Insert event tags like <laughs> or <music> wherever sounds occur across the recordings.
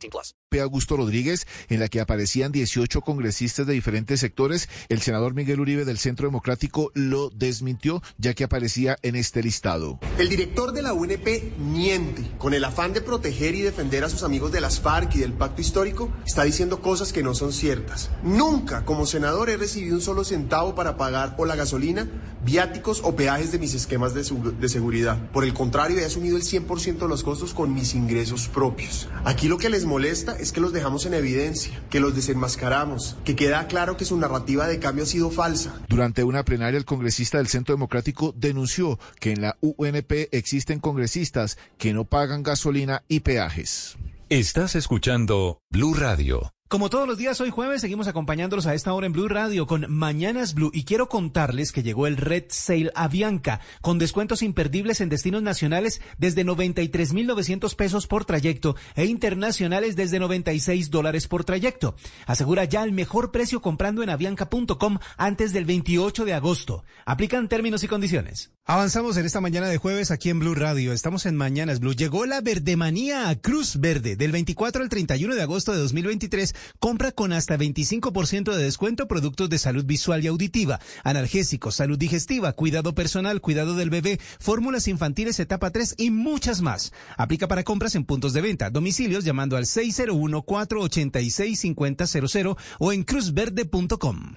18 plus. Augusto Rodríguez, en la que aparecían 18 congresistas de diferentes sectores. El senador Miguel Uribe del Centro Democrático lo desmintió, ya que aparecía en este listado. El director de la UNP miente. Con el afán de proteger y defender a sus amigos de las FARC y del pacto histórico, está diciendo cosas que no son ciertas. Nunca, como senador, he recibido un solo centavo para pagar o la gasolina, viáticos o peajes de mis esquemas de, de seguridad. Por el contrario, he asumido el 100% de los costos con mis ingresos propios. Aquí lo que les molesta es que los dejamos en evidencia, que los desenmascaramos, que queda claro que su narrativa de cambio ha sido falsa. Durante una plenaria, el congresista del Centro Democrático denunció que en la UNP existen congresistas que no pagan gasolina y peajes. Estás escuchando Blue Radio. Como todos los días, hoy jueves seguimos acompañándolos a esta hora en Blue Radio con Mañanas Blue y quiero contarles que llegó el Red Sale Avianca con descuentos imperdibles en destinos nacionales desde 93.900 pesos por trayecto e internacionales desde 96 dólares por trayecto. Asegura ya el mejor precio comprando en avianca.com antes del 28 de agosto. Aplican términos y condiciones. Avanzamos en esta mañana de jueves aquí en Blue Radio. Estamos en Mañanas Blue. Llegó la verdemanía a Cruz Verde. Del 24 al 31 de agosto de 2023, compra con hasta 25% de descuento productos de salud visual y auditiva, analgésicos, salud digestiva, cuidado personal, cuidado del bebé, fórmulas infantiles etapa 3 y muchas más. Aplica para compras en puntos de venta, domicilios llamando al 601-486-5000 o en cruzverde.com.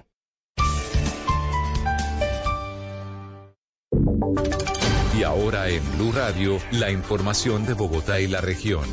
Y ahora en Blue Radio, la información de Bogotá y la región.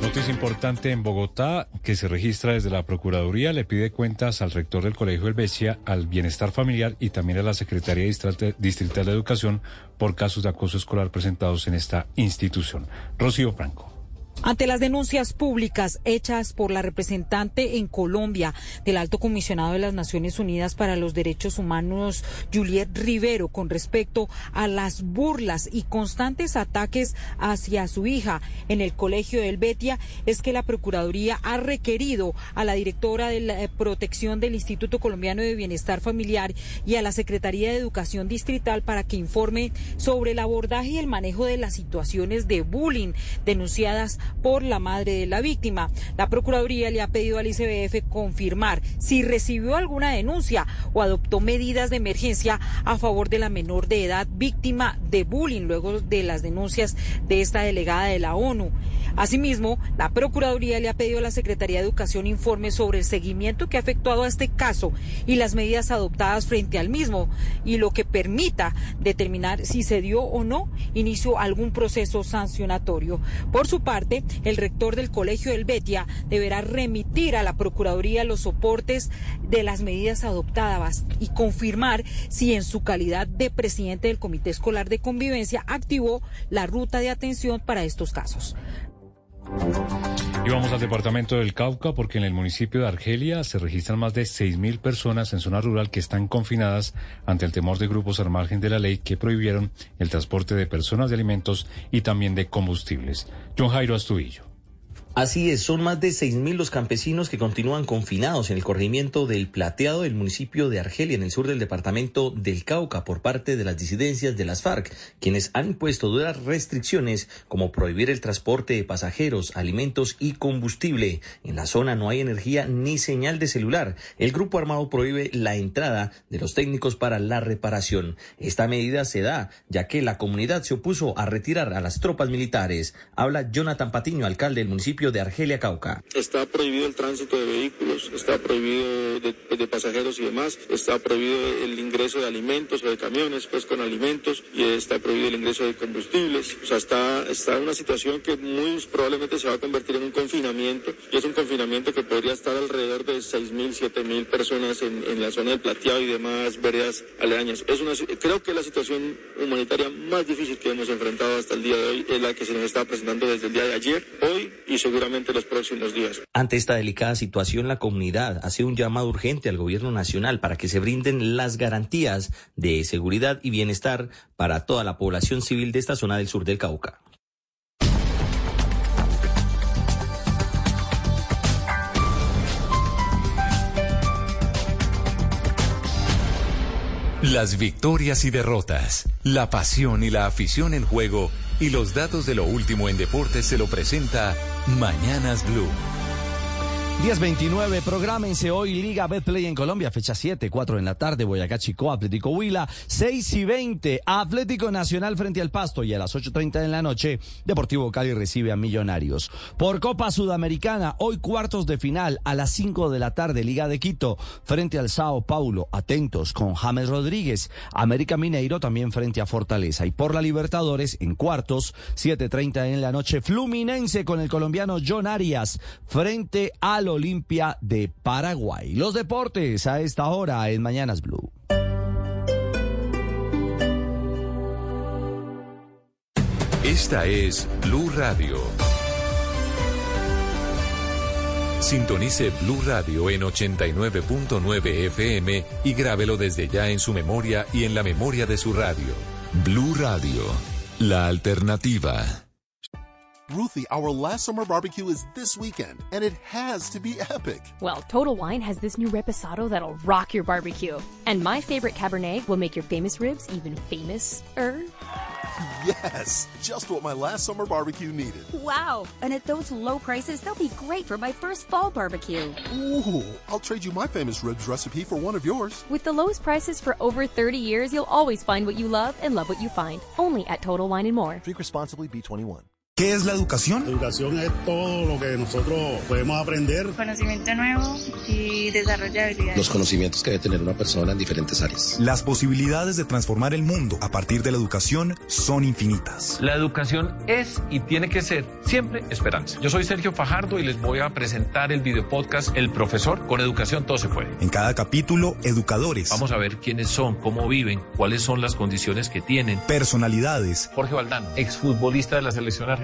Noticia importante en Bogotá que se registra desde la Procuraduría le pide cuentas al rector del Colegio Helvecia, al Bienestar Familiar y también a la Secretaría Distrital de Educación por casos de acoso escolar presentados en esta institución. Rocío Franco. Ante las denuncias públicas hechas por la representante en Colombia del Alto Comisionado de las Naciones Unidas para los Derechos Humanos, Juliet Rivero, con respecto a las burlas y constantes ataques hacia su hija en el Colegio del Betia, es que la Procuraduría ha requerido a la directora de la eh, protección del Instituto Colombiano de Bienestar Familiar y a la Secretaría de Educación Distrital para que informe sobre el abordaje y el manejo de las situaciones de bullying denunciadas por la madre de la víctima. La Procuraduría le ha pedido al ICBF confirmar si recibió alguna denuncia o adoptó medidas de emergencia a favor de la menor de edad víctima de bullying luego de las denuncias de esta delegada de la ONU. Asimismo, la Procuraduría le ha pedido a la Secretaría de Educación informe sobre el seguimiento que ha efectuado a este caso y las medidas adoptadas frente al mismo y lo que permita determinar si se dio o no inicio algún proceso sancionatorio. Por su parte, el rector del Colegio del Betia deberá remitir a la Procuraduría los soportes de las medidas adoptadas y confirmar si en su calidad de presidente del Comité Escolar de Convivencia activó la ruta de atención para estos casos. Y vamos al departamento del Cauca porque en el municipio de Argelia se registran más de 6.000 personas en zona rural que están confinadas ante el temor de grupos al margen de la ley que prohibieron el transporte de personas, de alimentos y también de combustibles. John Jairo Astudillo. Así es, son más de 6.000 los campesinos que continúan confinados en el corregimiento del Plateado del municipio de Argelia, en el sur del departamento del Cauca, por parte de las disidencias de las FARC, quienes han impuesto duras restricciones como prohibir el transporte de pasajeros, alimentos y combustible. En la zona no hay energía ni señal de celular. El grupo armado prohíbe la entrada de los técnicos para la reparación. Esta medida se da ya que la comunidad se opuso a retirar a las tropas militares. Habla Jonathan Patiño, alcalde del municipio de Argelia, Cauca. Está prohibido el tránsito de vehículos, está prohibido de, de pasajeros y demás, está prohibido el ingreso de alimentos o de camiones pues con alimentos y está prohibido el ingreso de combustibles. O sea, está, está en una situación que muy probablemente se va a convertir en un confinamiento y es un confinamiento que podría estar alrededor de 6.000, 7.000 personas en, en la zona del Plateado y demás veredas aledañas. Es una, creo que la situación humanitaria más difícil que hemos enfrentado hasta el día de hoy es la que se nos está presentando desde el día de ayer, hoy y y seguramente los próximos días. Ante esta delicada situación, la comunidad hace un llamado urgente al gobierno nacional para que se brinden las garantías de seguridad y bienestar para toda la población civil de esta zona del sur del Cauca. Las victorias y derrotas, la pasión y la afición en juego y los datos de lo último en deportes se lo presenta Mañanas Blue. 1029, prográmense hoy Liga Betplay en Colombia, fecha 7, 4 en la tarde, Boyacá Chico, Atlético Huila, 6 y 20, Atlético Nacional frente al Pasto y a las 8.30 de la noche, Deportivo Cali recibe a Millonarios. Por Copa Sudamericana, hoy cuartos de final a las 5 de la tarde, Liga de Quito frente al Sao Paulo, atentos con James Rodríguez, América Mineiro también frente a Fortaleza y por la Libertadores en cuartos, 7.30 en la noche, Fluminense con el colombiano John Arias frente al Olimpia de Paraguay. Los deportes a esta hora en Mañanas Blue. Esta es Blue Radio. Sintonice Blue Radio en 89.9 FM y grábelo desde ya en su memoria y en la memoria de su radio. Blue Radio, la alternativa. Ruthie, our last summer barbecue is this weekend, and it has to be epic. Well, Total Wine has this new reposado that'll rock your barbecue. And my favorite Cabernet will make your famous ribs even famous-er. Yes, just what my last summer barbecue needed. Wow, and at those low prices, they'll be great for my first fall barbecue. Ooh, I'll trade you my famous ribs recipe for one of yours. With the lowest prices for over 30 years, you'll always find what you love and love what you find. Only at Total Wine and More. Drink responsibly, B21. ¿Qué es la educación? Educación es todo lo que nosotros podemos aprender. Conocimiento nuevo y desarrollo de habilidades. Los conocimientos que debe tener una persona en diferentes áreas. Las posibilidades de transformar el mundo a partir de la educación son infinitas. La educación es y tiene que ser siempre esperanza. Yo soy Sergio Fajardo y les voy a presentar el video podcast El Profesor. Con educación todo se puede. En cada capítulo, educadores. Vamos a ver quiénes son, cómo viven, cuáles son las condiciones que tienen. Personalidades. Jorge Valdano, exfutbolista de la selección argentina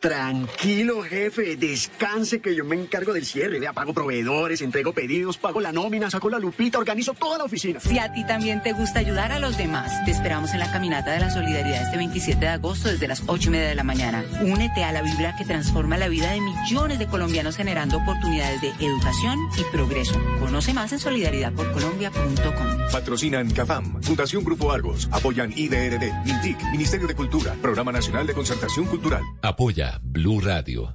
Tranquilo, jefe, descanse que yo me encargo del cierre. Vea, pago proveedores, entrego pedidos, pago la nómina, saco la lupita, organizo toda la oficina. Si a ti también te gusta ayudar a los demás, te esperamos en la caminata de la solidaridad este 27 de agosto desde las 8 y media de la mañana. Únete a la vibra que transforma la vida de millones de colombianos generando oportunidades de educación y progreso. Conoce más en solidaridadporcolombia.com. Patrocinan CAFAM, Fundación Grupo Argos, apoyan IDRD, MINTIC, Ministerio de Cultura, Programa Nacional de Concertación Cultural. Apoya Blue Radio.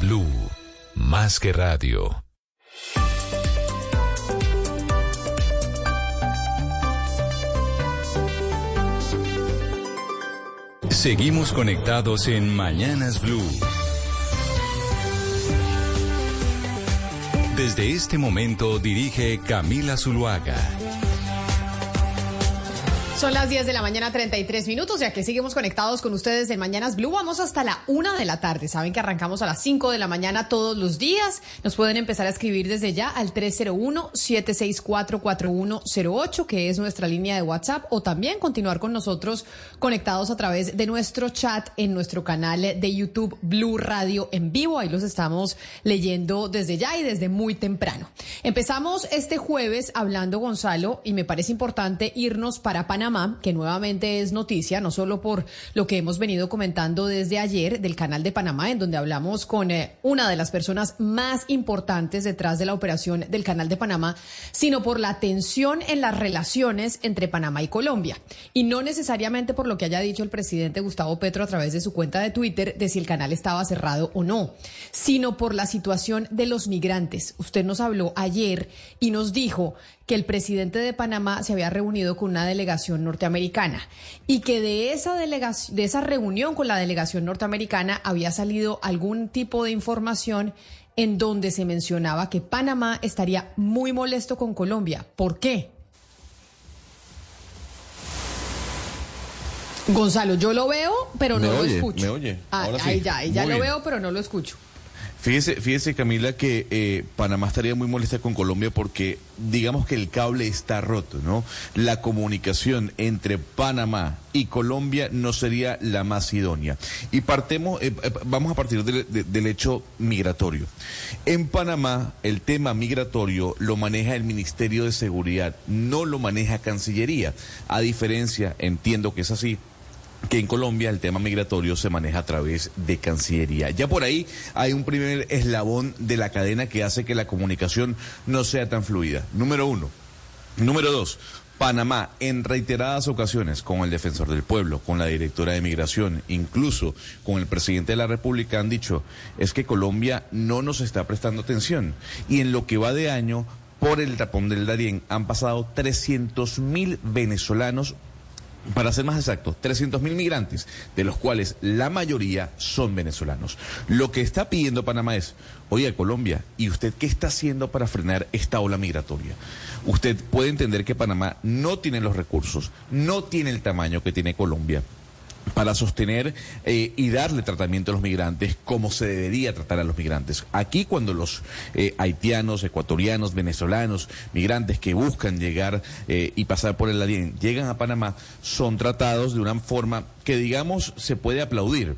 Blue, más que radio. Seguimos conectados en Mañanas Blue. Desde este momento dirige Camila Zuluaga. Son las 10 de la mañana, 33 minutos, ya que seguimos conectados con ustedes en Mañanas Blue. Vamos hasta la 1 de la tarde. Saben que arrancamos a las 5 de la mañana todos los días. Nos pueden empezar a escribir desde ya al 301-764-4108, que es nuestra línea de WhatsApp, o también continuar con nosotros conectados a través de nuestro chat en nuestro canal de YouTube Blue Radio en vivo. Ahí los estamos leyendo desde ya y desde muy temprano. Empezamos este jueves hablando, Gonzalo, y me parece importante irnos para Panamá Que nuevamente es noticia, no solo por lo que hemos venido comentando desde ayer del canal de Panamá, en donde hablamos con eh, una de las personas más importantes detrás de la operación del canal de Panamá, sino por la tensión en las relaciones entre Panamá y Colombia. Y no necesariamente por lo que haya dicho el presidente Gustavo Petro a través de su cuenta de Twitter de si el canal estaba cerrado o no, sino por la situación de los migrantes. Usted nos habló ayer y nos dijo que el presidente de Panamá se había reunido con una delegación norteamericana y que de esa delegación, de esa reunión con la delegación norteamericana había salido algún tipo de información en donde se mencionaba que Panamá estaría muy molesto con Colombia. ¿Por qué? Gonzalo, yo lo veo, pero no lo escucho. Me oye. Ah, ahí ya, ahí ya lo veo, pero no lo escucho. Fíjese, fíjese Camila, que eh, Panamá estaría muy molesta con Colombia porque digamos que el cable está roto, ¿no? La comunicación entre Panamá y Colombia no sería la más idónea. Y partemos, eh, eh, vamos a partir del hecho migratorio. En Panamá, el tema migratorio lo maneja el Ministerio de Seguridad, no lo maneja Cancillería. A diferencia, entiendo que es así, que en Colombia el tema migratorio se maneja a través de Cancillería. Ya por ahí hay un primer eslabón de la cadena que hace que la comunicación no sea tan fluida. Número uno. Número dos. Panamá, en reiteradas ocasiones, con el defensor del pueblo, con la directora de migración, incluso con el presidente de la República, han dicho, es que Colombia no nos está prestando atención. Y en lo que va de año, por el tapón del Darién, han pasado 300 mil venezolanos para ser más exacto, 300 mil migrantes, de los cuales la mayoría son venezolanos. Lo que está pidiendo Panamá es, oye Colombia, ¿y usted qué está haciendo para frenar esta ola migratoria? Usted puede entender que Panamá no tiene los recursos, no tiene el tamaño que tiene Colombia para sostener eh, y darle tratamiento a los migrantes como se debería tratar a los migrantes. Aquí cuando los eh, haitianos, ecuatorianos, venezolanos, migrantes que buscan llegar eh, y pasar por el alien llegan a Panamá, son tratados de una forma que digamos se puede aplaudir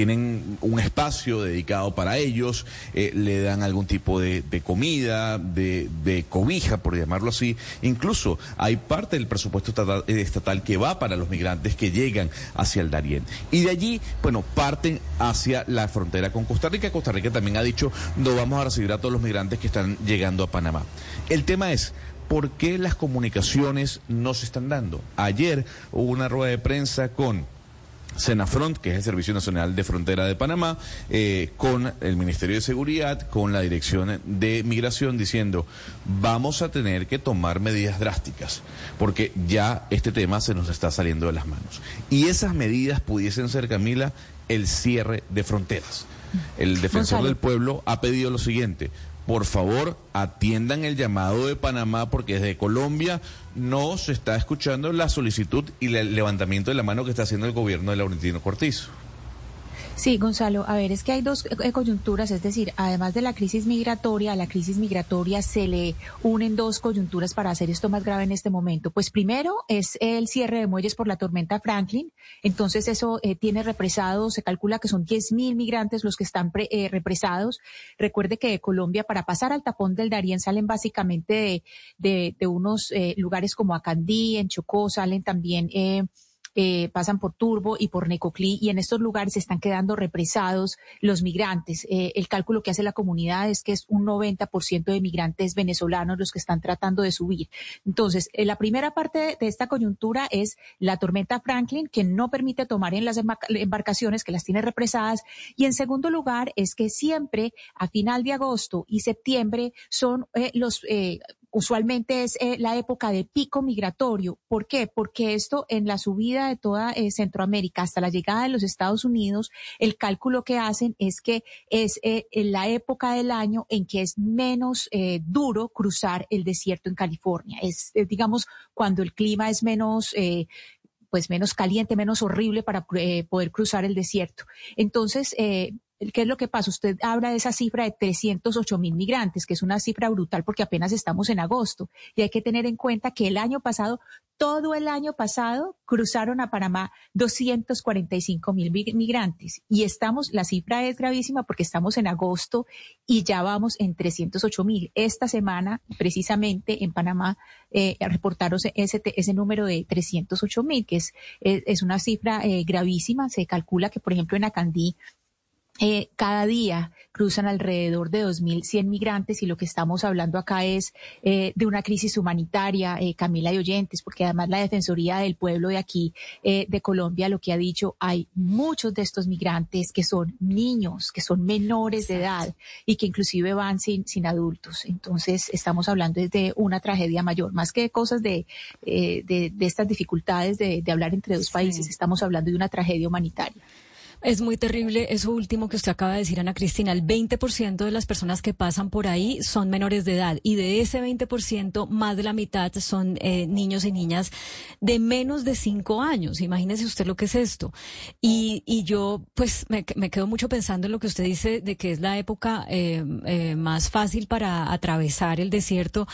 tienen un espacio dedicado para ellos, eh, le dan algún tipo de, comida, de, cobija, por llamarlo así. Incluso hay parte del presupuesto eh, estatal, que va para los migrantes que llegan hacia el Darién. Y de allí, bueno, parten hacia la frontera con Costa Rica. Costa Rica también ha dicho, no vamos a recibir a todos los migrantes que están llegando a Panamá. El tema es... ¿Por qué las comunicaciones no se están dando? Ayer hubo una rueda de prensa con Senafront, que es el Servicio Nacional de Frontera de Panamá, eh, con el Ministerio de Seguridad, con la Dirección de Migración, diciendo, vamos a tener que tomar medidas drásticas, porque ya este tema se nos está saliendo de las manos. Y esas medidas pudiesen ser, Camila, el cierre de fronteras. El defensor del pueblo ha pedido lo siguiente, por favor atiendan el llamado de Panamá porque desde Colombia no se está escuchando la solicitud y el levantamiento de la mano que está haciendo el gobierno de Laurentino Cortizo. Sí, Gonzalo, a ver, es que hay dos eh, coyunturas, es decir, además de la crisis migratoria, a la crisis migratoria se le unen dos coyunturas para hacer esto más grave en este momento. Pues primero es el cierre de muelles por la tormenta Franklin, entonces eso eh, tiene represados, se calcula que son 10 mil migrantes los que están eh, represados. Recuerde que de Colombia para pasar al tapón del Darién salen básicamente de, de, unos lugares como Acandí, en Chocó, salen también... Eh, pasan por Turbo y por Necoclí y en estos lugares están quedando represados los migrantes. Eh, el cálculo que hace la comunidad es que es un 90% de migrantes venezolanos los que están tratando de subir. Entonces, eh, la primera parte de esta coyuntura es la tormenta Franklin, que no permite tomar en las embarcaciones, que las tiene represadas. Y en segundo lugar, es que siempre a final de agosto y septiembre son los usualmente es eh, la época de pico migratorio. ¿Por qué? Porque esto en la subida de toda eh, Centroamérica hasta la llegada de los Estados Unidos, el cálculo que hacen es que es eh, la época del año en que es menos duro cruzar el desierto en California. Es, digamos, cuando el clima es menos pues menos caliente, menos horrible para poder cruzar el desierto. Entonces, ¿qué es lo que pasa? Usted habla de esa cifra de 308 mil migrantes, que es una cifra brutal porque apenas estamos en agosto. Y hay que tener en cuenta que el año pasado, todo el año pasado, cruzaron a Panamá 245 mil migrantes. Y estamos, la cifra es gravísima porque estamos en agosto y ya vamos en 308 mil. Esta semana, precisamente en Panamá, eh, reportaron ese, ese número de 308 mil, que es, es, una cifra eh, gravísima. Se calcula que, por ejemplo, en Acandí eh, cada día cruzan alrededor de 2.100 migrantes y lo que estamos hablando acá es eh, de una crisis humanitaria, eh, Camila y oyentes, porque además la Defensoría del Pueblo de aquí, de Colombia, lo que ha dicho, hay muchos de estos migrantes que son niños, que son menores de edad y que inclusive van sin, sin adultos. Entonces, estamos hablando de una tragedia mayor, más que de cosas de, de, estas dificultades de, hablar entre dos países, estamos hablando de una tragedia humanitaria. Es muy terrible eso último que usted acaba de decir, Ana Cristina. El 20% de las personas que pasan por ahí son menores de edad y de ese 20%, más de la mitad son eh, niños y niñas de menos de 5 años. Imagínese usted lo que es esto. Y, y yo, pues, me, me, quedo mucho pensando en lo que usted dice de que es la época eh, eh, más fácil para atravesar el desierto,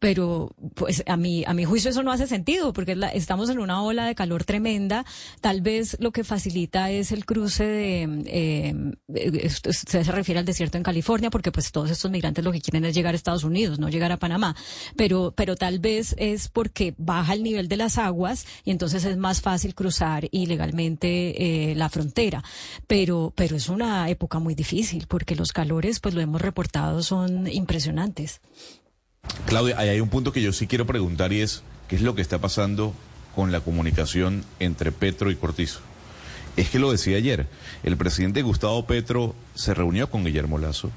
pero, pues, a mi, a mi juicio eso no hace sentido porque estamos en una ola de calor tremenda. Tal vez lo que facilita es el cruce de, eh, usted se refiere al desierto en California, porque pues todos estos migrantes lo que quieren es llegar a Estados Unidos, no llegar a Panamá, pero, pero tal vez es porque baja el nivel de las aguas y entonces es más fácil cruzar ilegalmente eh, la frontera, pero, pero es una época muy difícil porque los calores, pues lo hemos reportado, son impresionantes. Claudia, hay un punto que yo sí quiero preguntar y es, ¿qué es lo que está pasando con la comunicación entre Petro y Cortizo? Es que lo decía ayer, el presidente Gustavo Petro se reunió con Guillermo Lazo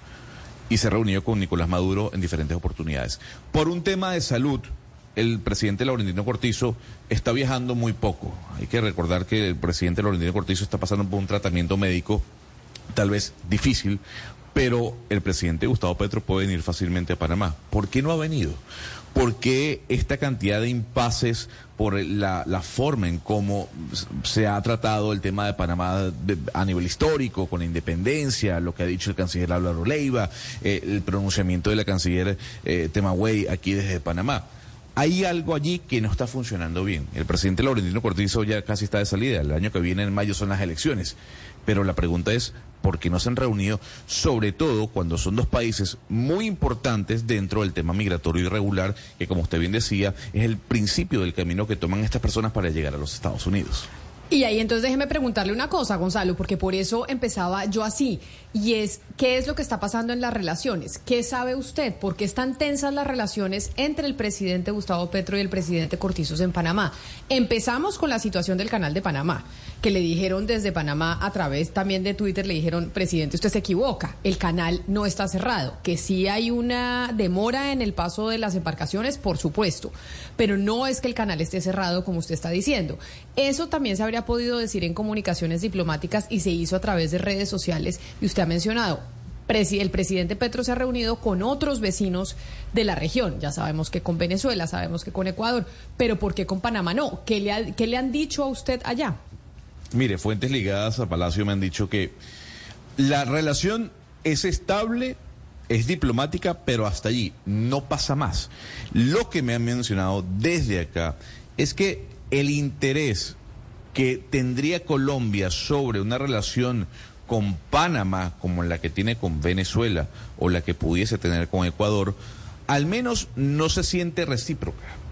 y se reunió con Nicolás Maduro en diferentes oportunidades. Por un tema de salud, el presidente Laurentino Cortizo está viajando muy poco. Hay que recordar que el presidente Laurentino Cortizo está pasando por un tratamiento médico tal vez difícil, pero el presidente Gustavo Petro puede venir fácilmente a Panamá. ¿Por qué no ha venido? ¿Por qué esta cantidad de impases por la, forma en cómo se ha tratado el tema de Panamá a nivel histórico, con la independencia, lo que ha dicho el canciller Álvaro Leiva, eh, el pronunciamiento de la canciller eh, Temagüey aquí desde Panamá? Hay algo allí que no está funcionando bien. El presidente Laurentino Cortizo ya casi está de salida. El año que viene, en mayo, son las elecciones. Pero la pregunta es, porque no se han reunido, sobre todo cuando son dos países muy importantes dentro del tema migratorio irregular, que como usted bien decía, es el principio del camino que toman estas personas para llegar a los Estados Unidos. Y ahí entonces déjeme preguntarle una cosa, Gonzalo, porque por eso empezaba yo así, y es, ¿qué es lo que está pasando en las relaciones? ¿Qué sabe usted? ¿Por qué están tensas las relaciones entre el presidente Gustavo Petro y el presidente Cortizos en Panamá? Empezamos con la situación del canal de Panamá, que le dijeron desde Panamá a través también de Twitter, le dijeron, presidente, usted se equivoca, el canal no está cerrado, que sí hay una demora en el paso de las embarcaciones, por supuesto, pero no es que el canal esté cerrado como usted está diciendo. Eso también se habría podido decir en comunicaciones diplomáticas y se hizo a través de redes sociales y usted ha mencionado. El presidente Petro se ha reunido con otros vecinos de la región. Ya sabemos que con Venezuela, sabemos que con Ecuador, pero ¿por qué con Panamá no? ¿Qué le, qué le han dicho a usted allá? Mire, fuentes ligadas a Palacio me han dicho que la relación es estable, es diplomática, pero hasta allí no pasa más. Lo que me han mencionado desde acá es que el interés que tendría Colombia sobre una relación con Panamá como la que tiene con Venezuela o la que pudiese tener con Ecuador, al menos no se siente recíproca.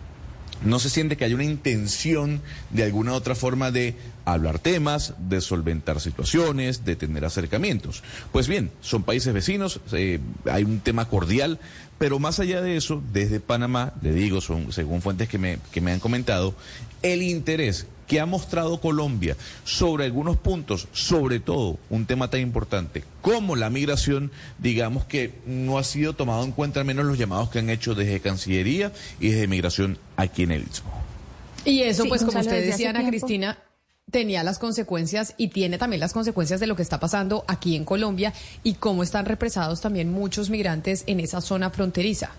No se siente que haya una intención de alguna otra forma de hablar temas, de solventar situaciones, de tener acercamientos. Pues bien, son países vecinos, eh, hay un tema cordial, pero más allá de eso, desde Panamá, le digo, son, según fuentes que me, que me han comentado, el interés que ha mostrado Colombia sobre algunos puntos, sobre todo un tema tan importante como la migración, digamos que no ha sido tomado en cuenta al menos los llamados que han hecho desde Cancillería y desde Migración aquí en el Istmo. Y eso, pues como usted decía, Ana Cristina, tenía las consecuencias y tiene también las consecuencias de lo que está pasando aquí en Colombia y cómo están represados también muchos migrantes en esa zona fronteriza.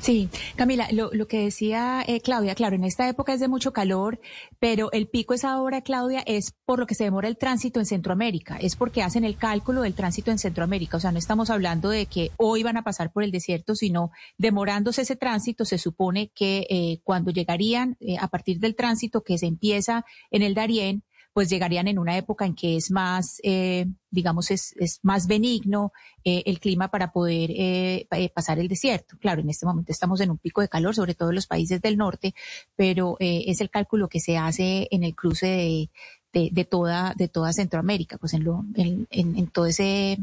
Sí, Camila, lo, lo que decía eh, Claudia, claro, en esta época es de mucho calor, pero el pico es ahora, Claudia, es por lo que se demora el tránsito en Centroamérica, es porque hacen el cálculo del tránsito en Centroamérica, o sea, no estamos hablando de que hoy van a pasar por el desierto, sino demorándose ese tránsito, se supone que eh, cuando llegarían, eh, a partir del tránsito que se empieza en el Darién, pues llegarían en una época en que es más, eh, digamos, es, es, más benigno eh, el clima para poder eh, eh, pasar el desierto. Claro, en este momento estamos en un pico de calor, sobre todo en los países del norte, pero eh, es el cálculo que se hace en el cruce de, de, de toda, de toda Centroamérica, pues en, lo, en, en, en todo ese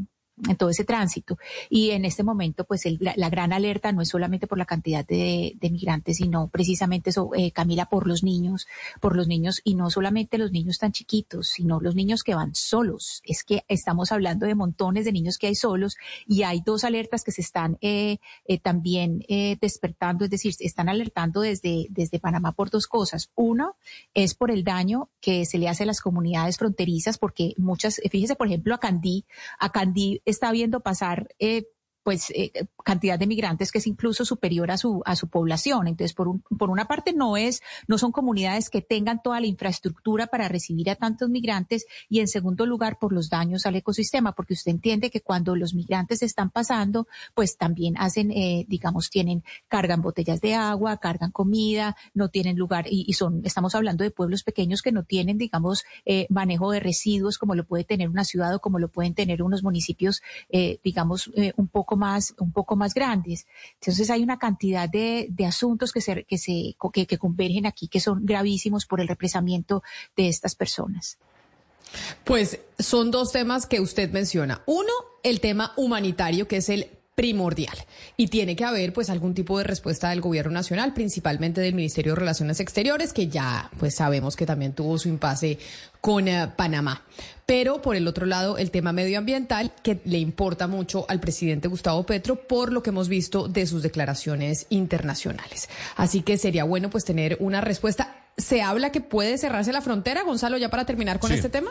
todo ese tránsito. Y en este momento, pues el, la, la, gran alerta no es solamente por la cantidad de, de migrantes, sino precisamente eso, eh, Camila, por los niños, por los niños, y no solamente los niños tan chiquitos, sino los niños que van solos. Es que estamos hablando de montones de niños que hay solos y hay dos alertas que se están eh, eh, también eh, despertando, es decir, están alertando desde, desde Panamá por dos cosas. Uno es por el daño que se le hace a las comunidades fronterizas, porque muchas, fíjese, por ejemplo, a Candí, a Candí está viendo pasar eh, pues eh, cantidad de migrantes que es incluso superior a su a su población. Entonces, por un, por una parte no es no son comunidades que tengan toda la infraestructura para recibir a tantos migrantes y en segundo lugar por los daños al ecosistema, porque usted entiende que cuando los migrantes están pasando, pues también hacen eh, digamos tienen cargan botellas de agua, cargan comida, no tienen lugar y, son estamos hablando de pueblos pequeños que no tienen digamos eh, manejo de residuos como lo puede tener una ciudad o como lo pueden tener unos municipios eh, digamos eh, un poco más, un poco más grandes. Entonces hay una cantidad de, de asuntos que se, que se, que, convergen aquí que son gravísimos por el represamiento de estas personas. Pues son dos temas que usted menciona. Uno, el tema humanitario, que es el primordial y tiene que haber pues algún tipo de respuesta del gobierno nacional, principalmente del Ministerio de Relaciones Exteriores, que ya pues sabemos que también tuvo su impasse con uh, Panamá. Pero por el otro lado, el tema medioambiental que le importa mucho al presidente Gustavo Petro por lo que hemos visto de sus declaraciones internacionales. Así que sería bueno pues tener una respuesta. ¿Se habla que puede cerrarse la frontera, Gonzalo, ya para terminar con sí. este tema?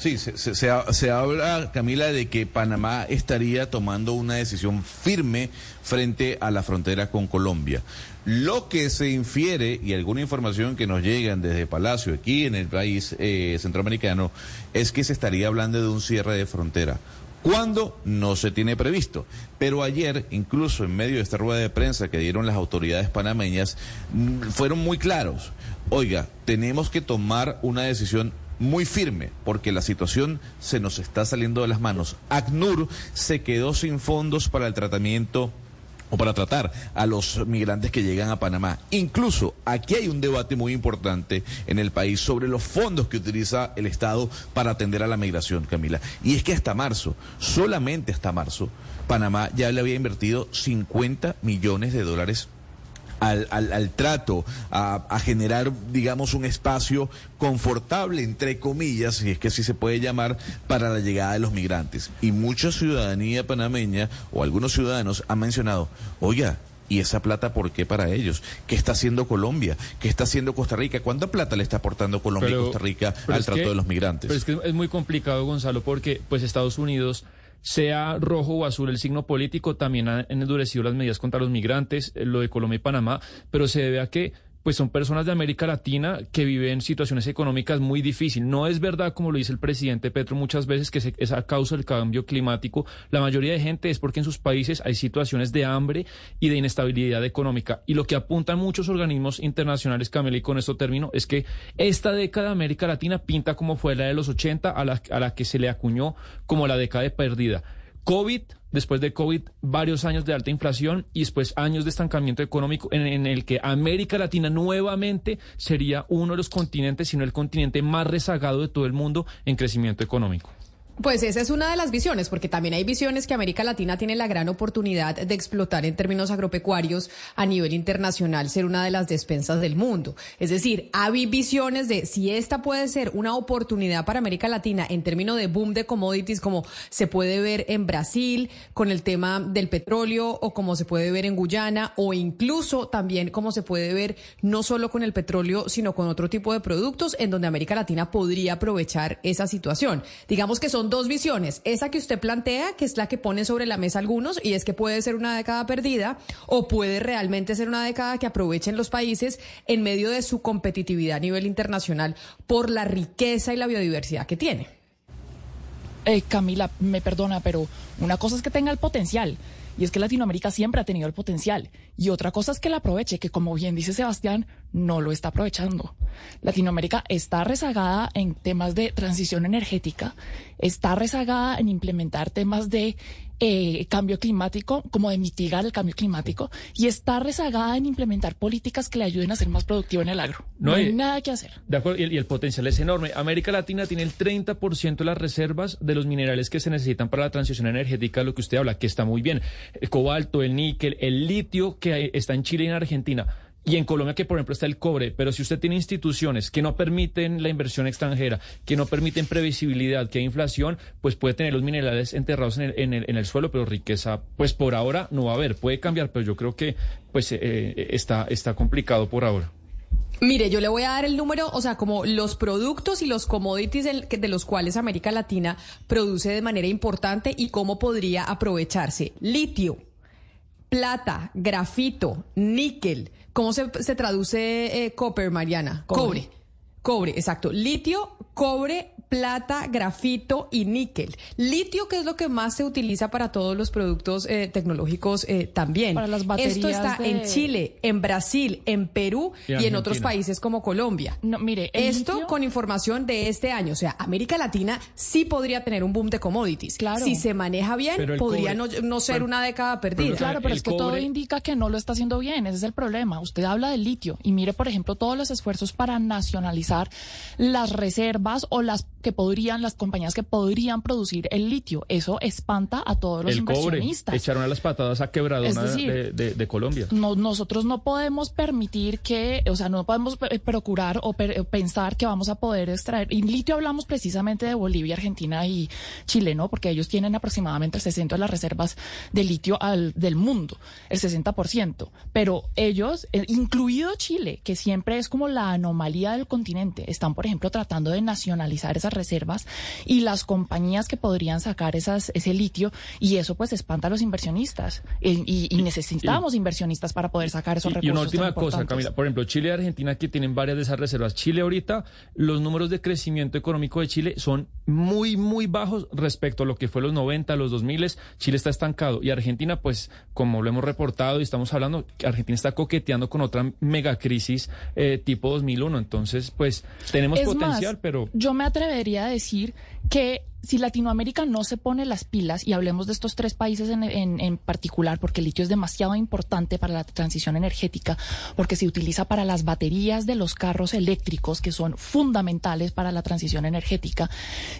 Sí, se, se, habla, Camila, de que Panamá estaría tomando una decisión firme frente a la frontera con Colombia. Lo que se infiere, y alguna información que nos llegan desde Palacio, aquí en el país eh, centroamericano, es que se estaría hablando de un cierre de frontera. ¿Cuándo? No se tiene previsto. Pero ayer, incluso en medio de esta rueda de prensa que dieron las autoridades panameñas, fueron muy claros. Oiga, tenemos que tomar una decisión muy firme porque la situación se nos está saliendo de las manos. ACNUR se quedó sin fondos para el tratamiento o para tratar a los migrantes que llegan a Panamá. Incluso aquí hay un debate muy importante en el país sobre los fondos que utiliza el Estado para atender a la migración, Camila. Y es que hasta marzo, solamente hasta marzo, Panamá ya le había invertido 50 millones de dólares al, al, al trato, a, a, generar, digamos, un espacio confortable, entre comillas, si es que así se puede llamar, para la llegada de los migrantes. Y mucha ciudadanía panameña o algunos ciudadanos han mencionado, oiga, ¿Y esa plata por qué para ellos? ¿Qué está haciendo Colombia? ¿Qué está haciendo Costa Rica? ¿Cuánta plata le está aportando Colombia pero, y Costa Rica al trato que, de los migrantes? Pero es que es muy complicado, Gonzalo, porque pues Estados Unidos sea rojo o azul el signo político, también han endurecido las medidas contra los migrantes, lo de Colombia y Panamá, pero se debe a que pues son personas de América Latina que viven situaciones económicas muy difíciles. No es verdad, como lo dice el presidente Petro muchas veces, que es a causa del cambio climático. La mayoría de gente es porque en sus países hay situaciones de hambre y de inestabilidad económica. Y lo que apuntan muchos organismos internacionales, Camila, con esto termino, es que esta década de América Latina pinta como fue la de los 80, a la, a la que se le acuñó como la década de perdida. COVID, después de COVID, varios años de alta inflación y después años de estancamiento económico en, el que América Latina nuevamente sería uno de los continentes, sino el continente más rezagado de todo el mundo en crecimiento económico. Pues esa es una de las visiones, porque también hay visiones que América Latina tiene la gran oportunidad de explotar en términos agropecuarios a nivel internacional, ser una de las despensas del mundo. Es decir, hay visiones de si esta puede ser una oportunidad para América Latina en términos de boom de commodities, como se puede ver en Brasil con el tema del petróleo, o como se puede ver en Guyana, o incluso también como se puede ver no solo con el petróleo, sino con otro tipo de productos, en donde América Latina podría aprovechar esa situación. Digamos que son dos visiones. Esa que usted plantea, que es la que pone sobre la mesa algunos, y es que puede ser una década perdida o puede realmente ser una década que aprovechen los países en medio de su competitividad a nivel internacional por la riqueza y la biodiversidad que tiene. Eh, Camila, me perdona, pero una cosa es que tenga el potencial. Y es que Latinoamérica siempre ha tenido el potencial. Y otra cosa es que la aproveche, que como bien dice Sebastián, no lo está aprovechando. Latinoamérica está rezagada en temas de transición energética, está rezagada en implementar temas de eh, cambio climático, como de mitigar el cambio climático, y está rezagada en implementar políticas que le ayuden a ser más productivo en el agro. No, hay nada que hacer. De acuerdo, y el, y el potencial es enorme. América Latina tiene el 30% de las reservas de los minerales que se necesitan para la transición energética, lo que usted habla, que está muy bien. El cobalto, el níquel, el litio que está en Chile y en Argentina. Y en Colombia, que por ejemplo está el cobre, pero si usted tiene instituciones que no permiten la inversión extranjera, que no permiten previsibilidad, que hay inflación, pues puede tener los minerales enterrados en el, suelo, pero riqueza, pues por ahora no va a haber. Puede cambiar, pero yo creo que pues eh, está, está complicado por ahora. Mire, yo le voy a dar el número, o sea, como los productos y los commodities de los cuales América Latina produce de manera importante y cómo podría aprovecharse. Litio, plata, grafito, níquel. ¿Cómo se, se traduce eh, copper, Mariana? Cobre. cobre. Cobre, exacto. Litio, cobre, plata, grafito y níquel. Litio, que es lo que más se utiliza para todos los productos eh, tecnológicos eh, también. Para las baterías Esto está de- en Chile, en Brasil, en Perú Y y, en otros países como Colombia. No, mire, Esto litio- con información de este año. O sea, América Latina sí podría tener un boom de commodities. Claro. Si se maneja bien, podría cobre- no, no ser pero- una década perdida. Claro, pero es que todo indica que no lo está haciendo bien, ese es el problema. Usted habla del litio y mire, por ejemplo, todos los esfuerzos para nacionalizar las reservas o las que podrían, las compañías que podrían producir el litio. Eso espanta a todos los el cobre, inversionistas. echaron a las patadas a quebradona decir, de, de- de Colombia. No, nosotros no podemos permitir que, o sea, no podemos procurar o per- pensar que vamos a poder extraer. Y litio hablamos precisamente de Bolivia, Argentina y Chile, ¿no? Porque ellos tienen aproximadamente el 60% de las reservas de litio al, del mundo, el 60%. Pero ellos, eh, incluido Chile, que siempre es como la anomalía del continente, están, por ejemplo, tratando de nacionalizar esas reservas y las compañías que podrían sacar esas, ese litio y eso pues espanta a los inversionistas. Eh, Y, y necesitamos inversionistas para poder sacar esos recursos. Y una última cosa. Camila. Por ejemplo, Chile y Argentina, que tienen varias de esas reservas. Chile ahorita, los números de crecimiento económico de Chile son muy, muy bajos respecto a lo que fue los 90, los 2000. Chile está estancado. Y Argentina, pues, como lo hemos reportado y estamos hablando, Argentina está coqueteando con otra megacrisis eh, tipo 2001. Entonces, pues, tenemos Es potencial, más, pero... yo me atrevería a decir que si Latinoamérica no se pone las pilas, y hablemos de estos tres países en, en- en particular, porque el litio es demasiado importante para la transición energética, porque se utiliza para las baterías de los carros eléctricos, que son fundamentales para la transición energética,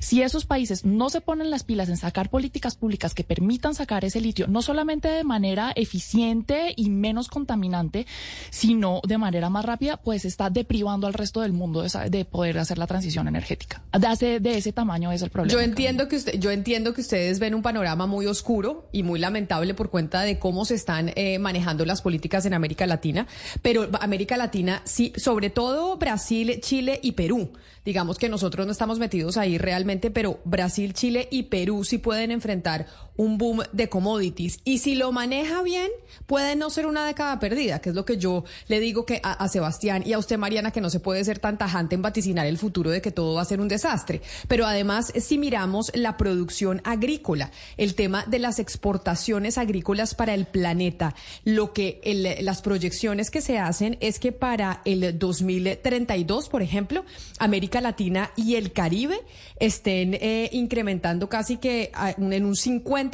si esos países no se ponen las pilas en sacar políticas públicas que permitan sacar ese litio, no solamente de manera eficiente y menos contaminante, sino de manera más rápida, pues está deprivando al resto del mundo de, de poder hacer la transición energética. De, de ese tamaño es el problema. Entiendo que usted, yo entiendo que ustedes ven un panorama muy oscuro y muy lamentable por cuenta de cómo se están eh, manejando las políticas en América Latina, pero América Latina sí, sobre todo Brasil, Chile y Perú. Digamos que nosotros no estamos metidos ahí realmente, pero Brasil, Chile y Perú sí pueden enfrentar un boom de commodities. Y si lo maneja bien puede no ser una década perdida, que es lo que yo le digo que a, Sebastián y a usted Mariana que no se puede ser tan tajante en vaticinar el futuro de que todo va a ser un desastre, pero además si miramos la producción agrícola, el tema de las exportaciones agrícolas para el planeta, lo que el- las proyecciones que se hacen es que para el 2032, por ejemplo, América Latina y el Caribe estén eh, incrementando casi que en un 50%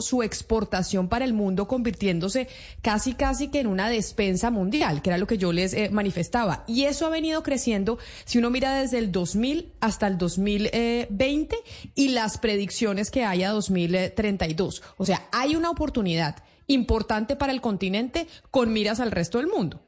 su exportación para el mundo, convirtiéndose casi casi que en una despensa mundial, que era lo que yo les eh, manifestaba. Y eso ha venido creciendo, si uno mira desde el 2000 hasta el 2020 y las predicciones que hay a 2032. O sea, hay una oportunidad importante para el continente con miras al resto del mundo.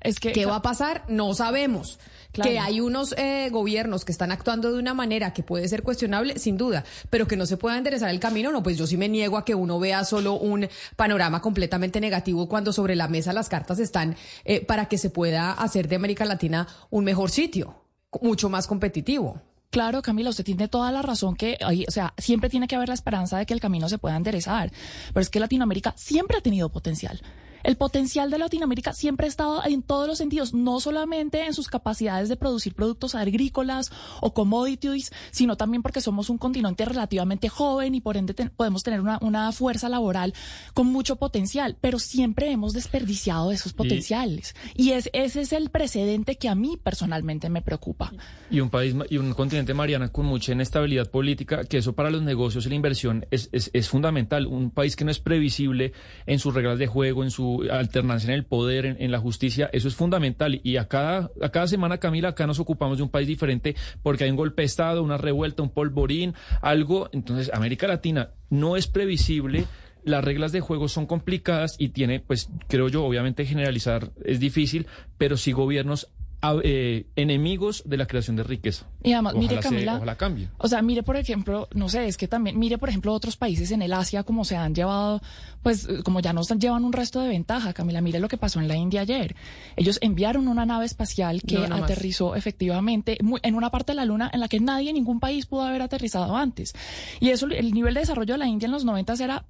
Es que, ¿Qué va a pasar? No sabemos. Claro. Que hay unos eh, gobiernos que están actuando de una manera que puede ser cuestionable, sin duda, pero que no se pueda enderezar el camino, no, pues yo sí me niego a que uno vea solo un panorama completamente negativo cuando sobre la mesa las cartas están eh, para que se pueda hacer de América Latina un mejor sitio, mucho más competitivo. Claro, Camila, usted tiene toda la razón que, o sea, siempre tiene que haber la esperanza de que el camino se pueda enderezar, pero es que Latinoamérica siempre ha tenido potencial. El potencial de Latinoamérica siempre ha estado en todos los sentidos, no solamente en sus capacidades de producir productos agrícolas o commodities, sino también porque somos un continente relativamente joven y por ende podemos tener una, una, fuerza laboral con mucho potencial, pero siempre hemos desperdiciado esos potenciales. Y, es, ese es el precedente que a mí personalmente me preocupa. Y un país y un continente, Mariana, con mucha inestabilidad política, que eso para los negocios y la inversión es, es, es fundamental. Un país que no es previsible en sus reglas de juego, en su alternancia en el poder, en, la justicia, eso es fundamental. Y a cada, a cada semana, Camila, acá nos ocupamos de un país diferente porque hay un golpe de Estado, una revuelta, un polvorín, algo. Entonces, América Latina no es previsible las reglas de juego son complicadas y tiene, pues creo yo, obviamente generalizar es difícil, pero sí gobiernos eh, enemigos de la creación de riqueza. Y además, mire Camila, ojalá cambie. O sea, mire por ejemplo, no sé, es que también, mire por ejemplo otros países en el Asia como se han llevado, pues como ya nos llevan un resto de ventaja, Camila, mire lo que pasó en la India ayer. Ellos enviaron una nave espacial que aterrizó efectivamente en una parte de la Luna en la que nadie, ningún país pudo haber aterrizado antes. Y eso, el nivel de desarrollo de la India en los 90 era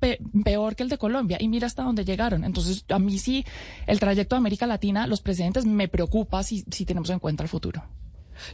peor que el de Colombia. Y mira hasta dónde llegaron. Entonces, a mí sí, el trayecto de América Latina, los precedentes me preocupa si tenemos en cuenta el futuro.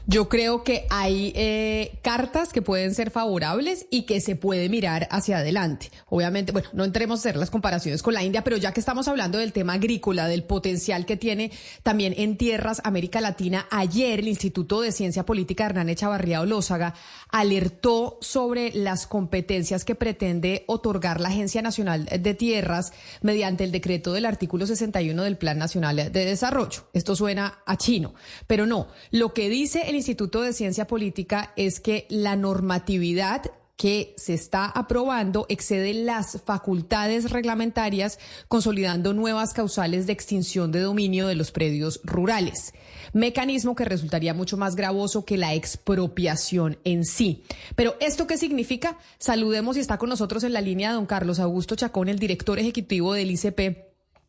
Yo creo que hay eh, cartas que pueden ser favorables y que se puede mirar hacia adelante. Obviamente, bueno, no entremos a hacer las comparaciones con la India, pero ya que estamos hablando del tema agrícola, del potencial que tiene también en tierras América Latina, ayer el Instituto de Ciencia Política Hernán Echavarría Olózaga alertó sobre las competencias que pretende otorgar la Agencia Nacional de Tierras mediante el decreto del artículo 61 del Plan Nacional de Desarrollo. Esto suena a chino, pero no. Lo que dice el Instituto de Ciencia Política es que la normatividad que se está aprobando excede las facultades reglamentarias, consolidando nuevas causales de extinción de dominio de los predios rurales, mecanismo que resultaría mucho más gravoso que la expropiación en sí. Pero ¿esto qué significa? Saludemos y está con nosotros en la línea don Carlos Augusto Chacón, el director ejecutivo del ICP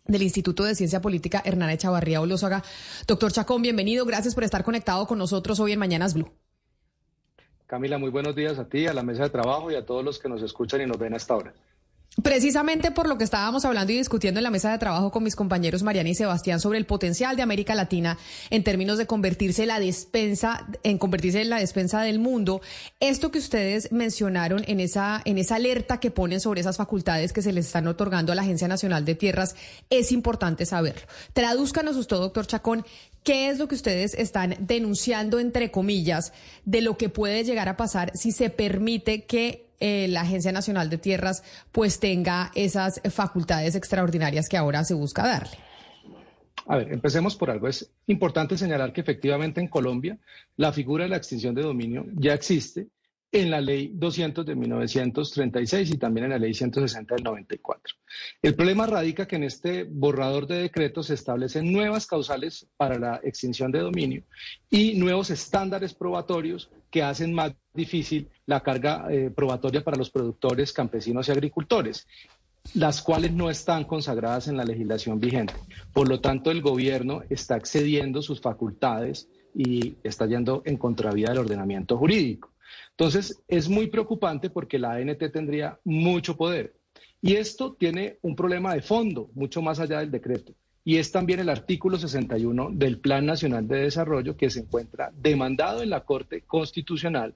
del Instituto de Ciencia Política Hernán Echavarría Olózaga. Doctor Chacón, bienvenido. Gracias por estar conectado con nosotros hoy en Mañanas Blue. Camila, muy buenos días a ti, a la mesa de trabajo y a todos los que nos escuchan y nos ven hasta ahora. Precisamente por lo que estábamos hablando y discutiendo en la mesa de trabajo con mis compañeros Mariana y Sebastián sobre el potencial de América Latina en términos de convertirse la despensa, en convertirse en la despensa del mundo, esto que ustedes mencionaron en esa, en esa alerta que ponen sobre esas facultades que se les están otorgando a la Agencia Nacional de Tierras, es importante saberlo. Tradúzcanos usted, doctor Chacón, ¿Qué es lo que ustedes están denunciando, entre comillas, de lo que puede llegar a pasar si se permite que eh, la Agencia Nacional de Tierras pues tenga esas facultades extraordinarias que ahora se busca darle. A ver, empecemos por algo. Es importante señalar que efectivamente en Colombia la figura de la extinción de dominio ya existe en la ley 200 de 1936 y también en la ley 160 del 94. El problema radica que en este borrador de decretos se establecen nuevas causales para la extinción de dominio y nuevos estándares probatorios que hacen más difícil la carga eh, probatoria para los productores, campesinos y agricultores las cuales no están consagradas en la legislación vigente. Por lo tanto, el gobierno está excediendo sus facultades y está yendo en contravía del ordenamiento jurídico. Entonces, es muy preocupante porque la ANT tendría mucho poder. Y esto tiene un problema de fondo, mucho más allá del decreto. Y es también el artículo 61 del Plan Nacional de Desarrollo que se encuentra demandado en la Corte Constitucional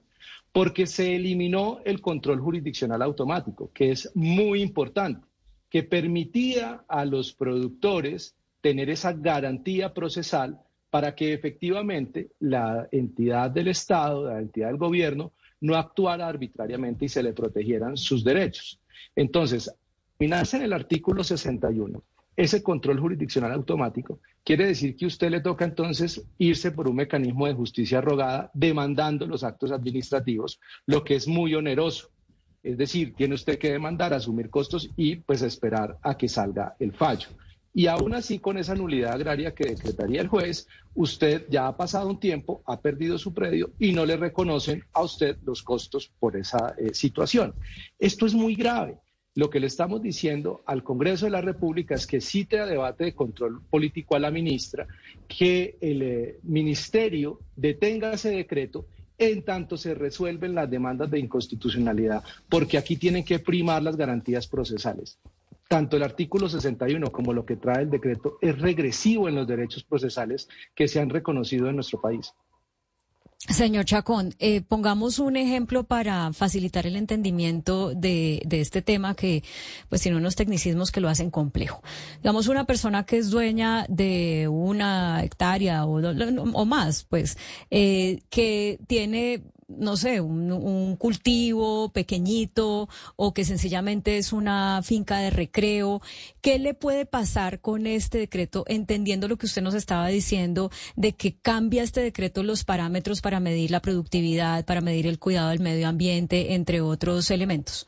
porque se eliminó el control jurisdiccional automático, que es muy importante, que permitía a los productores tener esa garantía procesal para que efectivamente la entidad del Estado, la entidad del gobierno, no actuara arbitrariamente y se le protegieran sus derechos. Entonces, nace en el artículo 61 ese control jurisdiccional automático, quiere decir que usted le toca entonces irse por un mecanismo de justicia rogada demandando los actos administrativos, lo que es muy oneroso. Es decir, tiene usted que demandar, asumir costos y pues esperar a que salga el fallo. Y aún así, con esa nulidad agraria que decretaría el juez, usted ya ha pasado un tiempo, ha perdido su predio y no le reconocen a usted los costos por esa eh, situación. Esto es muy grave. Lo que le estamos diciendo al Congreso de la República es que cite a debate de control político a la ministra, que el eh, ministerio detenga ese decreto en tanto se resuelven las demandas de inconstitucionalidad, porque aquí tienen que primar las garantías procesales. Tanto el artículo 61 como lo que trae el decreto es regresivo en los derechos procesales que se han reconocido en nuestro país. Señor Chacón, eh, pongamos un ejemplo para facilitar el entendimiento de, este tema que, pues, tiene unos tecnicismos que lo hacen complejo. Digamos, una persona que es dueña de una hectárea o, o más, pues, eh, que tiene no sé, un, cultivo pequeñito o que sencillamente es una finca de recreo. ¿Qué le puede pasar con este decreto, entendiendo lo que usted nos estaba diciendo, de que cambia este decreto los parámetros para medir la productividad, para medir el cuidado del medio ambiente, entre otros elementos?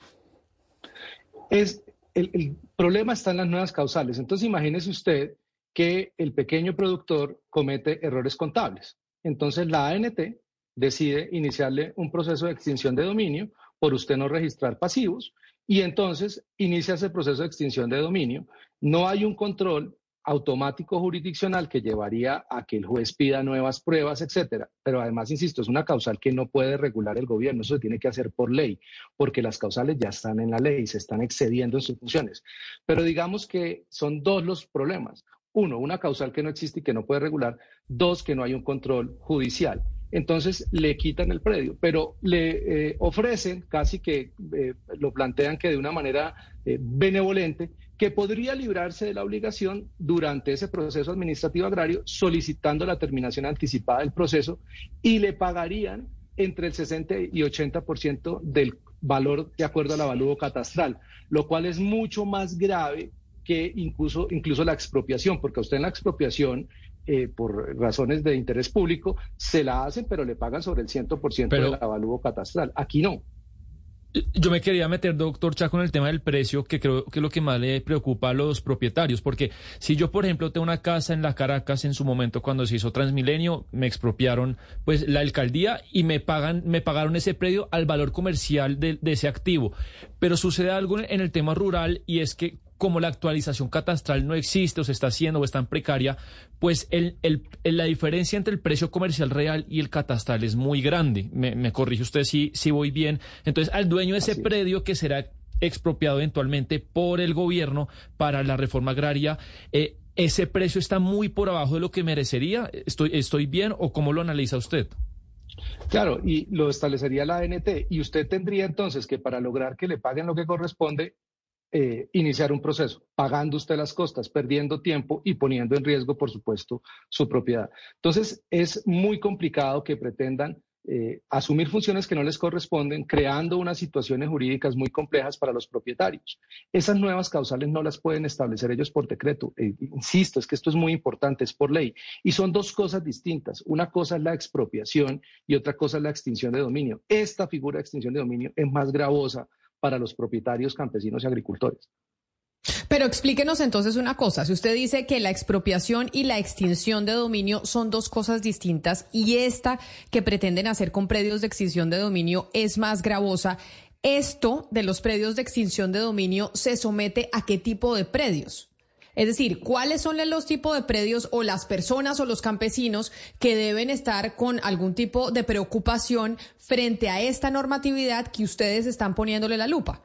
Es, el, el problema está en las nuevas causales. Entonces, imagínese usted que el pequeño productor comete errores contables. Entonces, la ANT decide iniciarle un proceso de extinción de dominio por usted no registrar pasivos y entonces inicia ese proceso de extinción de dominio. No hay un control automático jurisdiccional que llevaría a que el juez pida nuevas pruebas, etcétera. Pero además, insisto, es una causal que no puede regular el gobierno, eso se tiene que hacer por ley, porque las causales ya están en la ley, se están excediendo en sus funciones. Pero digamos que son dos los problemas. Uno, una causal que no existe y que no puede regular. Dos, que no hay un control judicial entonces le quitan el predio, pero le eh, ofrecen, casi que eh, lo plantean que de una manera eh, benevolente, que podría librarse de la obligación durante ese proceso administrativo agrario solicitando la terminación anticipada del proceso y le pagarían entre el 60 y 80% del valor de acuerdo al avalúo catastral, lo cual es mucho más grave que incluso, incluso la expropiación, porque usted en la expropiación eh, por razones de interés público, se la hacen, pero le pagan sobre el 100% del avalúo catastral. Aquí no. Yo me quería meter, doctor Chaco, en el tema del precio, que creo que es lo que más le preocupa a los propietarios, porque si yo, por ejemplo, tengo una casa en la Caracas en su momento cuando se hizo Transmilenio, me expropiaron pues la alcaldía y me pagan, me pagaron ese predio al valor comercial de ese activo. Pero sucede algo en el tema rural y es que como la actualización catastral no existe o se está haciendo o está en precaria, pues el, la diferencia entre el precio comercial real y el catastral es muy grande. Me, corrige usted si, si voy bien. Entonces, al dueño de ese predio que será expropiado eventualmente por el gobierno para la reforma agraria, eh, ¿ese precio está muy por abajo de lo que merecería? ¿Estoy, estoy bien o cómo lo analiza usted? Claro, y lo establecería la ANT. Y usted tendría entonces que para lograr que le paguen lo que corresponde, eh, iniciar un proceso, pagando usted las costas, perdiendo tiempo y poniendo en riesgo, por supuesto, su propiedad. Entonces, es muy complicado que pretendan eh, asumir funciones que no les corresponden, creando unas situaciones jurídicas muy complejas para los propietarios. Esas nuevas causales no las pueden establecer ellos por decreto. Eh, insisto, es que esto es muy importante, es por ley. Y son dos cosas distintas. Una cosa es la expropiación y otra cosa es la extinción de dominio. Esta figura de extinción de dominio es más gravosa para los propietarios campesinos y agricultores. Pero explíquenos entonces una cosa, si usted dice que la expropiación y la extinción de dominio son dos cosas distintas y esta que pretenden hacer con predios de extinción de dominio es más gravosa, ¿esto de los predios de extinción de dominio se somete a qué tipo de predios? Es decir, ¿cuáles son los tipos de predios o las personas o los campesinos que deben estar con algún tipo de preocupación frente a esta normatividad que ustedes están poniéndole la lupa?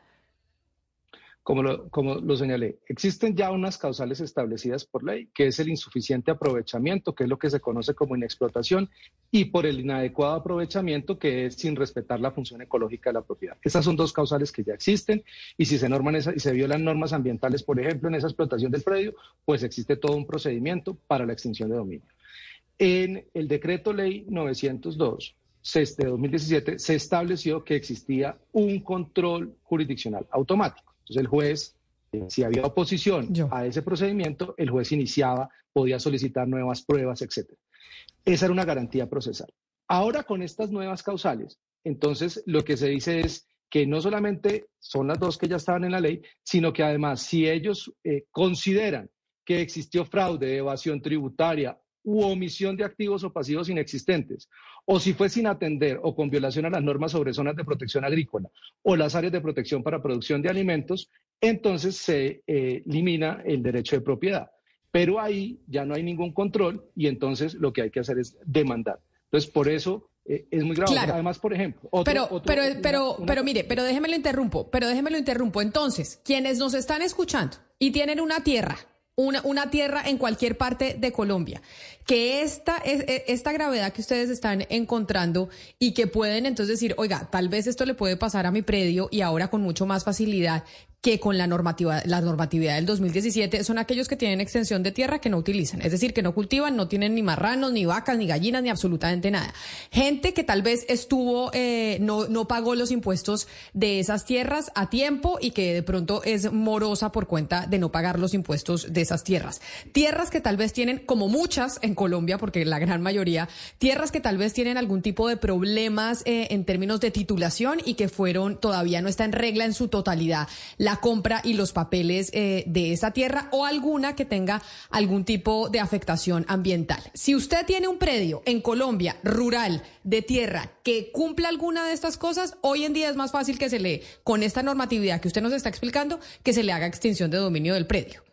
Como lo, señalé, existen ya unas causales establecidas por ley, que es el insuficiente aprovechamiento, que es lo que se conoce como inexplotación, y por el inadecuado aprovechamiento, que es sin respetar la función ecológica de la propiedad. Esas son dos causales que ya existen, y si se norman y se violan normas ambientales, por ejemplo, en esa explotación del predio, pues existe todo un procedimiento para la extinción de dominio. En el decreto ley 902 de 2017 se estableció que existía un control jurisdiccional automático. Entonces el juez, eh, si había oposición a ese procedimiento, el juez iniciaba, podía solicitar nuevas pruebas, etc. Esa era una garantía procesal. Ahora con estas nuevas causales, entonces lo que se dice es que no solamente son las dos que ya estaban en la ley, sino que además si ellos eh, consideran que existió fraude, evasión tributaria u omisión de activos o pasivos inexistentes, o si fue sin atender o con violación a las normas sobre zonas de protección agrícola o las áreas de protección para producción de alimentos, entonces se eh, elimina el derecho de propiedad. Pero ahí ya no hay ningún control y entonces lo que hay que hacer es demandar. Entonces, por eso eh, es muy grave. Claro. Además, por ejemplo, pero, otro- pero, una- pero, una- pero mire, pero déjeme lo interrumpo, pero déjeme lo interrumpo. Entonces, quienes nos están escuchando y tienen una tierra, una, una tierra en cualquier parte de Colombia, que esta, es, es- esta gravedad que ustedes están encontrando y que pueden entonces decir, oiga, tal vez esto le puede pasar a mi predio y ahora con mucho más facilidad que con la normativa, la normatividad del 2017, son aquellos que tienen extensión de tierra que no utilizan, es decir, que no cultivan, no tienen ni marranos, ni vacas, ni gallinas, ni absolutamente nada. Gente que tal vez estuvo, eh, no, no pagó los impuestos de esas tierras a tiempo y que de pronto es morosa por cuenta de no pagar los impuestos de esas tierras. Tierras que tal vez tienen, como muchas en Colombia, porque la gran mayoría, tierras que tal vez tienen algún tipo de problemas eh, en términos de titulación y que fueron, todavía no está en regla en su totalidad compra y los papeles eh, de esa tierra o alguna que tenga algún tipo de afectación ambiental. Si usted tiene un predio en Colombia rural de tierra que cumpla alguna de estas cosas, hoy en día es más fácil que se le, con esta normatividad que usted nos está explicando, que se le haga extinción de dominio del predio.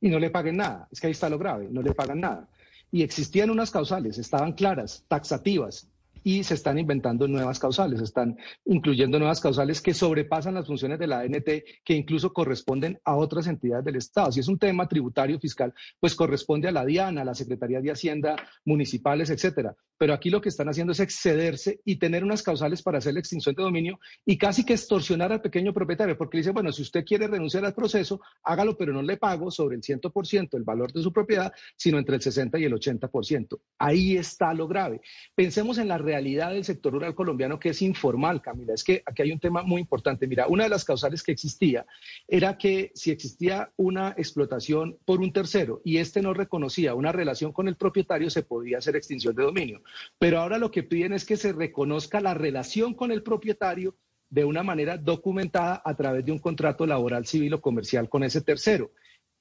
y no le paguen nada. Es que ahí está lo grave, no le pagan nada. Y existían unas causales, estaban claras, taxativas, y se están inventando nuevas causales, están incluyendo nuevas causales que sobrepasan las funciones de la ANT, que incluso corresponden a otras entidades del Estado. Si es un tema tributario fiscal, pues corresponde a la DIANA, a la Secretaría de Hacienda, municipales, etcétera. Pero aquí lo que están haciendo es excederse y tener unas causales para hacer la extinción de dominio y casi que extorsionar al pequeño propietario, porque le dice, bueno, si usted quiere renunciar al proceso, hágalo, pero no le pago sobre el 100% el valor de su propiedad, sino entre el 60 y el 80%. Ahí está lo grave. Pensemos en la realidad del sector rural colombiano que es informal, Camila. Es que aquí hay un tema muy importante. Mira, una de las causales que existía era que si existía una explotación por un tercero y este no reconocía una relación con el propietario, se podía hacer extinción de dominio. Pero ahora lo que piden es que se reconozca la relación con el propietario de una manera documentada a través de un contrato laboral, civil o comercial con ese tercero.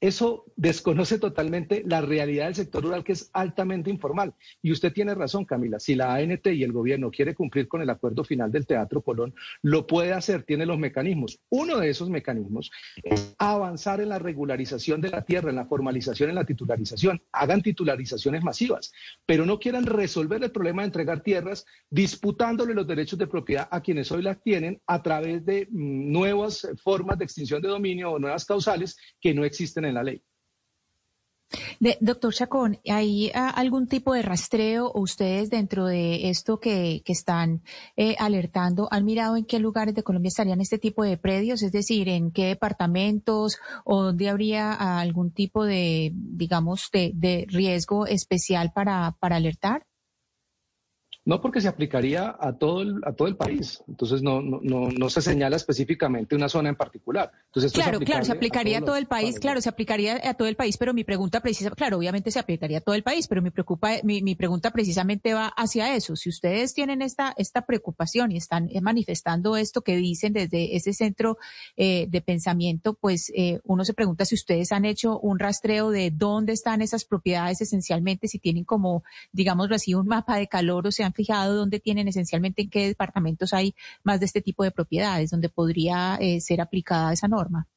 Eso desconoce totalmente la realidad del sector rural, que es altamente informal. Y usted tiene razón, Camila. Si la ANT y el gobierno quiere cumplir con el acuerdo final del Teatro Colón, lo puede hacer, tiene los mecanismos. Uno de esos mecanismos es avanzar en la regularización de la tierra, en la formalización, en la titularización. Hagan titularizaciones masivas, pero no quieran resolver el problema de entregar tierras disputándole los derechos de propiedad a quienes hoy las tienen a través de mm, nuevas formas de extinción de dominio o nuevas causales que no existen en la ley. Doctor Chacón, ¿hay ah, algún tipo de rastreo ustedes dentro de esto que, están eh, alertando han mirado en qué lugares de Colombia estarían este tipo de predios? Es decir, ¿en qué departamentos o dónde habría ah, algún tipo de, digamos, de, riesgo especial para alertar? No porque se aplicaría a todo el, a todo el país. Entonces no, no, no, no se señala específicamente una zona en particular. Entonces, esto es Claro, claro, se aplicaría a todo el país, claro, se aplicaría a todo el país, pero mi pregunta precisa, claro, obviamente se aplicaría a todo el país, pero mi preocupa, mi, mi pregunta precisamente va hacia eso. Si ustedes tienen esta, esta preocupación y están eh, manifestando esto que dicen desde ese centro eh, de pensamiento, pues eh, uno se pregunta si ustedes han hecho un rastreo de dónde están esas propiedades esencialmente, si tienen como, digámoslo así, un mapa de calor o se han fijado dónde tienen esencialmente en qué departamentos hay más de este tipo de propiedades, donde podría eh, ser aplicada esa norma.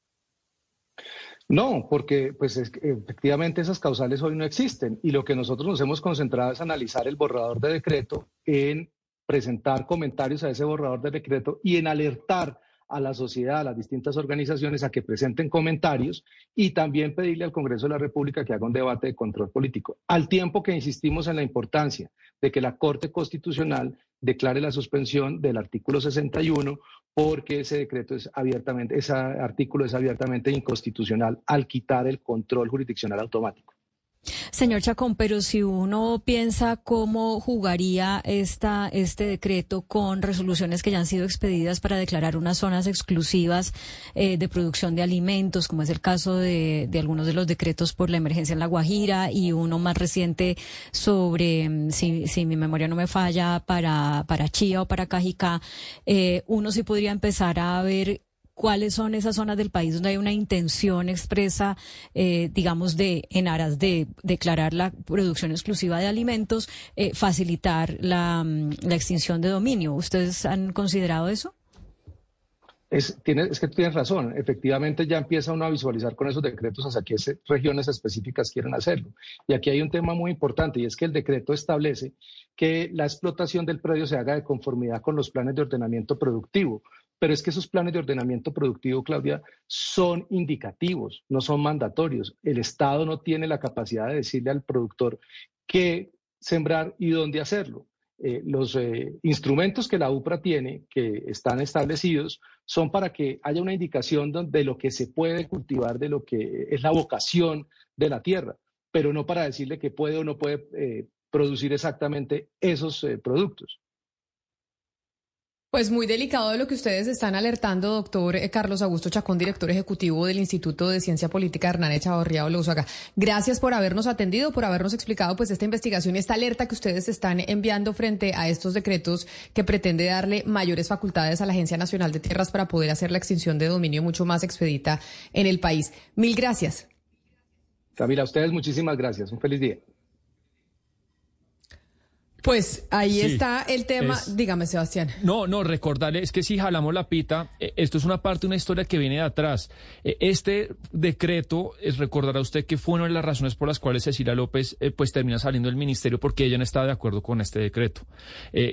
No, porque pues es efectivamente esas causales hoy no existen y lo que nosotros nos hemos concentrado es analizar el borrador de decreto, en presentar comentarios a ese borrador de decreto y en alertar a la sociedad, a las distintas organizaciones a que presenten comentarios y también pedirle al Congreso de la República que haga un debate de control político. Al tiempo que insistimos en la importancia de que la Corte Constitucional declare la suspensión del artículo 61 porque ese decreto es abiertamente, ese artículo es abiertamente inconstitucional al quitar el control jurisdiccional automático. Señor Chacón, pero si uno piensa cómo jugaría esta, este decreto con resoluciones que ya han sido expedidas para declarar unas zonas exclusivas eh, de producción de alimentos, como es el caso de, de, algunos de los decretos por la emergencia en La Guajira y uno más reciente sobre, mm, si, si mi memoria no me falla, para, para Chía o para Cajicá, eh, uno sí podría empezar a ver cuáles son esas zonas del país donde hay una intención expresa, eh, digamos, de en aras de declarar la producción exclusiva de alimentos, eh, facilitar la, la, extinción de dominio. ¿Ustedes han considerado eso? Es, tiene, es que tienes razón, efectivamente ya empieza uno a visualizar con esos decretos hacia qué regiones específicas quieren hacerlo. Y aquí hay un tema muy importante y es que el decreto establece que la explotación del predio se haga de conformidad con los planes de ordenamiento productivo. Pero es que esos planes de ordenamiento productivo, Claudia, son indicativos, no son mandatorios. El Estado no tiene la capacidad de decirle al productor qué sembrar y dónde hacerlo. Eh, los eh, instrumentos que la UPRA tiene, que están establecidos, son para que haya una indicación de lo que se puede cultivar, de lo que es la vocación de la tierra, pero no para decirle que puede o no puede eh, producir exactamente esos productos. Pues muy delicado lo que ustedes están alertando, doctor eh, Carlos Augusto Chacón, director ejecutivo del Instituto de Ciencia Política Hernán Echavarría Olauzaga. Gracias por habernos atendido, por habernos explicado pues esta investigación y esta alerta que ustedes están enviando frente a estos decretos que pretende darle mayores facultades a la Agencia Nacional de Tierras para poder hacer la extinción de dominio mucho más expedita en el país. Mil gracias. Camila, a ustedes muchísimas gracias. Un feliz día. Pues ahí está el tema. Dígame, Sebastián. No, no, recordarle, es que si jalamos la pita, eh, esto es una parte una historia que viene de atrás. Eh, este decreto, es recordará usted que fue una de las razones por las cuales Cecilia López eh, pues termina saliendo del ministerio porque ella no estaba de acuerdo con este decreto.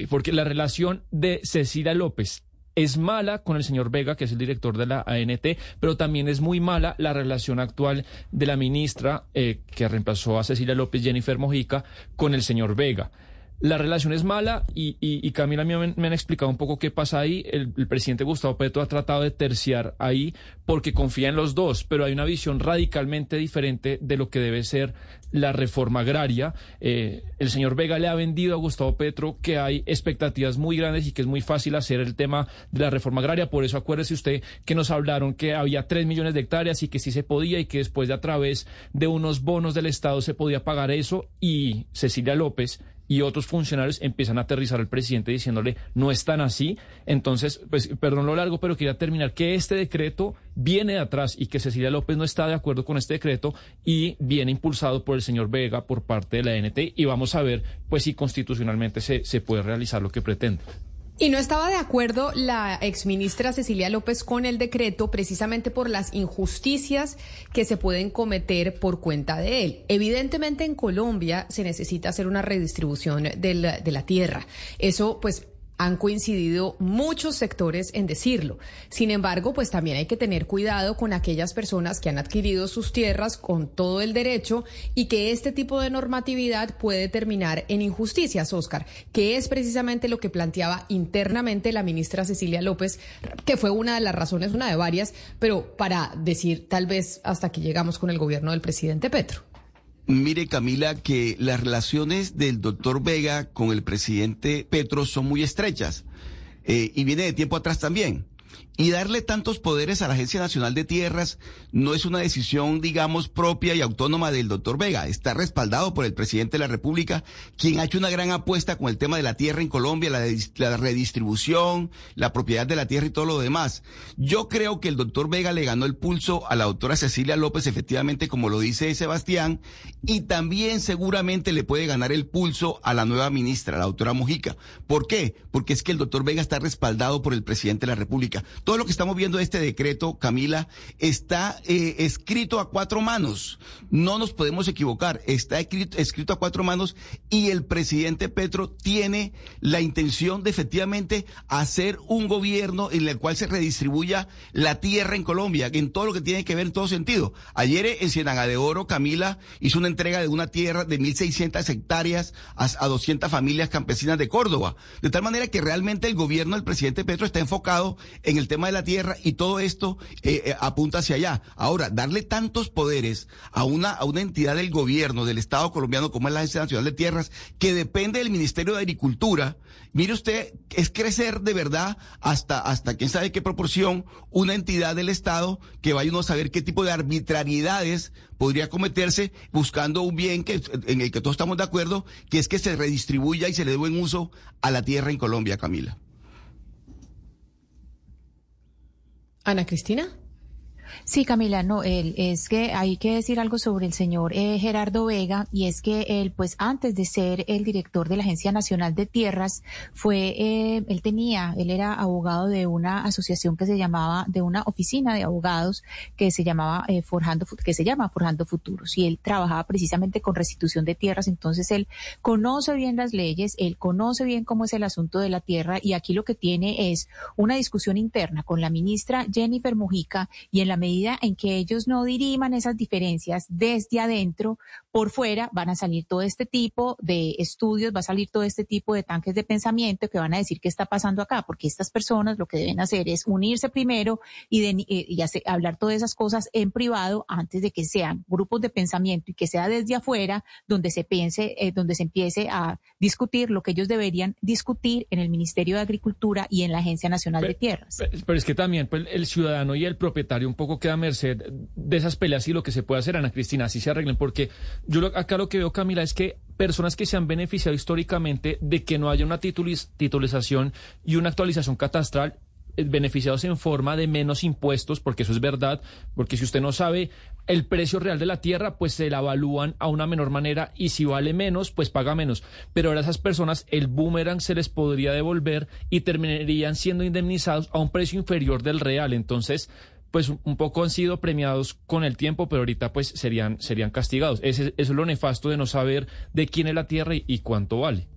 porque la relación de Cecilia López es mala con el señor Vega, que es el director de la ANT, pero también es muy mala la relación actual de la ministra que reemplazó a Cecilia López, Jennifer Mojica, con el señor Vega. La relación es mala y, y, Camila me, me, han explicado un poco qué pasa ahí. El, presidente Gustavo Petro ha tratado de terciar ahí porque confía en los dos, pero hay una visión radicalmente diferente de lo que debe ser la reforma agraria. Eh, el señor Vega le ha vendido a Gustavo Petro que hay expectativas muy grandes y que es muy fácil hacer el tema de la reforma agraria. Por eso acuérdese usted que nos hablaron que había tres millones de hectáreas y que sí se podía y que después de a través de unos bonos del Estado se podía pagar eso y Cecilia López y otros funcionarios empiezan a aterrizar al presidente diciéndole no están así. Entonces, pues perdón lo largo, pero quería terminar que este decreto viene de atrás y que Cecilia López no está de acuerdo con este decreto y viene impulsado por el señor Vega por parte de la NT y vamos a ver pues si constitucionalmente se, se puede realizar lo que pretende. Y no estaba de acuerdo la exministra Cecilia López con el decreto precisamente por las injusticias que se pueden cometer por cuenta de él. Evidentemente en Colombia se necesita hacer una redistribución de la, de la tierra. Eso pues han coincidido muchos sectores en decirlo. Sin embargo, pues también hay que tener cuidado con aquellas personas que han adquirido sus tierras con todo el derecho y que este tipo de normatividad puede terminar en injusticias, Oscar, que es precisamente lo que planteaba internamente la ministra Cecilia López, que fue una de las razones, una de varias, pero para decir tal vez hasta que llegamos con el gobierno del presidente Petro. Mire, Camila, que las relaciones del doctor Vega con el presidente Petro son muy estrechas eh, y viene de tiempo atrás también. Y darle tantos poderes a la Agencia Nacional de Tierras no es una decisión, digamos, propia y autónoma del doctor Vega. Está respaldado por el presidente de la República, quien ha hecho una gran apuesta con el tema de la tierra en Colombia, la, la redistribución, la propiedad de la tierra y todo lo demás. Yo creo que el doctor Vega le ganó el pulso a la doctora Cecilia López, efectivamente, como lo dice Sebastián, y también seguramente le puede ganar el pulso a la nueva ministra, la doctora Mojica. ¿Por qué? Porque es que el doctor Vega está respaldado por el presidente de la República. Todo lo que estamos viendo de este decreto, Camila, está eh, escrito a cuatro manos. No nos podemos equivocar. Está escrito, a cuatro manos y el presidente Petro tiene la intención de efectivamente hacer un gobierno en el cual se redistribuya la tierra en Colombia, en todo lo que tiene que ver en todo sentido. Ayer en Ciénaga de Oro, Camila hizo una entrega de una tierra de 1.600 hectáreas a, a 200 familias campesinas de Córdoba. De tal manera que realmente el gobierno del presidente Petro está enfocado en el tema de la tierra y todo esto eh, eh, apunta hacia allá. Ahora, darle tantos poderes a una, a una entidad del gobierno, del Estado colombiano como es la Agencia Nacional de Tierras, que depende del Ministerio de Agricultura, mire usted, es crecer de verdad hasta, hasta quién sabe qué proporción una entidad del Estado que vaya uno a saber qué tipo de arbitrariedades podría cometerse buscando un bien que, en el que todos estamos de acuerdo, que es que se redistribuya y se le dé buen uso a la tierra en Colombia, Camila. Ana Cristina. Sí, Camila, no, él, es que hay que decir algo sobre el señor eh, Gerardo Vega y es que él, pues antes de ser el director de la Agencia Nacional de Tierras, fue, eh, él tenía, él era abogado de una asociación que se llamaba, de una oficina de abogados que se llamaba eh, Forjando, que se llama Forjando Futuros y él trabajaba precisamente con restitución de tierras, entonces él conoce bien las leyes, él conoce bien cómo es el asunto de la tierra y aquí lo que tiene es una discusión interna con la ministra Jennifer Mujica y en la medida en que ellos no diriman esas diferencias desde adentro, por fuera van a salir todo este tipo de estudios, va a salir todo este tipo de tanques de pensamiento que van a decir qué está pasando acá, porque estas personas lo que deben hacer es unirse primero y, eh, hablar todas esas cosas en privado antes de que sean grupos de pensamiento y que sea desde afuera donde se piense, eh, donde se empiece a discutir lo que ellos deberían discutir en el Ministerio de Agricultura y en la Agencia Nacional de Tierras. Pero, es que también pues, el ciudadano y el propietario un poco queda a merced de esas peleas y lo que se puede hacer, Ana Cristina, así se arreglen, porque yo acá lo que veo, Camila, es que personas que se han beneficiado históricamente de que no haya una titulización y una actualización catastral eh, beneficiados en forma de menos impuestos, porque eso es verdad, porque si usted no sabe el precio real de la tierra, pues se la evalúan a una menor manera y si vale menos, pues paga menos. Pero ahora esas personas el boomerang se les podría devolver y terminarían siendo indemnizados a un precio inferior del real. Entonces, pues un poco han sido premiados con el tiempo, pero ahorita pues serían, serían castigados. Ese, eso es lo nefasto de no saber de quién es la tierra y cuánto vale.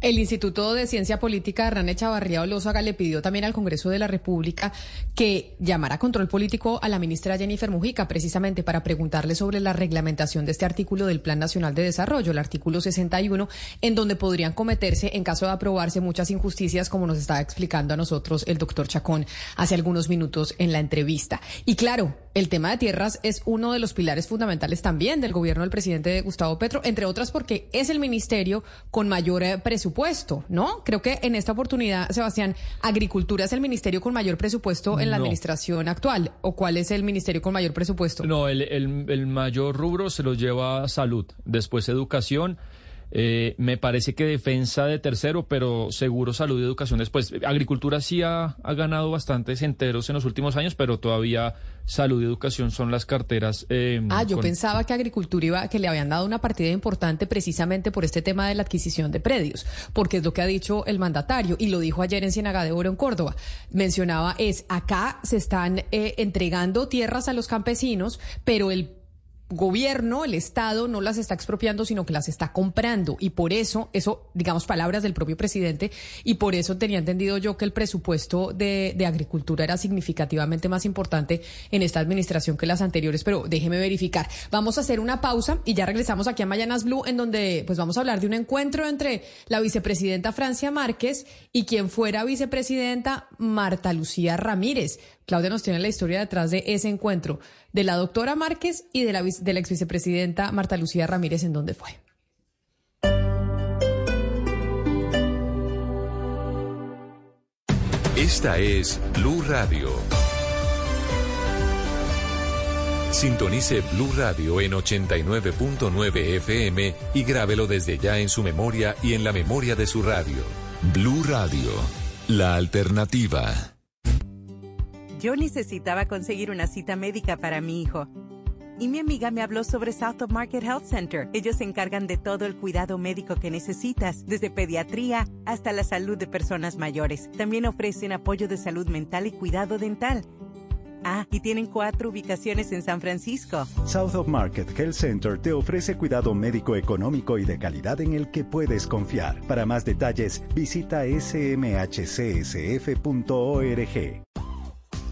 El Instituto de Ciencia Política Hernán Echavarría Olózaga le pidió también al Congreso de la República que llamara control político a la ministra Jennifer Mujica, precisamente para preguntarle sobre la reglamentación de este artículo del Plan Nacional de Desarrollo, el artículo 61, en donde podrían cometerse, en caso de aprobarse, muchas injusticias, como nos estaba explicando a nosotros el doctor Chacón hace algunos minutos en la entrevista. Y claro, el tema de tierras es uno de los pilares fundamentales también del gobierno del presidente Gustavo Petro, entre otras porque es el ministerio con mayor eh, presupuesto, ¿no? Creo que en esta oportunidad, Sebastián, Agricultura es el ministerio con mayor presupuesto en la administración actual. ¿O cuál es el ministerio con mayor presupuesto? No, el, el mayor rubro se lo lleva salud, después educación. Eh, me parece que defensa de tercero, pero seguro salud y educación después. Agricultura sí ha, ganado bastantes enteros en los últimos años, pero todavía salud y educación son las carteras. Eh, ah, yo pensaba que agricultura iba, que le habían dado una partida importante precisamente por este tema de la adquisición de predios, porque es lo que ha dicho el mandatario y lo dijo ayer en Ciénaga de Oro en Córdoba. Mencionaba es acá se están eh, entregando tierras a los campesinos, pero el gobierno, el Estado, no las está expropiando, sino que las está comprando. Y por eso, eso, digamos, palabras del propio presidente, y por eso tenía entendido yo que el presupuesto de, de agricultura era significativamente más importante en esta administración que las anteriores, pero déjeme verificar. Vamos a hacer una pausa y ya regresamos aquí a Mayanas Blue, en donde pues vamos a hablar de un encuentro entre la vicepresidenta Francia Márquez y quien fuera vicepresidenta Marta Lucía Ramírez. Claudia nos tiene la historia detrás de ese encuentro de la doctora Márquez y de la, de ex vicepresidenta Marta Lucía Ramírez en dónde fue. Esta es Blue Radio. Sintonice Blue Radio en 89.9 FM y grábelo desde ya en su memoria y en la memoria de su radio. Blue Radio, la alternativa. Yo necesitaba conseguir una cita médica para mi hijo. Y mi amiga me habló sobre South of Market Health Center. Ellos se encargan de todo el cuidado médico que necesitas, desde pediatría hasta la salud de personas mayores. También ofrecen apoyo de salud mental y cuidado dental. Ah, y tienen cuatro ubicaciones en San Francisco. South of Market Health Center te ofrece cuidado médico económico y de calidad en el que puedes confiar. Para más detalles, visita smhcsf.org.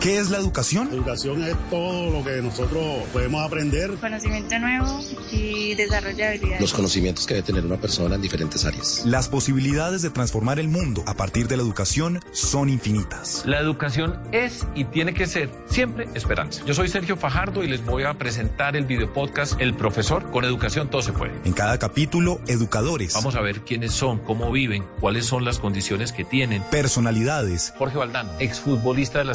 ¿Qué es la educación? Educación es todo lo que nosotros podemos aprender. Conocimiento nuevo y desarrollo habilidades. Los conocimientos que debe tener una persona en diferentes áreas. Las posibilidades de transformar el mundo a partir de la educación son infinitas. La educación es y tiene que ser siempre esperanza. Yo soy Sergio Fajardo y les voy a presentar el video podcast El Profesor. Con educación todo se puede. En cada capítulo, educadores. Vamos a ver quiénes son, cómo viven, cuáles son las condiciones que tienen. Personalidades. Jorge Valdán, exfutbolista de la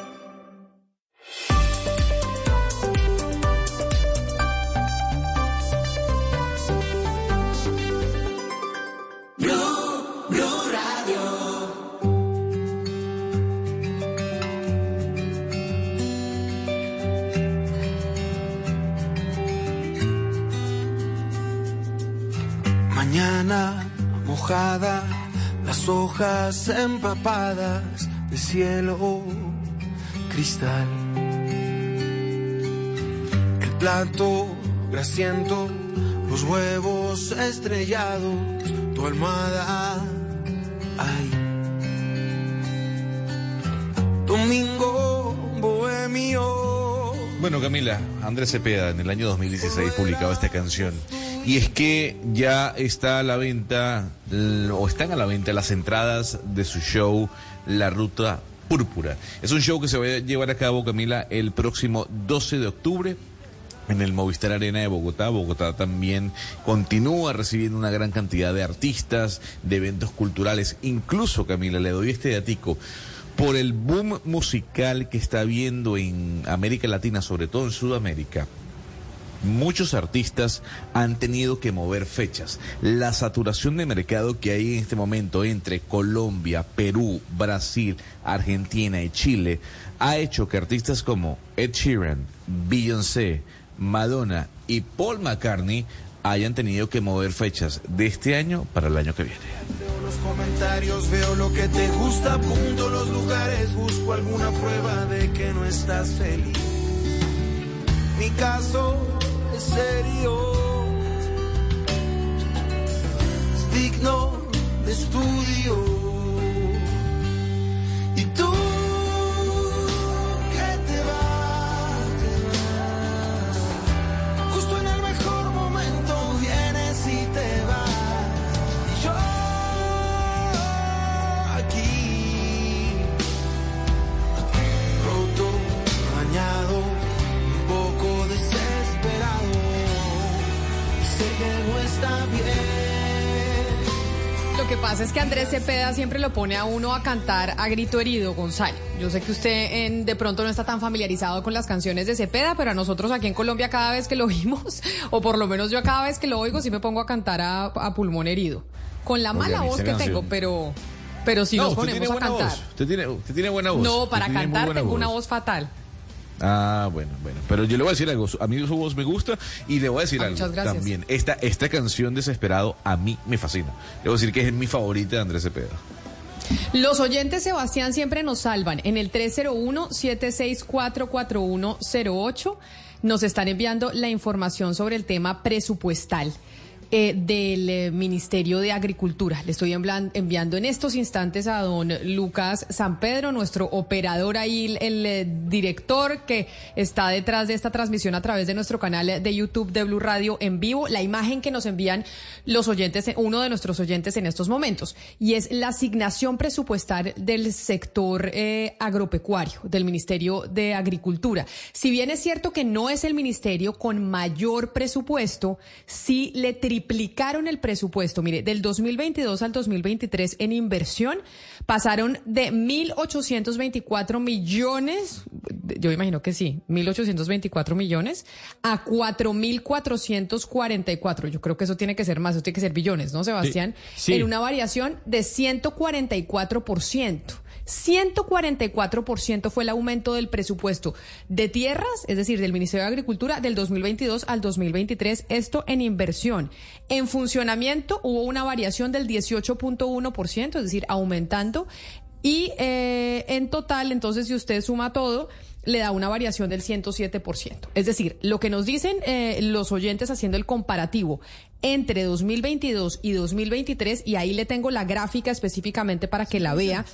Mojada, las hojas empapadas de cielo cristal. El plato grasiento, los huevos estrellados, tu almohada. Ay. Domingo bohemio. Bueno, Camila, Andrés Cepeda en el año 2016 publicaba esta canción. Y es que ya está a la venta, o están a la venta las entradas de su show La Ruta Púrpura. Es un show que se va a llevar a cabo, Camila, el próximo 12 de octubre en el Movistar Arena de Bogotá. Bogotá también continúa recibiendo una gran cantidad de artistas, de eventos culturales. Incluso, Camila, le doy este datico. Por el boom musical que está habiendo en América Latina, sobre todo en Sudamérica, muchos artistas han tenido que mover fechas. La saturación de mercado que hay en este momento entre Colombia, Perú, Brasil, Argentina y Chile ha hecho que artistas como Ed Sheeran, Beyoncé, Madonna y Paul McCartney hayan tenido que mover fechas de este año para el año que viene. Veo los comentarios, veo lo que te gusta, apunto los lugares, busco alguna prueba de que no estás feliz. Mi caso es serio, es digno de estudio. Y tú que pasa es que Andrés Cepeda siempre lo pone a uno a cantar a grito herido, Gonzalo. Yo sé que usted en- de pronto no está tan familiarizado con las canciones de Cepeda, pero a nosotros aquí en Colombia cada vez que lo <laughs> oímos, o por lo menos yo cada vez que lo oigo, sí me pongo a cantar a, a pulmón herido. Con la mala voz que canción- tengo, pero, pero sí No, nos usted ponemos tiene a cantar. Usted tiene, usted tiene buena voz. No, para cantar tengo una voz fatal. Ah, bueno, bueno. Pero yo le voy a decir algo. A mí su voz me gusta y le voy a decir Ah, algo muchas gracias. también. Esta, esta canción Desesperado a mí me fascina. Le voy a decir que es mi favorita de Andrés Cepeda. Los oyentes, Sebastián, siempre nos salvan. En el 301-764-4108 nos están enviando la información sobre el tema presupuestal. Eh, del eh, Ministerio de Agricultura. Le estoy enviando en estos instantes a don Lucas San Pedro, nuestro operador ahí, el, eh, director que está detrás de esta transmisión a través de nuestro canal de YouTube de Blue Radio en vivo, la imagen que nos envían los oyentes, uno de nuestros oyentes en estos momentos, y es la asignación presupuestal del sector eh, agropecuario, del Ministerio de Agricultura. Si bien es cierto que no es el ministerio con mayor presupuesto, sí le triplicaron el presupuesto, mire, del 2022 al 2023 en inversión pasaron de 1.824 millones, yo imagino que sí, 1.824 millones a 4.444. Yo creo que eso tiene que ser más, eso tiene que ser billones, ¿no, Sebastián? Sí, sí. En una variación de 144%. 144% fue el aumento del presupuesto de tierras, es decir, del Ministerio de Agricultura del 2022 al 2023, esto en inversión. En funcionamiento hubo una variación del 18.1%, es decir, aumentando. Y eh, en total, entonces, si usted suma todo, le da una variación del 107%. Es decir, lo que nos dicen eh, los oyentes haciendo el comparativo entre 2022 y 2023, y ahí le tengo la gráfica específicamente para que la vea,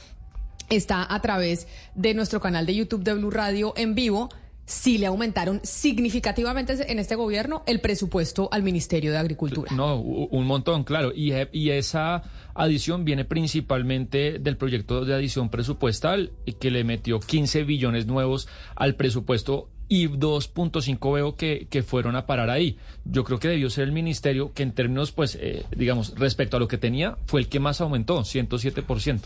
está a través de nuestro canal de YouTube de Blue Radio en vivo. Sí le aumentaron significativamente en este gobierno el presupuesto al Ministerio de Agricultura. No, un montón, claro. Y, e- y esa adición viene principalmente del proyecto de adición presupuestal que le metió 15 billones nuevos al presupuesto y 2.5 veo que, que fueron a parar ahí. Yo creo que debió ser el ministerio que en términos, pues, eh, digamos, respecto a lo que tenía, fue el que más aumentó, 107%.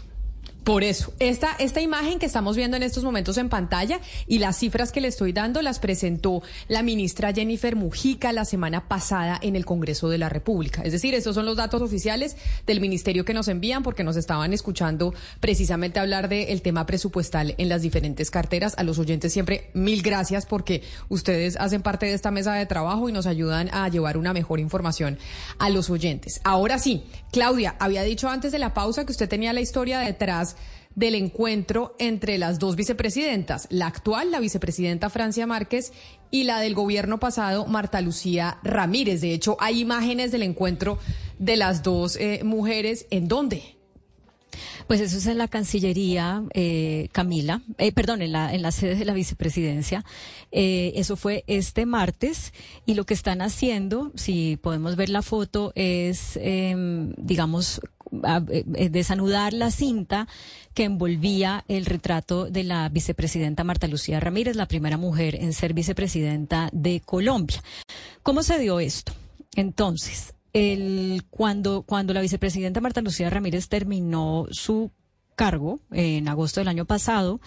Por eso, esta, esta imagen que estamos viendo en estos momentos en pantalla y las cifras que le estoy dando las presentó la ministra Jennifer Mujica la semana pasada en el Congreso de la República. Es decir, estos son los datos oficiales del ministerio que nos envían porque nos estaban escuchando precisamente hablar del tema presupuestal en las diferentes carteras. A los oyentes siempre mil gracias porque ustedes hacen parte de esta mesa de trabajo y nos ayudan a llevar una mejor información a los oyentes. Ahora sí, Claudia, había dicho antes de la pausa que usted tenía la historia detrás del encuentro entre las dos vicepresidentas, la actual, la vicepresidenta Francia Márquez, y la del gobierno pasado, Marta Lucía Ramírez. De hecho, hay imágenes del encuentro de las dos eh, mujeres. ¿En dónde? Pues eso es en la Cancillería, eh, Camila, eh, perdón, en la, en la sede de la vicepresidencia. Eh, eso fue este martes y lo que están haciendo, si podemos ver la foto, es, em, digamos, eh, desanudar la cinta que envolvía el retrato de la vicepresidenta Marta Lucía Ramírez, la primera mujer en ser vicepresidenta de Colombia. ¿Cómo se dio esto? Entonces, el, cuando, cuando la vicepresidenta Marta Lucía Ramírez terminó su cargo en agosto del año pasado,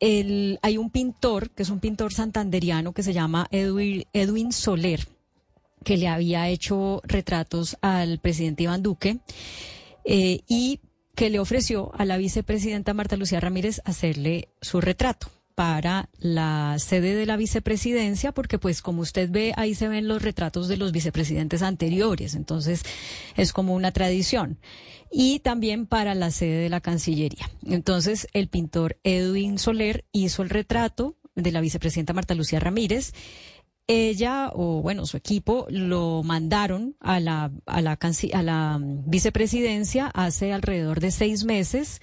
hay un pintor, que es un pintor santanderiano que se llama Edwin, Edwin Soler, que le había hecho retratos al presidente Iván Duque eh, y que le ofreció a la vicepresidenta Marta Lucía Ramírez hacerle su retrato para la sede de la vicepresidencia, porque pues como usted ve, ahí se ven los retratos de los vicepresidentes anteriores, entonces es como una tradición. Y también para la sede de la Cancillería. Entonces el pintor Edwin Soler hizo el retrato de la vicepresidenta Marta Lucía Ramírez ella o bueno su equipo lo mandaron a la a la a la vicepresidencia hace alrededor de seis meses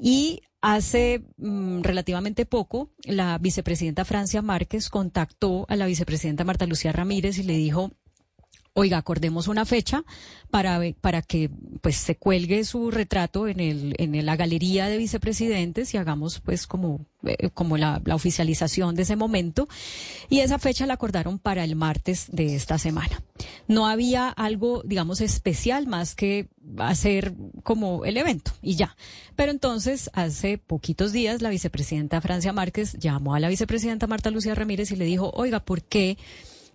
y hace mm, relativamente poco la vicepresidenta Francia Márquez contactó a la vicepresidenta Marta Lucía Ramírez y le dijo Oiga, acordemos una fecha para, para que pues se cuelgue su retrato en el en la galería de vicepresidentes y hagamos pues como eh, como la, la oficialización de ese momento y esa fecha la acordaron para el martes de esta semana. No había algo digamos especial más que hacer como el evento y ya. Pero entonces hace poquitos días la vicepresidenta Francia Márquez llamó a la vicepresidenta Marta Lucía Ramírez y le dijo, "Oiga, ¿por qué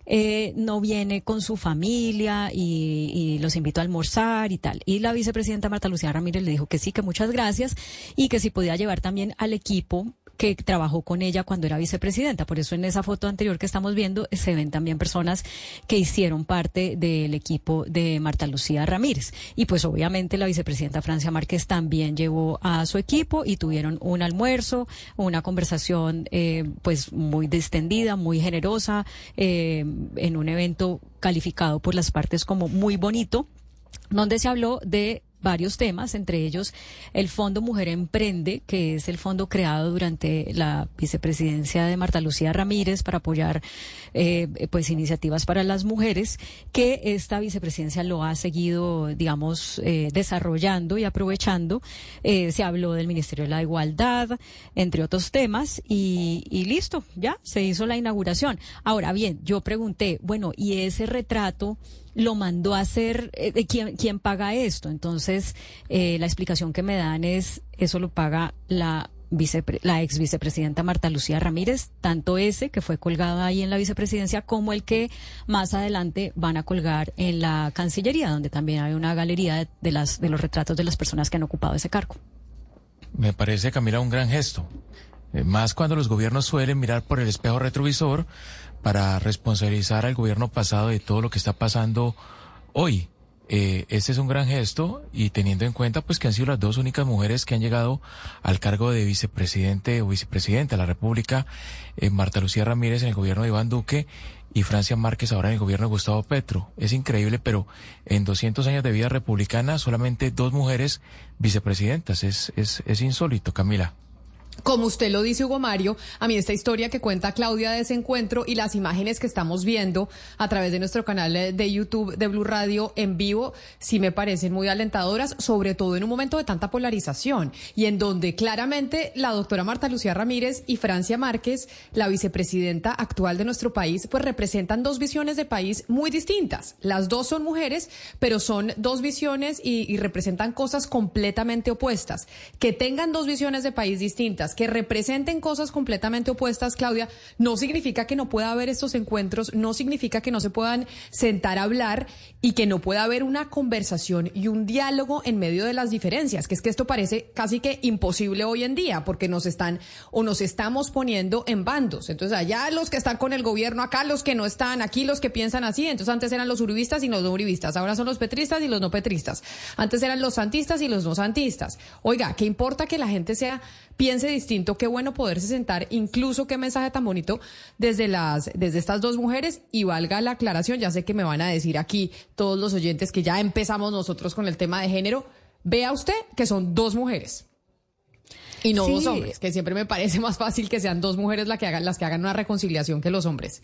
eh, no viene con su familia y, y los invito a almorzar y tal. Y la vicepresidenta Marta Lucía Ramírez le dijo que sí, que muchas gracias y que si podía llevar también al equipo que trabajó con ella cuando era vicepresidenta. Por eso en esa foto anterior que estamos viendo eh, se ven también personas que hicieron parte del equipo de Marta Lucía Ramírez. Y pues obviamente la vicepresidenta Francia Márquez también llevó a su equipo y tuvieron un almuerzo, una conversación eh, pues muy distendida, muy generosa, eh, en un evento calificado por las partes como muy bonito, donde se habló de varios temas, entre ellos el Fondo Mujer Emprende, que es el fondo creado durante la vicepresidencia de Marta Lucía Ramírez para apoyar eh, pues iniciativas para las mujeres, que esta vicepresidencia lo ha seguido, digamos, eh, desarrollando y aprovechando. Eh, se habló del Ministerio de la Igualdad, entre otros temas, y, y listo, ya se hizo la inauguración. Ahora bien, yo pregunté, bueno, ¿y ese retrato lo mandó a hacer, eh, ¿quién, ¿quién paga esto? Entonces, eh, la explicación que me dan es, eso lo paga la la ex vicepresidenta Marta Lucía Ramírez, tanto ese que fue colgado ahí en la vicepresidencia como el que más adelante van a colgar en la Cancillería, donde también hay una galería de, las, de los retratos de las personas que han ocupado ese cargo. Me parece, Camila, un gran gesto. Eh, más cuando los gobiernos suelen mirar por el espejo retrovisor para responsabilizar al gobierno pasado de todo lo que está pasando hoy. Eh, este es un gran gesto y teniendo en cuenta pues que han sido las dos únicas mujeres que han llegado al cargo de vicepresidente o vicepresidenta de la República, eh, Marta Lucía Ramírez en el gobierno de Iván Duque y Francia Márquez ahora en el gobierno de Gustavo Petro. Es increíble, pero en 200 años de vida republicana solamente dos mujeres vicepresidentas. Es, es, es insólito, Camila. Como usted lo dice, Hugo Mario, a mí esta historia que cuenta Claudia de ese encuentro y las imágenes que estamos viendo a través de nuestro canal de YouTube de Blue Radio en vivo, sí me parecen muy alentadoras, sobre todo en un momento de tanta polarización y en donde claramente la doctora Marta Lucía Ramírez y Francia Márquez, la vicepresidenta actual de nuestro país, pues representan dos visiones de país muy distintas. Las dos son mujeres, pero son dos visiones y, y representan cosas completamente opuestas. Que tengan dos visiones de país distintas que representen cosas completamente opuestas, Claudia, no significa que no pueda haber estos encuentros, no significa que no se puedan sentar a hablar y que no pueda haber una conversación y un diálogo en medio de las diferencias, que es que esto parece casi que imposible hoy en día, porque nos están o nos estamos poniendo en bandos. Entonces, allá los que están con el gobierno, acá los que no están, aquí los que piensan así. Entonces, antes eran los uribistas y los no uribistas, ahora son los petristas y los no petristas. Antes eran los santistas y los no santistas. Oiga, ¿qué importa que la gente sea piense distinto, qué bueno poderse sentar, incluso qué mensaje tan bonito desde las, desde estas dos mujeres y valga la aclaración, ya sé que me van a decir aquí todos los oyentes que ya empezamos nosotros con el tema de género, vea usted que son dos mujeres. Y no dos hombres, que siempre me parece <laughs> más fácil que sean dos mujeres las que hagan, las que hagan una reconciliación que los hombres.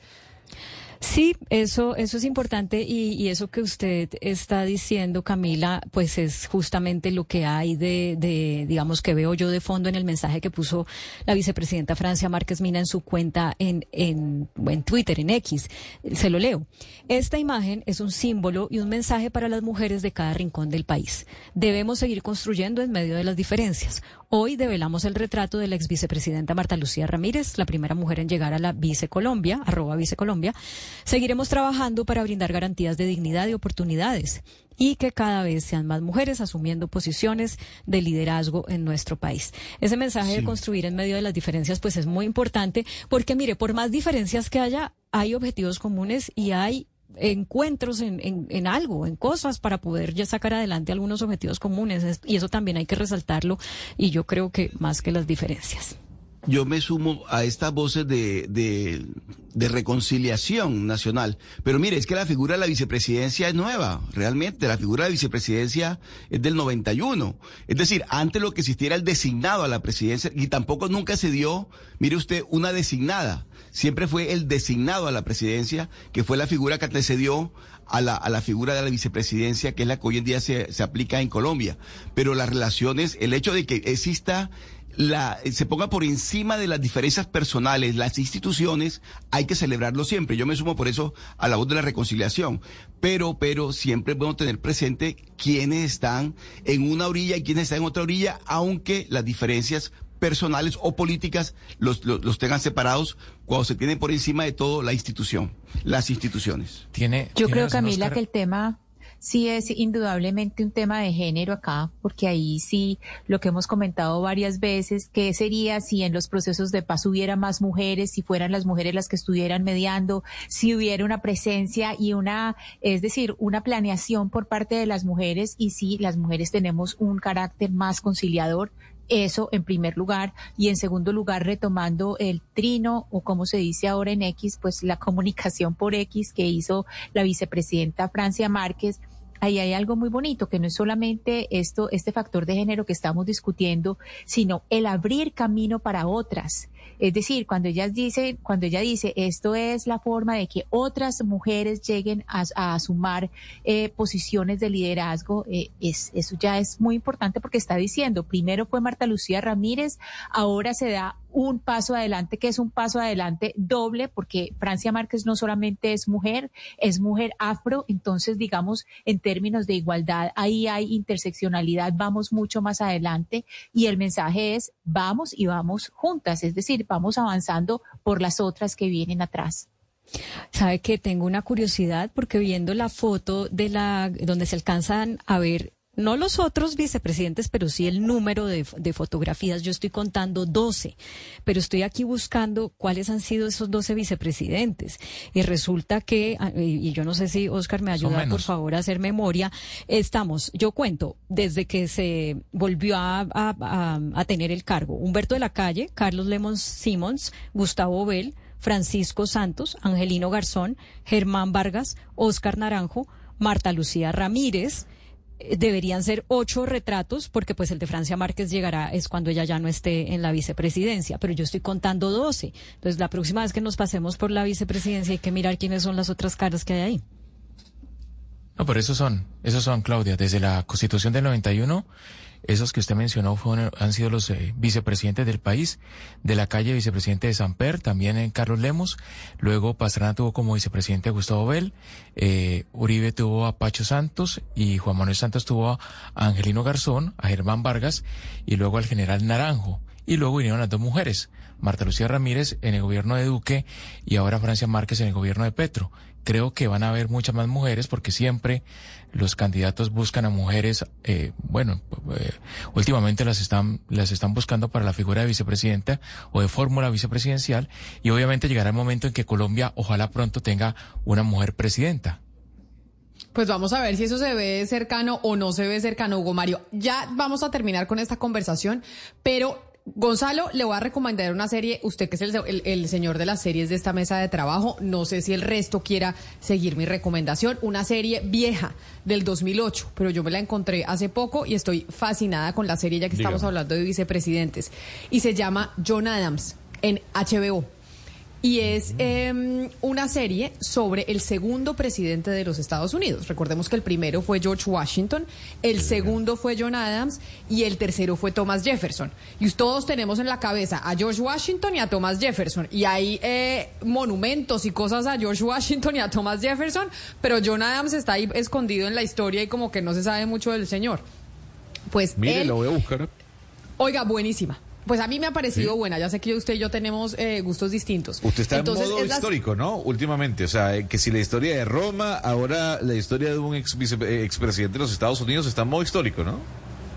Sí, eso, eso es importante y, eso que usted está diciendo, Camila, pues es justamente lo que hay de, de, digamos, que veo yo de fondo en el mensaje que puso la vicepresidenta Francia Márquez Mina en su cuenta en, en, en Twitter, en X. Se lo leo. Esta imagen es un símbolo y un mensaje para las mujeres de cada rincón del país. Debemos seguir construyendo en medio de las diferencias. Hoy develamos el retrato de la ex vicepresidenta Marta Lucía Ramírez, la primera mujer en llegar a la Vice Colombia, arroba Vice Colombia. Seguiremos trabajando para brindar garantías de dignidad y oportunidades y que cada vez sean más mujeres asumiendo posiciones de liderazgo en nuestro país. Ese mensaje de construir en medio de las diferencias pues es muy importante porque mire, por más diferencias que haya, hay objetivos comunes y hay encuentros en, en, en, algo, en cosas para poder ya sacar adelante algunos objetivos comunes. Y eso también hay que resaltarlo y yo creo que más que las diferencias. Yo me sumo a estas voces de, de, de reconciliación nacional. Pero mire, es que la figura de la vicepresidencia es nueva, realmente. La figura de la vicepresidencia es del 91. Es decir, antes lo que existiera el designado a la presidencia y tampoco nunca se dio, mire usted, una designada siempre fue el designado a la presidencia, que fue la figura que antecedió a la, a la figura de la vicepresidencia, que es la que hoy en día se, se aplica en Colombia. Pero las relaciones, el hecho de que exista la, se ponga por encima de las diferencias personales, las instituciones, hay que celebrarlo siempre. Yo me sumo por eso a la voz de la reconciliación. Pero, pero siempre podemos tener presente quiénes están en una orilla y quiénes están en otra orilla, aunque las diferencias personales o políticas los, los, tengan separados cuando se tiene por encima de todo la institución, las instituciones. Tiene, Yo creo, Camila, que el tema sí es indudablemente un tema de género acá, porque ahí sí lo que hemos comentado varias veces, qué sería si en los procesos de paz hubiera más mujeres, si fueran las mujeres las que estuvieran mediando, si hubiera una presencia y una, es decir, una planeación por parte de las mujeres y si las mujeres tenemos un carácter más conciliador, eso en primer lugar. Y en segundo lugar, retomando el trino o como se dice ahora en X, pues la <laughs> comunicación por X que hizo la vicepresidenta Francia Márquez ahí hay algo muy bonito, que no es solamente esto, este factor de género que estamos discutiendo, sino el abrir camino para otras. Es decir, cuando ella dice, cuando ella dice esto es la forma de que otras mujeres lleguen a, sumar eh, posiciones de liderazgo, eh, es, eso ya es muy importante porque está diciendo, primero fue Marta Lucía Ramírez, ahora se da un paso adelante, que es un paso adelante doble, porque Francia Márquez no solamente es mujer, es mujer afro, entonces digamos, en términos de igualdad, ahí hay interseccionalidad, vamos mucho más adelante. Y el mensaje es, vamos y vamos juntas, es decir, vamos avanzando por las otras que vienen atrás. Sabe que tengo una curiosidad porque viendo la foto de la donde se alcanzan a ver no los otros vicepresidentes, pero sí el número de, fotografías. Yo estoy contando 12, pero estoy aquí buscando cuáles han sido esos 12 vicepresidentes. Y resulta que, ah, y yo no sé si Oscar me ayuda, por favor, a hacer memoria, estamos, yo cuento, desde que se volvió a, a tener el cargo, Humberto de la Calle, Carlos Lemon Simons, Gustavo Bell, Francisco Santos, Angelino Garzón, Germán Vargas, Oscar Naranjo, Marta Lucía Ramírez, deberían ser ocho retratos porque pues el de Francia Márquez llegará es cuando ella ya no esté en la vicepresidencia, pero yo estoy contando doce. Entonces la próxima vez que nos pasemos por la vicepresidencia hay que mirar quiénes son las otras caras que hay ahí. No, pero esos son, esos son, Claudia, desde la Constitución del 91 esos que usted mencionó fueron, han sido los eh, vicepresidentes del país, de la calle vicepresidente de Samper, también en Carlos Lemos, luego Pastrana tuvo como vicepresidente a Gustavo Bell, eh, Uribe tuvo a Pacho Santos y Juan Manuel Santos tuvo a Angelino Garzón, a Germán Vargas y luego al general Naranjo. Y luego vinieron las dos mujeres, Marta Lucía Ramírez en el gobierno de Duque y ahora Francia Márquez en el gobierno de Petro creo que van a haber muchas más mujeres porque siempre los candidatos buscan a mujeres, eh, bueno, eh, últimamente las están, las están buscando para la figura de vicepresidenta o de fórmula vicepresidencial y obviamente llegará el momento en que Colombia ojalá pronto tenga una mujer presidenta. Pues vamos a ver si eso se ve cercano o no se ve cercano, Hugo Mario. Ya vamos a terminar con esta conversación, pero Gonzalo, le voy a recomendar una serie, usted que es el, señor de las series de esta mesa de trabajo, no sé si el resto quiera seguir mi recomendación, una serie vieja del 2008, pero yo me la encontré hace poco y estoy fascinada con la serie ya que estamos hablando de vicepresidentes. Y se llama John Adams en HBO y es em, una serie sobre el segundo presidente de los Estados Unidos. Recordemos que el primero fue George Washington, el segundo fue John Adams y el tercero fue Thomas Jefferson. Y todos tenemos en la cabeza a George Washington y a Thomas Jefferson. Y hay eh, monumentos y cosas a George Washington y a Thomas Jefferson, pero John Adams está ahí escondido en la historia y como que no se sabe mucho del señor. Pues Mire, lo voy a buscar. Oiga, buenísima. Pues a mí me ha parecido buena. Ya sé que usted y yo tenemos eh, gustos distintos. Usted está en modo histórico, ¿no? Últimamente. O sea, eh, que si la historia de Roma, ahora la historia de un ex eh, expresidente de los Estados Unidos está en modo histórico, ¿no?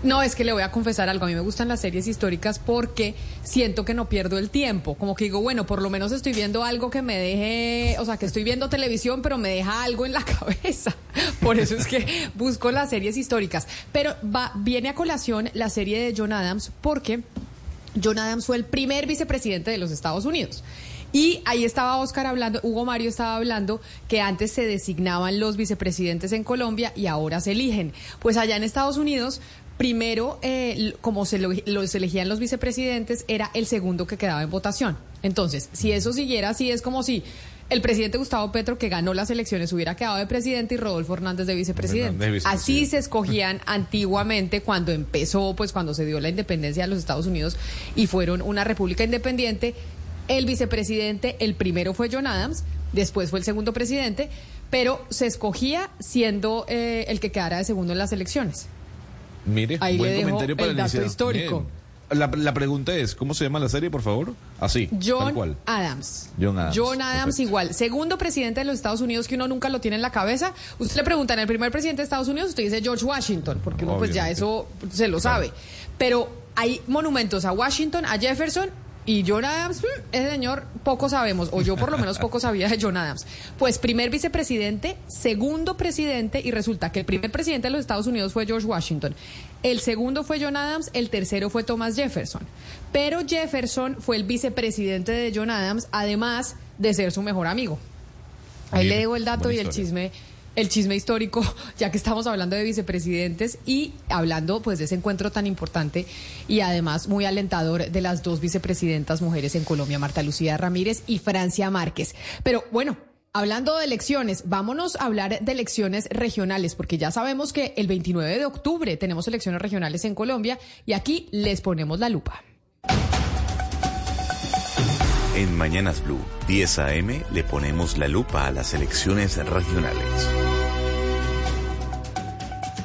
No, es que le voy a confesar algo. A mí me gustan las series históricas porque siento que no pierdo el tiempo. Como que digo, bueno, por lo menos estoy viendo algo que me deje, o sea, que estoy viendo televisión, pero me deja algo en la <laughs> cabeza. Por eso es que busco las series históricas. Pero va, viene a colación la serie de John Adams porque John Adams fue el primer vicepresidente de los Estados Unidos. Y ahí estaba Oscar hablando, Hugo Mario estaba hablando que antes se designaban los vicepresidentes en Colombia y ahora se eligen. Pues allá en Estados Unidos, primero, eh, como se los elegían los vicepresidentes, era el segundo que quedaba en votación. Entonces, si eso siguiera así, es como si el presidente Gustavo Petro, que ganó las elecciones, hubiera quedado de presidente y Rodolfo Hernández de vicepresidente. Así se escogían <laughs> antiguamente cuando empezó, pues cuando se dio la independencia de los Estados Unidos y fueron una república independiente. El vicepresidente, el primero fue John Adams, después fue el segundo presidente, pero se escogía siendo eh, el que quedara de segundo en las elecciones. Mire, Ahí buen le comentario para el dato histórico. La, pregunta es, ¿cómo se llama la serie, por favor? Así. John Adams. John Adams. John Adams igual. Segundo presidente de los Estados Unidos que uno nunca lo tiene en la cabeza. Usted le pregunta en el primer presidente de Estados Unidos, usted dice George Washington, porque uno pues ya eso se lo sabe. Pero hay monumentos a Washington, a Jefferson y John Adams, mm, ese señor, poco sabemos, o yo por lo menos poco sabía de John Adams. Pues primer vicepresidente, segundo presidente, y resulta que el primer presidente de los Estados Unidos fue George Washington, el segundo fue John Adams, el tercero fue Thomas Jefferson. Pero Jefferson fue el vicepresidente de John Adams, además de ser su mejor amigo. Ahí le digo el dato y el chisme el chisme histórico, <laughs> ya que estamos hablando de vicepresidentes y hablando pues de ese encuentro tan importante y además muy alentador de las dos vicepresidentas mujeres en Colombia, Marta Lucía Ramírez y Francia Márquez. Pero bueno, Hablando de elecciones, vámonos a hablar de elecciones regionales, porque ya sabemos que el 29 de octubre tenemos elecciones regionales en Colombia y aquí les ponemos la lupa. En Mañanas Blue, 10 a.m., le ponemos la lupa a las elecciones regionales.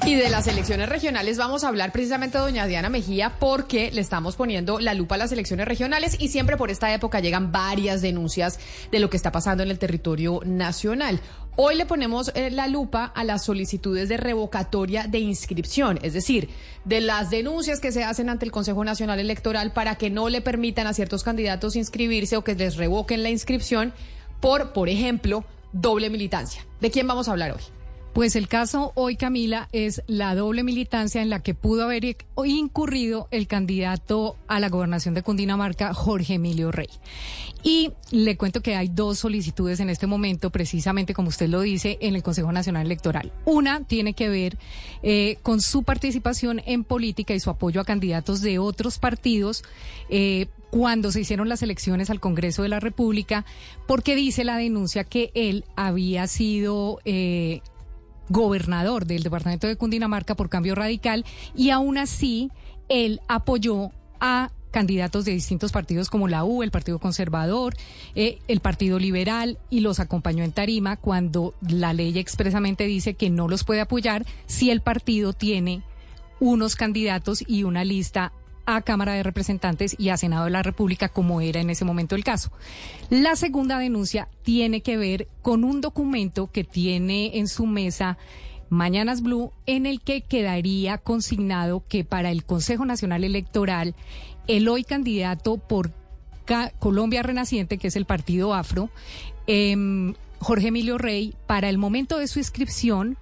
Y de las elecciones regionales vamos a hablar precisamente doña Diana Mejía porque le estamos poniendo la lupa a las elecciones regionales y siempre por esta época llegan varias denuncias de lo que está pasando en el territorio nacional. Hoy le ponemos eh, la lupa a las solicitudes de revocatoria de inscripción, es decir, de las denuncias que se hacen ante el Consejo Nacional Electoral para que no le permitan a ciertos candidatos inscribirse o que les revoquen la inscripción por, por ejemplo, doble militancia. ¿De quién vamos a hablar hoy? Pues el caso hoy, Camila, es la doble militancia en la que pudo haber incurrido el candidato a la gobernación de Cundinamarca, Jorge Emilio Rey. Y le cuento que hay dos solicitudes en este momento, precisamente como usted lo dice, en el Consejo Nacional Electoral. Una tiene que ver eh, con su participación en política y su apoyo a candidatos de otros partidos. Eh, cuando se hicieron las elecciones al Congreso de la República, porque dice la denuncia que él había sido eh, gobernador del departamento de Cundinamarca por cambio radical y aún así él apoyó a candidatos de distintos partidos como la U, el Partido Conservador, eh, el Partido Liberal y los acompañó en Tarima cuando la ley expresamente dice que no los puede apoyar si el partido tiene unos candidatos y una lista a Cámara de Representantes y a Senado de la República, como era en ese momento el caso. La segunda denuncia tiene que ver con un documento que tiene en su mesa Mañanas Blue, en el que quedaría consignado que para el Consejo Nacional Electoral, el hoy candidato por Colombia Renaciente, que es el partido afro, em, Jorge Emilio Rey, para el momento de su inscripción,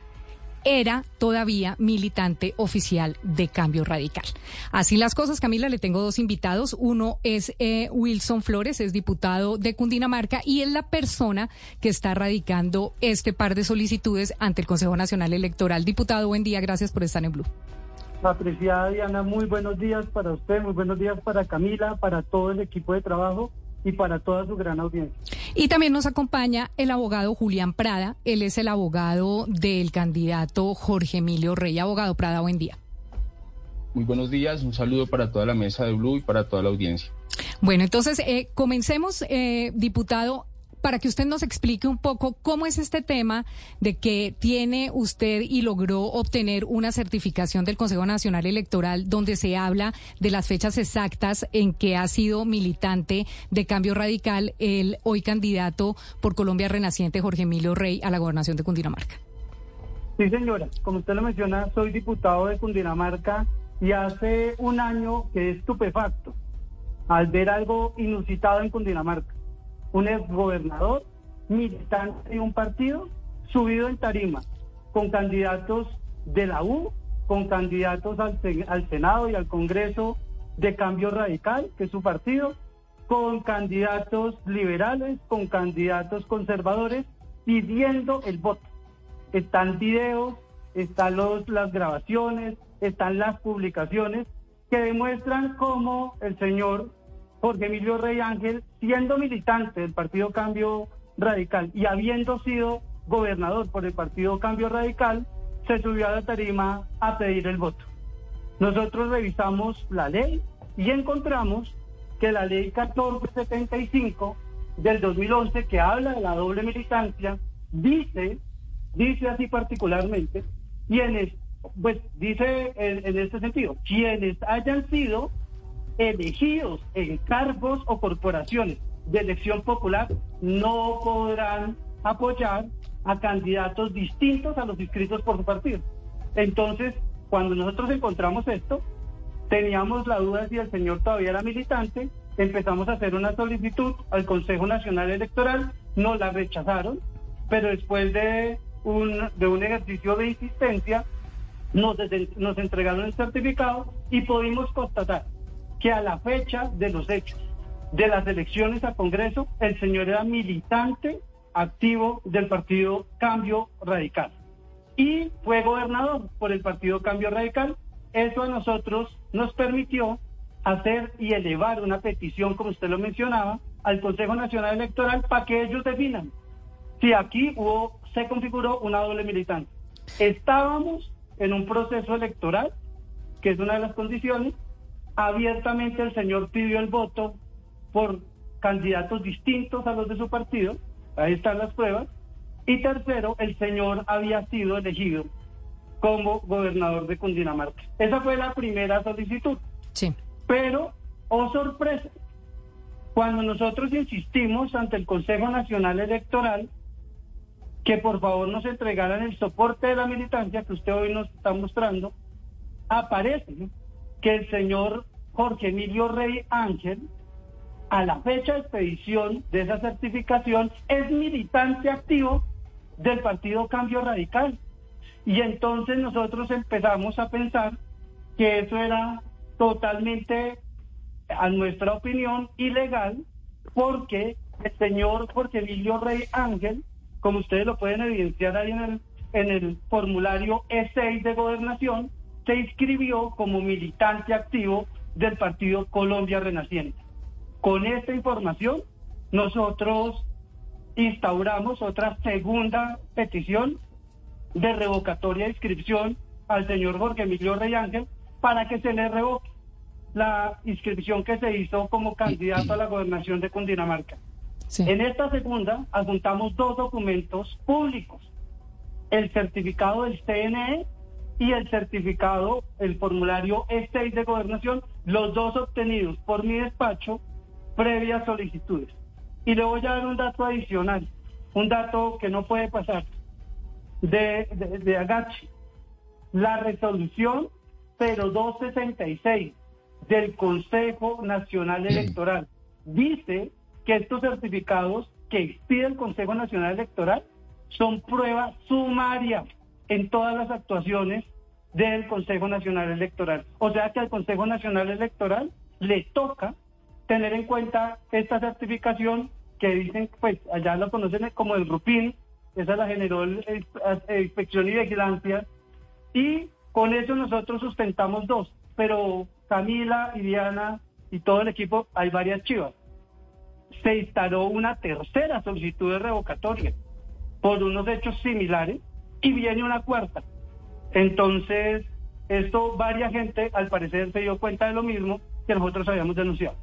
era todavía militante oficial de Cambio Radical. Así las cosas, Camila, le tengo dos invitados. Uno es eh, Wilson Flores, es diputado de Cundinamarca y es la persona que está radicando este par de solicitudes ante el Consejo Nacional Electoral. Diputado, buen día, gracias por estar en Blue. Apreciada Diana, muy buenos días para usted, muy buenos días para Camila, para todo el equipo de trabajo y para toda su gran audiencia. Y también nos acompaña el abogado Julián Prada. Él es el abogado del candidato Jorge Emilio Rey. Abogado Prada, buen día. Muy buenos días, un saludo para toda la mesa de Blue y para toda la audiencia. Bueno, entonces eh, comencemos, eh, diputado para que usted nos explique un poco cómo es este tema de que tiene usted y logró obtener una certificación del Consejo Nacional Electoral donde se habla de las fechas exactas en que ha sido militante de Cambio Radical el hoy candidato por Colombia Renaciente Jorge Emilio Rey a la gobernación de Cundinamarca. Sí, señora. Como usted lo menciona, soy diputado de Cundinamarca y hace un año que es estupefacto al ver algo inusitado en Cundinamarca un exgobernador militante de un partido subido en tarima con candidatos de la U, con candidatos al, al Senado y al Congreso de Cambio Radical, que es su partido, con candidatos liberales, con candidatos conservadores, pidiendo el voto. Están videos, están los, las grabaciones, están las publicaciones que demuestran cómo el señor Jorge Emilio Rey Ángel, siendo militante del Partido Cambio Radical y habiendo sido gobernador por el Partido Cambio Radical, se subió a la tarima a pedir el voto. Nosotros revisamos la ley y encontramos que la ley 1475 del 2011, que habla de la doble militancia, dice, dice así particularmente, quienes, pues dice en, en este sentido, quienes hayan sido elegidos en cargos o corporaciones de elección popular no podrán apoyar a candidatos distintos a los inscritos por su partido. Entonces, cuando nosotros encontramos esto, teníamos la duda si el señor todavía era militante, empezamos a hacer una solicitud al Consejo Nacional Electoral, no la rechazaron, pero después de un, de un ejercicio de insistencia, nos, nos entregaron el certificado y pudimos constatar que a la fecha de los hechos de las elecciones al Congreso, el señor era militante activo del partido Cambio Radical y fue gobernador por el partido Cambio Radical. Eso a nosotros nos permitió hacer y elevar una petición, como usted lo mencionaba, al Consejo Nacional Electoral para que ellos definan si aquí hubo, se configuró una doble militante. Estábamos en un proceso electoral, que es una de las condiciones, abiertamente el señor pidió el voto por candidatos distintos a los de su partido, ahí están las pruebas, y tercero, el señor había sido elegido como gobernador de Cundinamarca. Esa fue la primera solicitud. Sí. Pero, oh sorpresa, cuando nosotros insistimos ante el Consejo Nacional Electoral que por favor nos entregaran el soporte de la militancia que usted hoy nos está mostrando, aparece ¿no? Que el señor Jorge Emilio Rey Ángel, a la fecha de expedición de esa certificación, es militante activo del Partido Cambio Radical. Y entonces nosotros empezamos a pensar que eso era totalmente, a nuestra opinión, ilegal, porque el señor Jorge Emilio Rey Ángel, como ustedes lo pueden evidenciar ahí en el, en el formulario E6 de gobernación, se inscribió como militante activo del partido Colombia Renaciente. Con esta información, nosotros instauramos otra segunda petición de revocatoria de inscripción al señor Jorge Emilio Rey Ángel para que se le revoque la inscripción que se hizo como candidato a la gobernación de Cundinamarca. Sí. En esta segunda adjuntamos dos documentos públicos, el certificado del CNE y el certificado, el formulario E6 de gobernación, los dos obtenidos por mi despacho previas solicitudes. Y le voy a dar un dato adicional, un dato que no puede pasar, de, de, de Agachi. La resolución 0266 del Consejo Nacional Electoral dice que estos certificados que expide el Consejo Nacional Electoral son prueba sumaria en todas las actuaciones del Consejo Nacional Electoral. O sea que al Consejo Nacional Electoral le toca tener en cuenta esta certificación que dicen, pues allá lo conocen como el RUPIN, esa la generó el, el- Inspección y Vigilancia, y con eso nosotros sustentamos dos, pero Camila y Diana y todo el equipo, hay varias chivas. Se instaló una tercera solicitud de revocatoria por unos hechos similares y viene una cuarta. Entonces, esto, varia gente al parecer se dio cuenta de lo mismo que nosotros habíamos denunciado.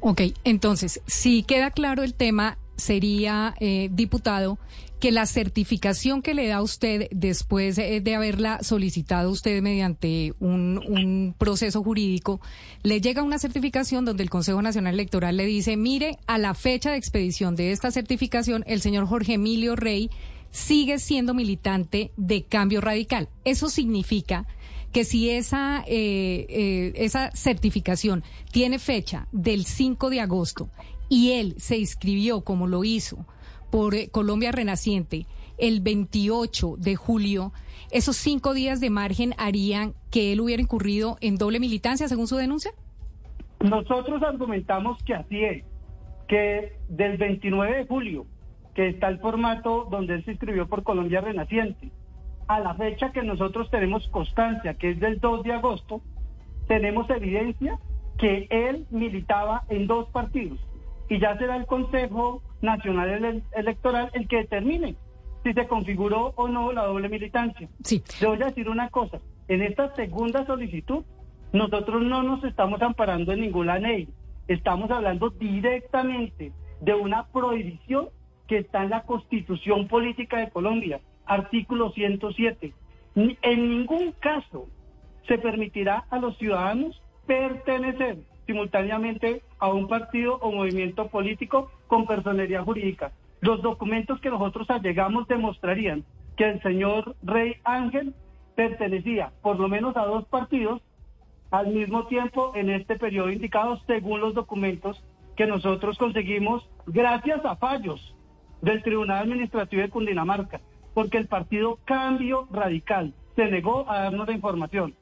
Ok, entonces, si queda claro el tema, sería, eh, diputado, que la certificación que le da usted después eh, de haberla solicitado usted mediante un, un proceso jurídico, le llega una certificación donde el Consejo Nacional Electoral le dice, mire, a la fecha de expedición de esta certificación, el señor Jorge Emilio Rey sigue siendo militante de cambio radical. Eso significa que si esa, eh, eh, esa certificación tiene fecha del 5 de agosto y él se inscribió como lo hizo por eh, Colombia Renaciente el 28 de julio, esos cinco días de margen harían que él hubiera incurrido en doble militancia según su denuncia? Nosotros argumentamos que así es, que del 29 de julio, que está el formato donde él se inscribió por Colombia Renaciente, a la fecha que nosotros tenemos constancia, que es del 2 de agosto, tenemos evidencia que él militaba en dos partidos y ya será el Consejo Nacional Ele- Electoral el que determine si se configuró o no la doble militancia. Sí. Le voy a decir una cosa, en esta segunda solicitud nosotros no nos estamos amparando en ninguna ley, estamos hablando directamente de una prohibición que está en la Constitución Política de Colombia, artículo 107. Ni- En ningún caso se permitirá a los ciudadanos pertenecer simultáneamente a un partido o movimiento político con personería jurídica. Los documentos que nosotros allegamos demostrarían que el señor Rey Ángel pertenecía por lo menos a dos partidos al mismo tiempo en este periodo indicado según los documentos que nosotros conseguimos gracias a fallos del Tribunal Administrativo de Cundinamarca, porque el partido Cambio Radical se negó a darnos la información.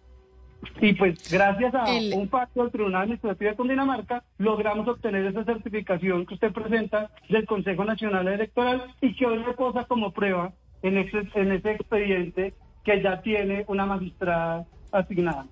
Y pues gracias a El- un pacto del Tribunal Administrativo de Cundinamarca logramos obtener esa certificación que usted presenta del Consejo Nacional Electoral y que hoy le posa como prueba en ese, en ese expediente que ya tiene una magistrada asignada.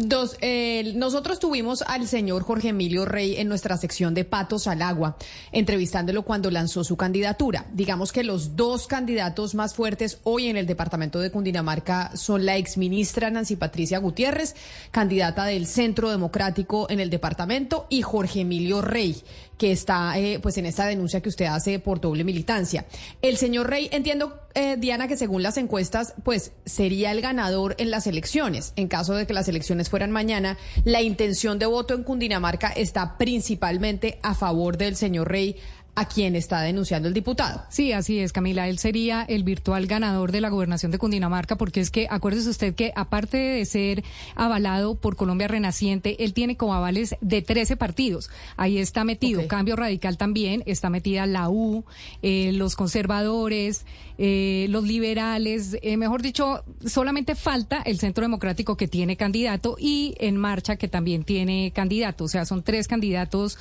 Dos, eh, nosotros tuvimos al señor Jorge Emilio Rey en nuestra sección de Patos al Agua, entrevistándolo cuando lanzó su candidatura. Digamos que los dos candidatos más fuertes hoy en el departamento de Cundinamarca son la exministra Nancy Patricia Gutiérrez, candidata del Centro Democrático en el departamento, y Jorge Emilio Rey, que está eh, pues en esta denuncia que usted hace por doble militancia. El señor Rey, entiendo, eh, Diana, que según las encuestas, pues sería el ganador en las elecciones. En caso de que las elecciones fueran mañana, la intención de voto en Cundinamarca está principalmente a favor del señor Rey a quien está denunciando el diputado. Sí, así es, Camila. Él sería el virtual ganador de la gobernación de Cundinamarca, porque es que acuérdese usted que aparte de ser avalado por Colombia Renaciente, él tiene como avales de 13 partidos. Ahí está metido Cambio Radical también, está metida la U, eh, los conservadores, eh, los liberales, eh, mejor dicho, solamente falta el Centro Democrático que tiene candidato y En Marcha que también tiene candidato. O sea, son tres candidatos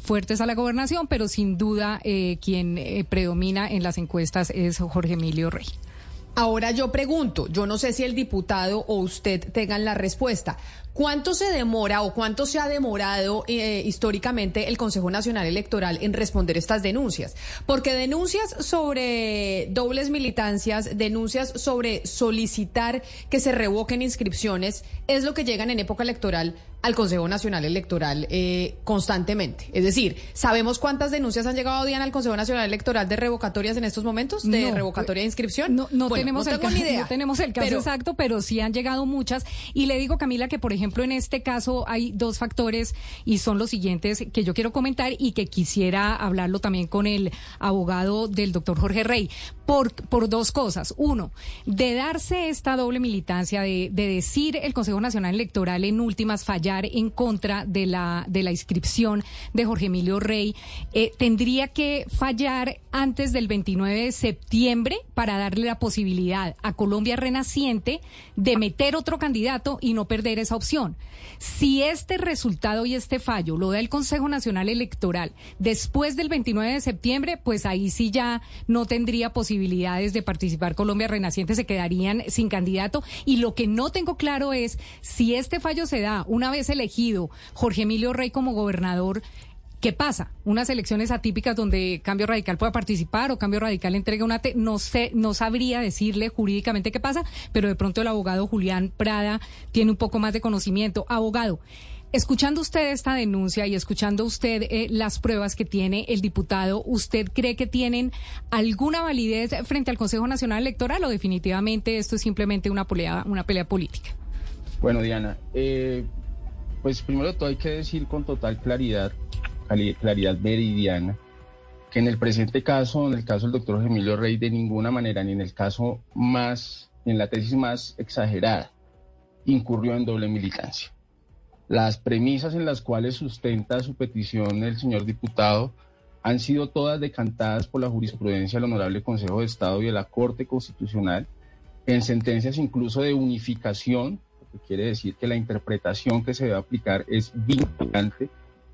fuertes a la gobernación, pero sin duda eh, quien eh, predomina en las encuestas es Jorge Emilio Rey. Ahora yo pregunto, yo no sé si el diputado o usted tengan la respuesta. ¿Cuánto se demora o cuánto se ha demorado eh, históricamente el Consejo Nacional Electoral en responder estas denuncias? Porque denuncias sobre dobles militancias, denuncias sobre solicitar que se revoquen inscripciones, es lo que llegan en época electoral al Consejo Nacional Electoral eh, constantemente. Es decir, ¿sabemos cuántas denuncias han llegado, Diana, al Consejo Nacional Electoral de revocatorias en estos momentos? ¿De revocatoria de inscripción? No, no tenemos, el caso, no tenemos el caso exacto, pero sí han llegado muchas. Y le digo, Camila, que por ejemplo en este caso hay dos factores y son los siguientes que yo quiero comentar y que quisiera hablarlo también con el abogado del doctor Jorge Rey. Por, por dos cosas. Uno, de darse esta doble militancia, de, de decir el Consejo Nacional Electoral en últimas fallar en contra de la, de la inscripción de Jorge Emilio Rey, eh, tendría que fallar antes del 29 de septiembre para darle la posibilidad a Colombia Renaciente de meter otro candidato y no perder esa opción. Si este resultado y este fallo lo da el Consejo Nacional Electoral después del 29 de septiembre, pues ahí sí ya no tendría posibilidades de participar Colombia Renaciente, se quedarían sin candidato. Y lo que no tengo claro es si este fallo se da una vez elegido Jorge Emilio Rey como gobernador, ¿Qué pasa? Unas elecciones atípicas donde Cambio Radical pueda participar o Cambio Radical entrega una... no sé, no sabría decirle jurídicamente qué pasa, pero de pronto el abogado Julián Prada tiene un poco más de conocimiento. Abogado, escuchando usted esta denuncia y escuchando usted eh, las pruebas que tiene el diputado, ¿usted cree que tienen alguna validez frente al Consejo Nacional Electoral o definitivamente esto es simplemente una pelea, una pelea política? Bueno, Diana, eh, pues primero todo hay que decir con total claridad claridad meridiana, que en el presente caso, en el caso del doctor Emilio Rey, de ninguna manera, ni en el caso más, en la tesis más exagerada, incurrió en doble militancia. Las premisas en las cuales sustenta su petición el señor diputado han sido todas decantadas por la jurisprudencia del Honorable Consejo de Estado y de la Corte Constitucional, en sentencias incluso de unificación, que quiere decir que la interpretación que se debe aplicar es vinculante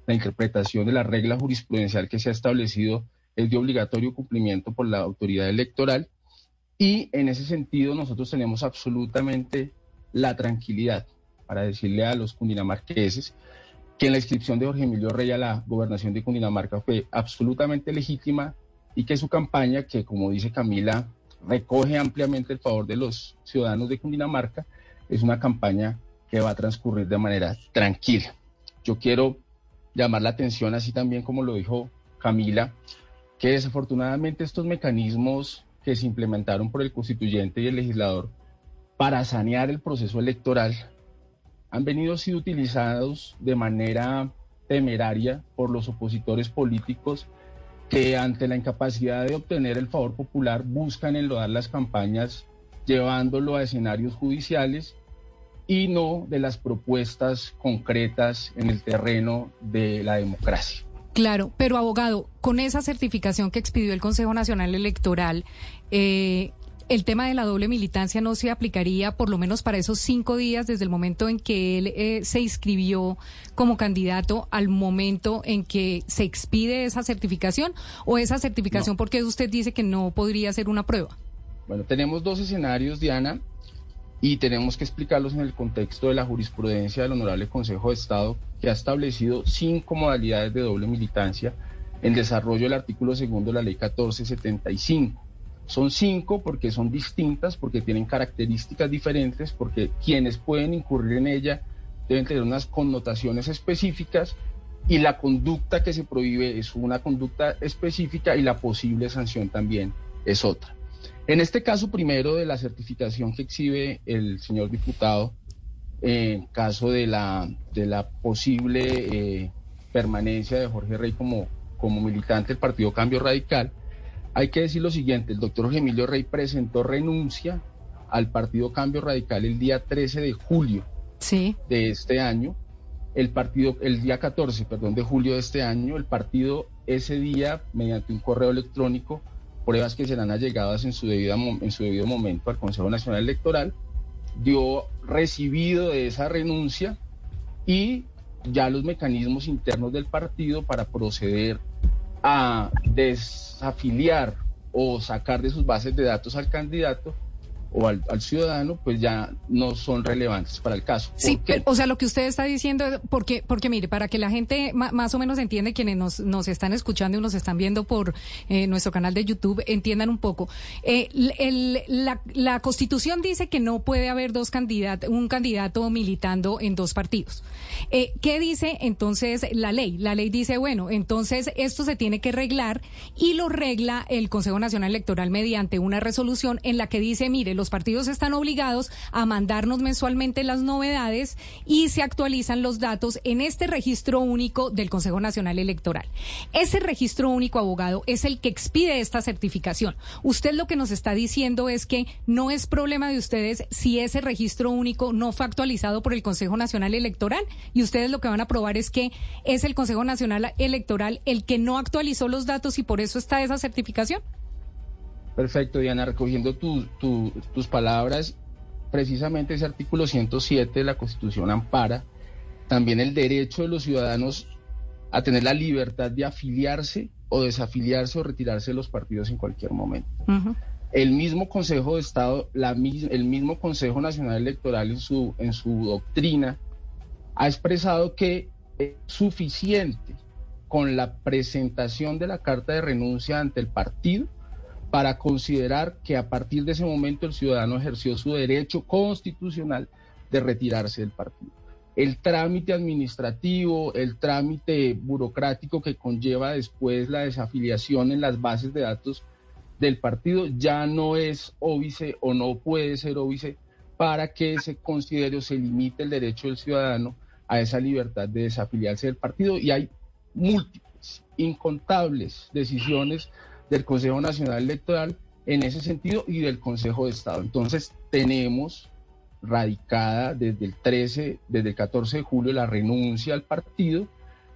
la interpretación de la regla jurisprudencial que se ha establecido es de obligatorio cumplimiento por la autoridad electoral y en ese sentido nosotros tenemos absolutamente la tranquilidad para decirle a los cundinamarqueses que la inscripción de Jorge Emilio Rey a la gobernación de Cundinamarca fue absolutamente legítima y que su campaña, que como dice Camila, recoge ampliamente el favor de los ciudadanos de Cundinamarca, es una campaña que va a transcurrir de manera tranquila. Yo quiero llamar la atención, así también como lo dijo Camila, que desafortunadamente estos mecanismos que se implementaron por el constituyente y el legislador para sanear el proceso electoral han venido siendo utilizados de manera temeraria por los opositores políticos que ante la incapacidad de obtener el favor popular buscan enlodar las campañas llevándolo a escenarios judiciales y no de las propuestas concretas en el terreno de la democracia. Claro, pero abogado, con esa certificación que expidió el Consejo Nacional Electoral, eh, el tema de la doble militancia no se aplicaría por lo menos para esos cinco días desde el momento en que él eh, se inscribió como candidato al momento en que se expide esa certificación o esa certificación porque usted dice que no podría ser una prueba. Bueno, tenemos dos escenarios, Diana y tenemos que explicarlos en el contexto de la jurisprudencia del Honorable Consejo de Estado, que ha establecido cinco modalidades de doble militancia en desarrollo del artículo segundo de la Ley 1475. Son cinco porque son distintas, porque tienen características diferentes, porque quienes pueden incurrir en ella deben tener unas connotaciones específicas y la conducta que se prohíbe es una conducta específica y la posible sanción también es otra. En este caso primero de la certificación que exhibe el señor diputado, en caso de la, de la posible eh, permanencia de Jorge Rey como, como militante del Partido Cambio Radical, hay que decir lo siguiente, el doctor Jorge Emilio Rey presentó renuncia al Partido Cambio Radical el día 13 de julio de este año. El partido, el día 14, perdón, de julio de este año, el partido ese día, mediante un correo electrónico, pruebas que serán allegadas en su, en su debido momento al Consejo Nacional Electoral, dio recibido de esa renuncia y ya los mecanismos internos del partido para proceder a desafiliar o sacar de sus bases de datos al candidato o al, ciudadano, pues ya no son relevantes para el caso. Sí, o sea, lo que usted está diciendo, porque, porque mire, para que la gente más o menos entiende, quienes nos, nos están escuchando y nos están viendo por eh, nuestro canal de YouTube, entiendan un poco. Eh, la, la, Constitución dice que no puede haber dos candidatos, un candidato militando en dos partidos. Eh, ¿Qué dice entonces la ley? La ley dice, bueno, entonces esto se tiene que reglar y lo regla el Consejo Nacional Electoral mediante una resolución en la que dice, mire, los partidos están obligados a mandarnos mensualmente las novedades y se actualizan los datos en este registro único del Consejo Nacional Electoral. Ese registro único abogado es el que expide esta certificación. Usted lo que nos está diciendo es que no es problema de ustedes si ese registro único no fue actualizado por el Consejo Nacional Electoral y ustedes lo que van a probar es que es el Consejo Nacional Electoral el que no actualizó los datos y por eso está esa certificación. Perfecto, Diana, recogiendo tus palabras, precisamente ese artículo 107 de la Constitución ampara también el derecho de los ciudadanos a tener la libertad de afiliarse o desafiliarse o retirarse de los partidos en cualquier momento. El mismo Consejo de Estado, la, el mismo Consejo Nacional Electoral en su, en su doctrina ha expresado que es suficiente con la presentación de la carta de renuncia ante el partido para considerar que a partir de ese momento el ciudadano ejerció su derecho constitucional de retirarse del partido. El trámite administrativo, el trámite burocrático que conlleva después la desafiliación en las bases de datos del partido ya no es óbice o no puede ser óbice para que se considere o se limite el derecho del ciudadano a esa libertad de desafiliarse del partido y hay múltiples, incontables decisiones del Consejo Nacional Electoral en ese sentido y del Consejo de Estado. Entonces tenemos radicada desde el 13, desde el 14 de julio la renuncia al partido,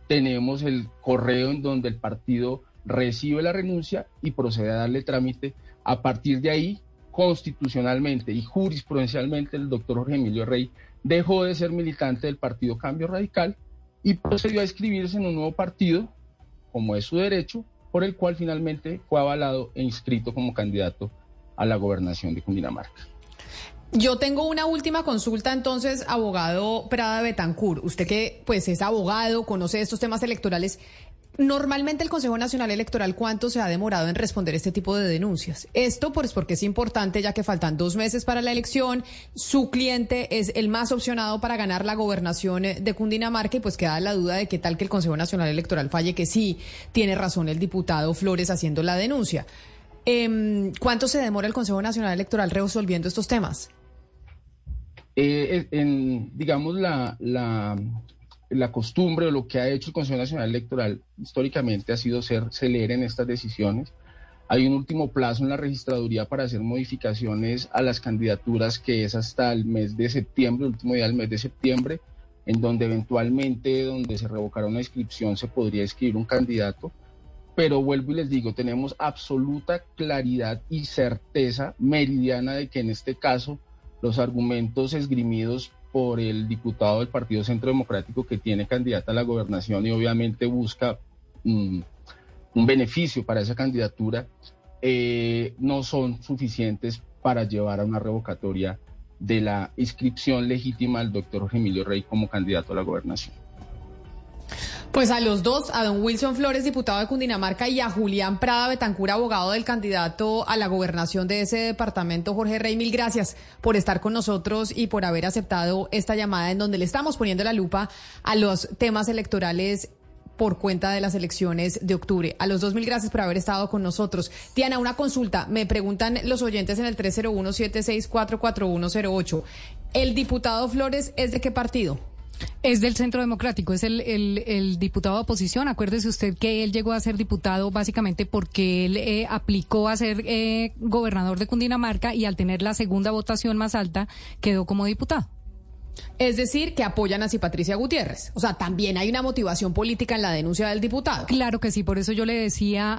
tenemos el correo en donde el partido recibe la renuncia y procede a darle trámite. A partir de ahí, constitucionalmente y jurisprudencialmente, el doctor Jorge Emilio Rey dejó de ser militante del Partido Cambio Radical y procedió a inscribirse en un nuevo partido, como es su derecho, por el cual finalmente fue avalado e inscrito como candidato a la gobernación de Cundinamarca. Yo tengo una última consulta entonces, abogado Prada Betancur. Usted que pues es abogado, conoce estos temas electorales, Normalmente el Consejo Nacional Electoral, ¿cuánto se ha demorado en responder este tipo de denuncias? Esto pues porque es importante ya que faltan dos meses para la elección, su cliente es el más opcionado para ganar la gobernación de Cundinamarca y pues queda la duda de qué tal que el Consejo Nacional Electoral falle que sí tiene razón el diputado Flores haciendo la denuncia. Em, ¿Cuánto se demora el Consejo Nacional Electoral resolviendo estos temas? Eh, en, digamos, la costumbre o lo que ha hecho el Consejo Nacional Electoral históricamente ha sido ser celere en estas decisiones. Hay un último plazo en la registraduría para hacer modificaciones a las candidaturas que es hasta el mes de septiembre, el último día del mes de septiembre, en donde eventualmente, donde se revocara una inscripción, se podría escribir un candidato. Pero vuelvo y les digo, tenemos absoluta claridad y certeza meridiana de que en este caso los argumentos esgrimidos por el diputado del Partido Centro Democrático que tiene candidata a la gobernación y obviamente busca mm, un beneficio para esa candidatura, eh, no son suficientes para llevar a una revocatoria de la inscripción legítima del doctor Emilio Rey como candidato a la gobernación. Pues a los dos, a don Wilson Flores, diputado de Cundinamarca, y a Julián Prada Betancur, abogado del candidato a la gobernación de ese departamento, Jorge Rey, mil gracias por estar con nosotros y por haber aceptado esta llamada en donde le estamos poniendo la lupa a los temas electorales por cuenta de las elecciones de octubre. A los dos mil gracias por haber estado con nosotros. Diana, una consulta. Me preguntan los oyentes en el 301-7644-4108. ¿El diputado Flores es de qué partido? Es del Centro Democrático, es el, el, diputado de oposición. Acuérdese usted que él llegó a ser diputado básicamente porque él eh, aplicó a ser eh, gobernador de Cundinamarca y al tener la segunda votación más alta quedó como diputado. Es decir, que apoyan a si Patricia Gutiérrez. O sea, también hay una motivación política en la denuncia del diputado. Claro que sí, por eso yo le decía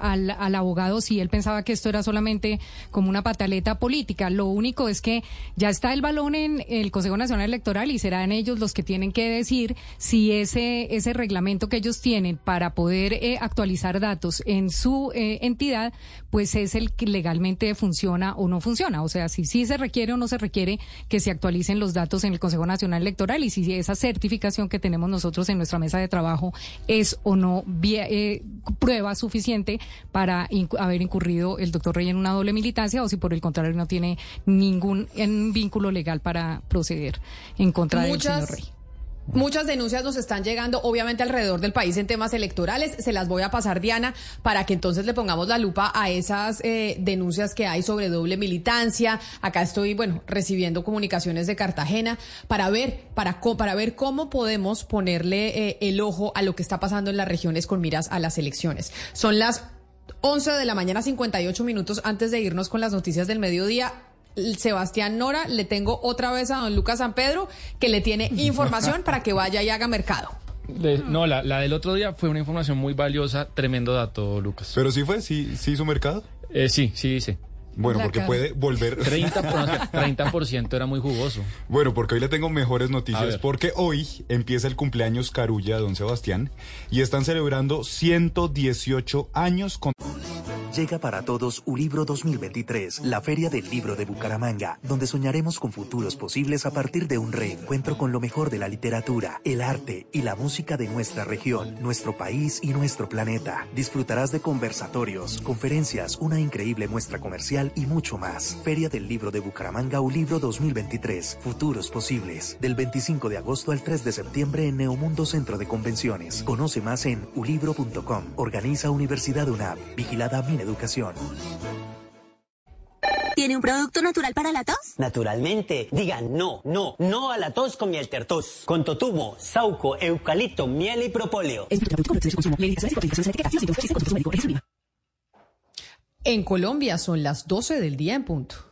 al, al, abogado si él pensaba que esto era solamente como una pataleta política. Lo único es que ya está el balón en el Consejo Nacional Electoral y serán ellos los que tienen que decir si ese, ese reglamento que ellos tienen para poder eh, actualizar datos en su eh, entidad, pues es el que legalmente funciona o no funciona. O sea, si sí se requiere o no se requiere que se actualicen los datos en el Consejo Nacional Electoral y si esa certificación que tenemos nosotros en nuestra mesa de trabajo es o no eh, prueba suficiente para inc haber incurrido el doctor Rey en una doble militancia o si por el contrario no tiene ningún vínculo legal para proceder en contra Muchas... del señor Rey. Muchas denuncias nos están llegando, obviamente, alrededor del país en temas electorales. Se las voy a pasar, Diana, para que entonces le pongamos la lupa a esas eh, denuncias que hay sobre doble militancia. Acá estoy, bueno, recibiendo comunicaciones de Cartagena para ver, para, para ver cómo podemos ponerle eh, el ojo a lo que está pasando en las regiones con miras a las elecciones. Son las 11 de la mañana, 58 minutos antes de irnos con las noticias del mediodía. Sebastián Nora, le tengo otra vez a don Lucas San Pedro que le tiene <laughs> información para que vaya y haga mercado. De, no, la, la, del otro día fue una información muy valiosa, tremendo dato, Lucas. ¿Pero sí fue? ¿Sí, sí hizo mercado? Eh, sí, sí dice. Bueno, porque puede volver. 30%, 30 <laughs> era muy jugoso. Bueno, porque hoy le tengo mejores noticias. Porque hoy empieza el cumpleaños Carulla de don Sebastián y están celebrando 118 años con. Llega para todos Ulibro 2023, la Feria del Libro de Bucaramanga, donde soñaremos con futuros posibles a partir de un reencuentro con lo mejor de la literatura, el arte y la música de nuestra región, nuestro país y nuestro planeta. Disfrutarás de conversatorios, conferencias, una increíble muestra comercial y mucho más. Feria del Libro de Bucaramanga Ulibro 2023, futuros posibles, del 25 de agosto al 3 de septiembre en Neomundo Centro de Convenciones. Conoce más en ulibro.com. Organiza Universidad UNAM, vigilada Min Educación. ¿Tiene un producto natural para la tos? Naturalmente. Digan no, no, no a la tos con miel tertos. Con totumo, sauco, eucalipto, miel y propóleo. En Colombia son las 12 del día en punto.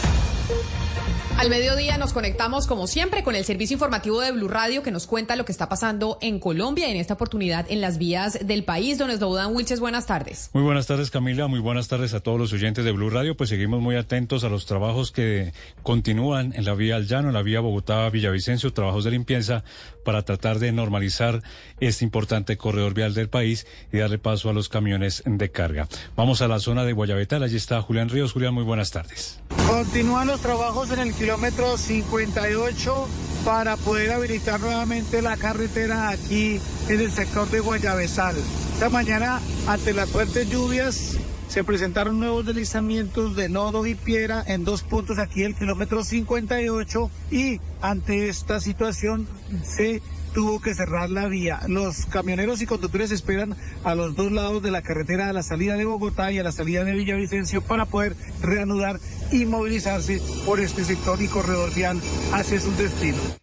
Al mediodía nos conectamos como siempre con el servicio informativo de Blue Radio que nos cuenta lo que está pasando en Colombia y en esta oportunidad en las vías del país. Don Eslobodan Wilches, buenas tardes. Muy buenas tardes Camila, muy buenas tardes a todos los oyentes de Blue Radio. Pues seguimos muy atentos a los trabajos que continúan en la vía al llano, en la vía Bogotá-Villavicencio, trabajos de limpieza para tratar de normalizar este importante corredor vial del país y darle paso a los camiones de carga. Vamos a la zona de Guayabetal, allí está Julián Ríos. Julián, muy buenas tardes. Continúan los trabajos en el kilómetro 58 para poder habilitar nuevamente la carretera aquí en el sector de Guayabezal. Esta mañana, ante las fuertes lluvias, se presentaron nuevos deslizamientos de nodo y piedra en dos puntos aquí el kilómetro 58 y ante esta situación se tuvo que cerrar la vía. Los camioneros y conductores esperan a los dos lados de la carretera a la salida de Bogotá y a la salida de Villavicencio para poder reanudar y movilizarse por este sector y corredor vial hacia sus destinos.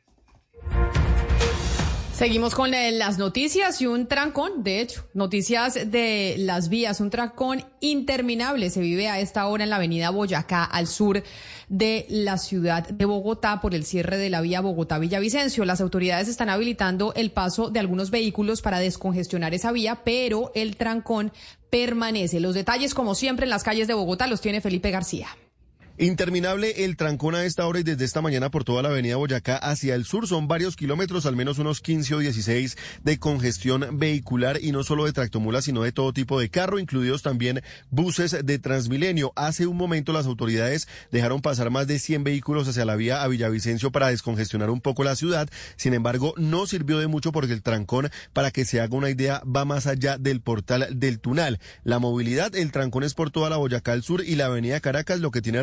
Seguimos con las noticias y un trancón, de hecho, noticias de las vías, un trancón interminable se vive a esta hora en la avenida Boyacá, al sur de la ciudad de Bogotá, por el cierre de la vía Bogotá-Villavicencio. Las autoridades están habilitando el paso de algunos vehículos para descongestionar esa vía, pero el trancón permanece. Los detalles, como siempre, en las calles de Bogotá los tiene Felipe García. Interminable el trancón a esta hora y desde esta mañana por toda la avenida Boyacá hacia el sur. Son varios kilómetros, al menos unos 15 o 16 de congestión vehicular y no solo de tractomulas, sino de todo tipo de carro, incluidos también buses de Transmilenio. Hace un momento las autoridades dejaron pasar más de 100 vehículos hacia la vía a Villavicencio para descongestionar un poco la ciudad. Sin embargo, no sirvió de mucho porque el trancón, para que se haga una idea, va más allá del portal del Tunal. La movilidad, el trancón es por toda la Boyacá al sur y la avenida Caracas, lo que tiene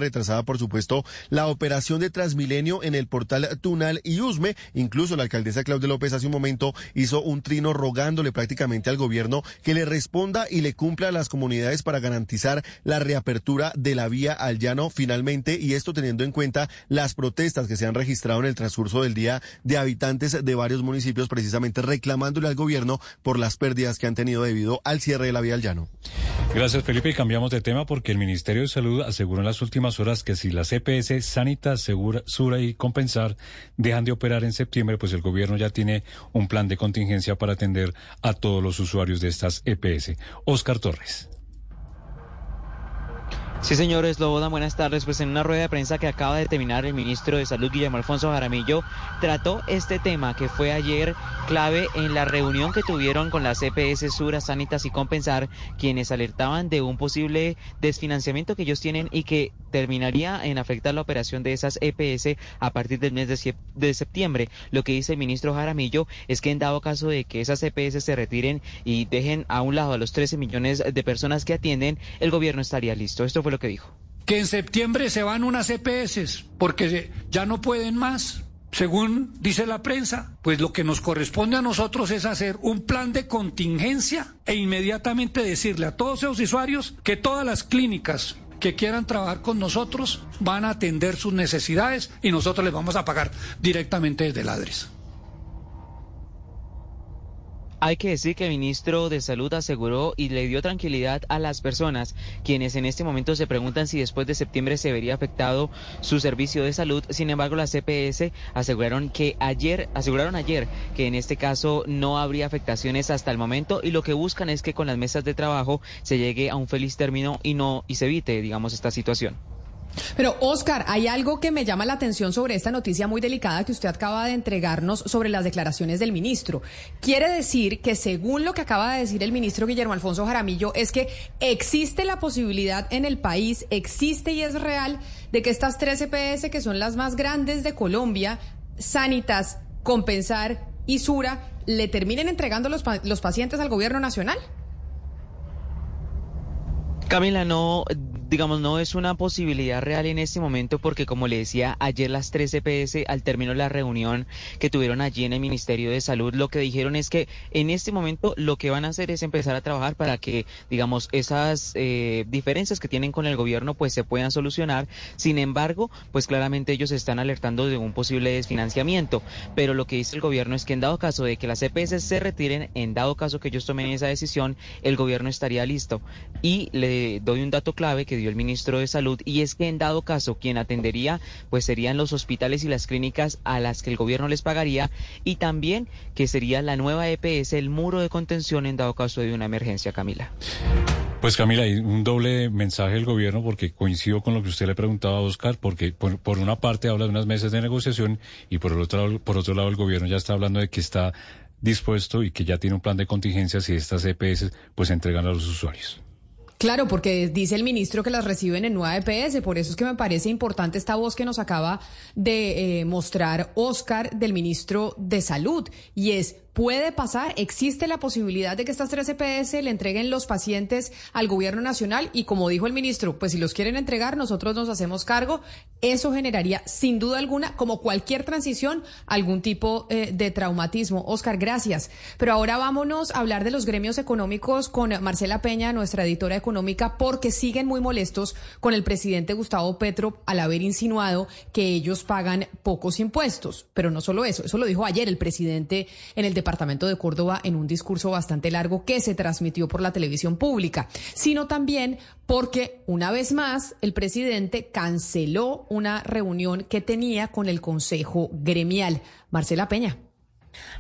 por supuesto, la operación de Transmilenio en el portal Tunal y Usme. Incluso la alcaldesa Claudia López hace un momento hizo un trino rogándole prácticamente al gobierno que le responda y le cumpla a las comunidades para garantizar la reapertura de la vía al llano finalmente y esto teniendo en cuenta las protestas que se han registrado en el transcurso del día de habitantes de varios municipios precisamente reclamándole al gobierno por las pérdidas que han tenido debido al cierre de la vía al llano. Gracias Felipe y cambiamos de tema porque el Ministerio de Salud aseguró en las últimas horas que si las EPS Sanitas, Segura, Sura y Compensar dejan de operar en septiembre, pues el gobierno ya tiene un plan de contingencia para atender a todos los usuarios de estas EPS. Oscar Torres. Sí, señores Loboda, buenas tardes. Pues en una rueda de prensa que acaba de terminar, el ministro de Salud, Guillermo Alfonso Jaramillo, trató este tema que fue ayer clave en la reunión que tuvieron con las EPS Sura, Sanitas y Compensar, quienes alertaban de un posible desfinanciamiento que ellos tienen y que terminaría en afectar la operación de esas EPS a partir del mes de septiembre. Lo que dice el ministro Jaramillo es que en dado caso de que esas EPS se retiren y dejen a un lado a los 13 millones de personas que atienden, el gobierno estaría listo. Esto fue lo que dijo. Que en septiembre se van unas EPS porque ya no pueden más. Según dice la prensa, pues lo que nos corresponde a nosotros es hacer un plan de contingencia e inmediatamente decirle a todos esos usuarios que todas las clínicas que quieran trabajar con nosotros van a atender sus necesidades y nosotros les vamos a pagar directamente desde el ADRES. Hay que decir que el ministro de Salud aseguró y le dio tranquilidad a las personas quienes en este momento se preguntan si después de septiembre se vería afectado su servicio de salud. Sin embargo, las CPS aseguraron que ayer, aseguraron ayer que en este caso no habría afectaciones hasta el momento y lo que buscan es que con las mesas de trabajo se llegue a un feliz término y no y se evite, digamos, esta situación. Pero, Oscar, hay algo que me llama la atención sobre esta noticia muy delicada que usted acaba de entregarnos sobre las declaraciones del ministro. Quiere decir que, según lo que acaba de decir el ministro Guillermo Alfonso Jaramillo, es que existe la posibilidad en el país, existe y es real, de que estas tres EPS, que son las más grandes de Colombia, Sanitas, Compensar y Sura, le terminen entregando los, los pacientes al gobierno nacional. Camila, no, digamos, no es una posibilidad real en este momento porque, como le decía, ayer las tres EPS, al término de la reunión que tuvieron allí en el Ministerio de Salud, lo que dijeron es que en este momento lo que van a hacer es empezar a trabajar para que, digamos, esas eh, diferencias que tienen con el gobierno pues se puedan solucionar. Sin embargo, pues claramente ellos están alertando de un posible desfinanciamiento. Pero lo que dice el gobierno es que en dado caso de que las EPS se retiren, en dado caso que ellos tomen esa decisión, el gobierno estaría listo. Y le doy un dato clave que el ministro de Salud y es que en dado caso quien atendería pues serían los hospitales y las clínicas a las que el gobierno les pagaría y también que sería la nueva EPS el muro de contención en dado caso de una emergencia, Camila. Pues Camila, hay un doble mensaje del gobierno porque coincido con lo que usted le preguntaba a Oscar, porque por, una parte habla de unas mesas de negociación y por el otro, por otro lado el gobierno ya está hablando de que está dispuesto y que ya tiene un plan de contingencia si estas EPS pues entregan a los usuarios. Claro, porque dice el ministro que las reciben en nueva EPS, por eso es que me parece importante esta voz que nos acaba de eh, mostrar Oscar del ministro de Salud, y es puede pasar, existe la posibilidad de que estas tres EPS le entreguen los pacientes al gobierno nacional y como dijo el ministro, pues si los quieren entregar, nosotros nos hacemos cargo. Eso generaría, sin duda alguna, como cualquier transición, algún tipo eh, de traumatismo. Oscar, gracias. Pero ahora vámonos a hablar de los gremios económicos con Marcela Peña, nuestra editora económica, porque siguen muy molestos con el presidente Gustavo Petro al haber insinuado que ellos pagan pocos impuestos. Pero no solo eso, eso lo dijo ayer el presidente en el departamento de Córdoba en un discurso bastante largo que se transmitió por la televisión pública, sino también porque una vez más el presidente canceló una reunión que tenía con el Consejo Gremial. Marcela Peña.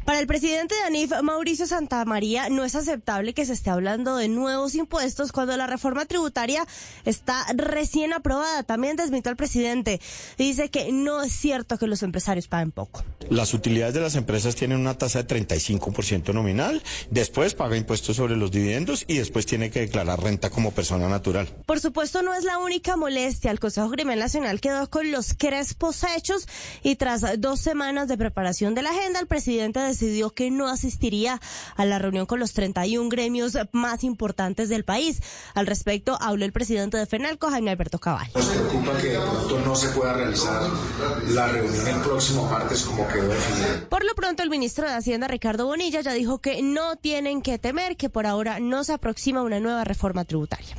Para el presidente de ANIF, Mauricio Santamaría, no es aceptable que se esté hablando de nuevos impuestos cuando la reforma tributaria está recién aprobada. También desmintió al presidente. Dice que no es cierto que los empresarios paguen poco. Las utilidades de las empresas tienen una tasa de 35% nominal, después paga impuestos sobre los dividendos y después tiene que declarar renta como persona natural. Por supuesto, no es la única molestia. El Consejo Gremial Nacional quedó con los crespos hechos y tras dos semanas de preparación de la agenda, el presidente decidió que no asistiría a la reunión con los 31 gremios más importantes del país. Al respecto, habló el presidente de FENALCO, Jaime Alberto Cabal. Nos preocupa que de pronto no se pueda realizar la reunión el próximo martes como quedó definido. Por lo pronto, el ministro de Hacienda, Ricardo Bonilla, ya dijo que no tienen que temer, que por ahora no se aproxima una nueva reforma tributaria.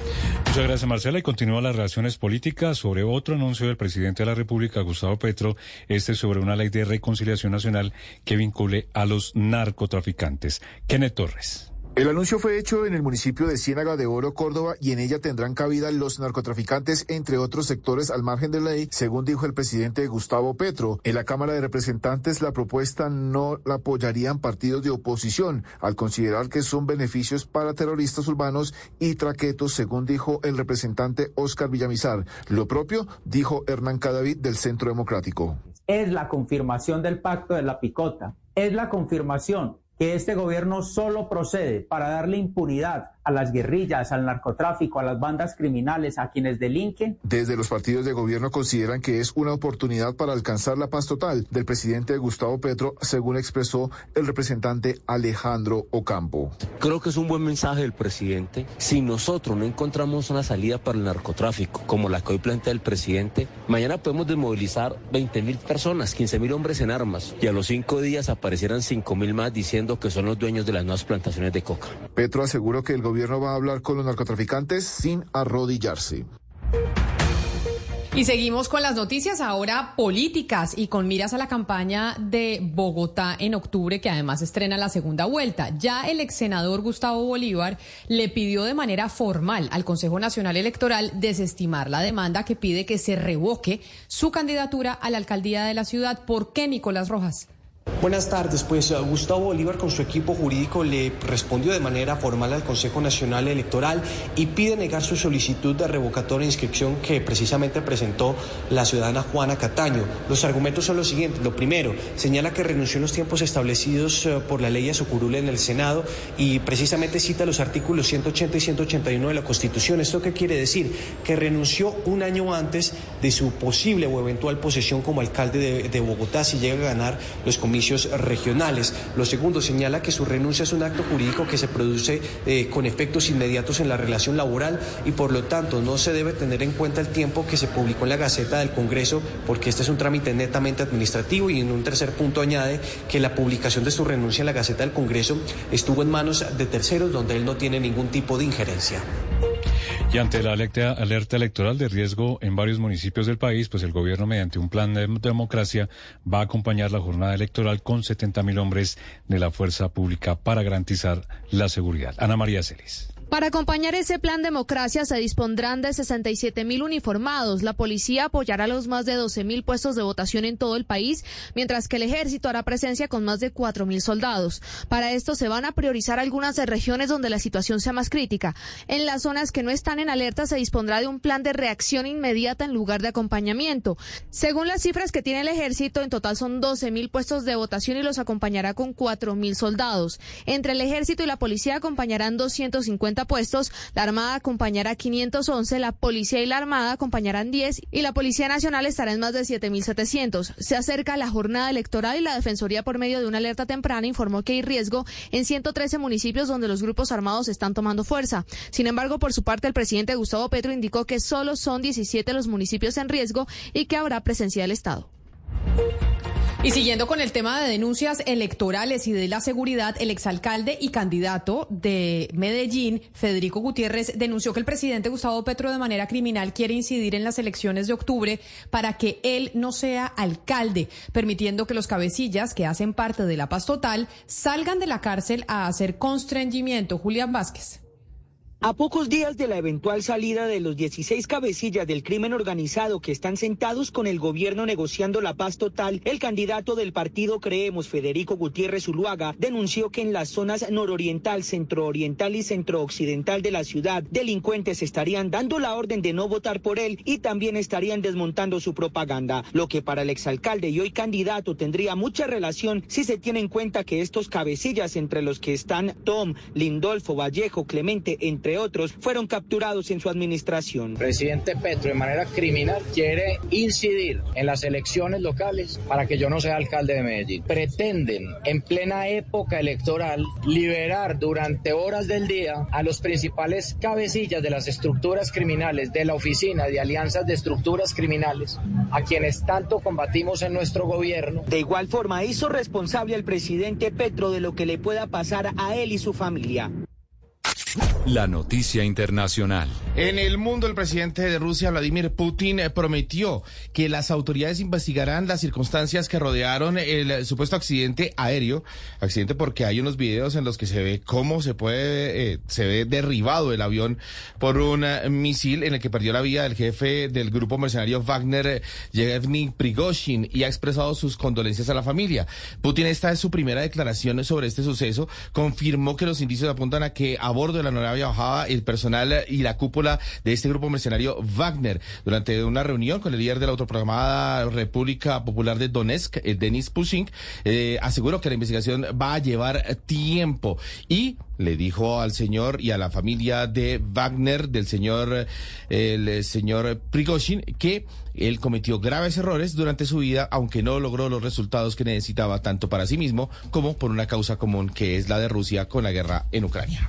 Muchas gracias, Marcela. Y continúa las relaciones políticas sobre otro anuncio del presidente de la República, Gustavo Petro, este sobre una ley de reconciliación nacional que vincule a los narcotraficantes. Kenneth Torres. El anuncio fue hecho en el municipio de Ciénaga de Oro, Córdoba, y en ella tendrán cabida los narcotraficantes, entre otros sectores al margen de la ley, según dijo el presidente Gustavo Petro. En la Cámara de Representantes la propuesta no la apoyarían partidos de oposición, al considerar que son beneficios para terroristas urbanos y traquetos, según dijo el representante Oscar Villamizar. Lo propio dijo Hernán Cadavid del Centro Democrático. Es la confirmación del pacto de la picota, es la confirmación que este gobierno solo procede para darle impunidad a las guerrillas, al narcotráfico, a las bandas criminales, a quienes delinquen. Desde los partidos de gobierno consideran que es una oportunidad para alcanzar la paz total del presidente Gustavo Petro, según expresó el representante Alejandro Ocampo. Creo que es un buen mensaje del presidente. Si nosotros no encontramos una salida para el narcotráfico, como la que hoy plantea el presidente, mañana podemos desmovilizar 20 mil personas, 15 mil hombres en armas, y a los cinco días aparecieran 5 mil más diciendo que son los dueños de las nuevas plantaciones de coca. Petro aseguró que el gobierno gobierno va a hablar con los narcotraficantes sin arrodillarse. Y seguimos con las noticias ahora políticas y con miras a la campaña de Bogotá en octubre, que además estrena la segunda vuelta. Ya el ex senador Gustavo Bolívar le pidió de manera formal al Consejo Nacional Electoral desestimar la demanda que pide que se revoque su candidatura a la alcaldía de la ciudad. ¿Por qué, Nicolás Rojas? Buenas tardes, pues eh, Gustavo Bolívar con su equipo jurídico le respondió de manera formal al Consejo Nacional Electoral y pide negar su solicitud de revocatoria de inscripción que precisamente presentó la ciudadana Juana Cataño. Los argumentos son los siguientes. Lo primero, señala que renunció en los tiempos establecidos eh, por la ley Azucurule en el Senado y precisamente cita los artículos 180 y 181 de la Constitución. ¿Esto qué quiere decir? Que renunció un año antes de su posible o eventual posesión como alcalde de, de Bogotá si llega a ganar los comicios regionales. Lo segundo, señala que su renuncia es un acto jurídico que se produce eh, con efectos inmediatos en la relación laboral y por lo tanto no se debe tener en cuenta el tiempo que se publicó en la Gaceta del Congreso porque este es un trámite netamente administrativo y en un tercer punto añade que la publicación de su renuncia en la Gaceta del Congreso estuvo en manos de terceros donde él no tiene ningún tipo de injerencia. Y ante la alerta, electoral de riesgo en varios municipios del país, pues el gobierno mediante un plan de democracia va a acompañar la jornada electoral con 70 mil hombres de la fuerza pública para garantizar la seguridad. Ana María Celis. Para acompañar ese plan democracia se dispondrán de 67 mil uniformados. La policía apoyará los más de 12 mil puestos de votación en todo el país, mientras que el ejército hará presencia con más de 4 mil soldados. Para esto se van a priorizar algunas regiones donde la situación sea más crítica. En las zonas que no están en alerta se dispondrá de un plan de reacción inmediata en lugar de acompañamiento. Según las cifras que tiene el ejército, en total son 12 mil puestos de votación y los acompañará con 4 mil soldados. Entre el ejército y la policía acompañarán 250 150 puestos, la Armada acompañará 511, la Policía y la Armada acompañarán 10 y la Policía Nacional estará en más de 7.700. Se acerca la jornada electoral y la Defensoría por medio de una alerta temprana informó que hay riesgo en 113 municipios donde los grupos armados están tomando fuerza. Sin embargo, por su parte, el presidente Gustavo Petro indicó que solo son 17 los municipios en riesgo y que habrá presencia del Estado. Y siguiendo con el tema de denuncias electorales y de la seguridad, el exalcalde y candidato de Medellín, Federico Gutiérrez, denunció que el presidente Gustavo Petro de manera criminal quiere incidir en las elecciones de octubre para que él no sea alcalde, permitiendo que los cabecillas que hacen parte de la paz total salgan de la cárcel a hacer constreñimiento. Julián Vázquez. A pocos días de la eventual salida de los 16 cabecillas del crimen organizado que están sentados con el gobierno negociando la paz total, el candidato del partido Creemos, Federico Gutiérrez Uluaga, denunció que en las zonas nororiental, centrooriental y centrooccidental de la ciudad, delincuentes estarían dando la orden de no votar por él y también estarían desmontando su propaganda, lo que para el exalcalde y hoy candidato tendría mucha relación si se tiene en cuenta que estos cabecillas entre los que están Tom, Lindolfo, Vallejo, Clemente, entre entre otros, fueron capturados en su administración. presidente Petro, de manera criminal, quiere incidir en las elecciones locales para que yo no sea alcalde de Medellín. Pretenden, en plena época electoral, liberar durante horas del día a los principales cabecillas de las estructuras criminales, de la oficina de alianzas de estructuras criminales, a quienes tanto combatimos en nuestro gobierno. De igual forma, hizo responsable al presidente Petro de lo que le pueda pasar a él y su familia. La noticia internacional. En el mundo, el presidente de Rusia, Vladimir Putin, eh, prometió que las autoridades investigarán las circunstancias que rodearon el supuesto accidente aéreo. Accidente porque hay unos videos en los que se ve cómo se puede, eh, se ve derribado el avión por un eh, misil en el que perdió la vida el jefe del grupo mercenario Wagner, Yevgeny Prigozhin, y ha expresado sus condolencias a la familia. Putin, esta es su primera declaración sobre este suceso. Confirmó que los indicios apuntan a que a bordo de la nueva bajaba el personal y la cúpula de este grupo mercenario Wagner durante una reunión con el líder de la autoprogramada República Popular de Donetsk, eh, Denis Pushing, eh, aseguró que la investigación va a llevar tiempo y le dijo al señor y a la familia de Wagner, del señor, el señor Prigozhin, que él cometió graves errores durante su vida, aunque no logró los resultados que necesitaba tanto para sí mismo como por una causa común que es la de Rusia con la guerra en Ucrania.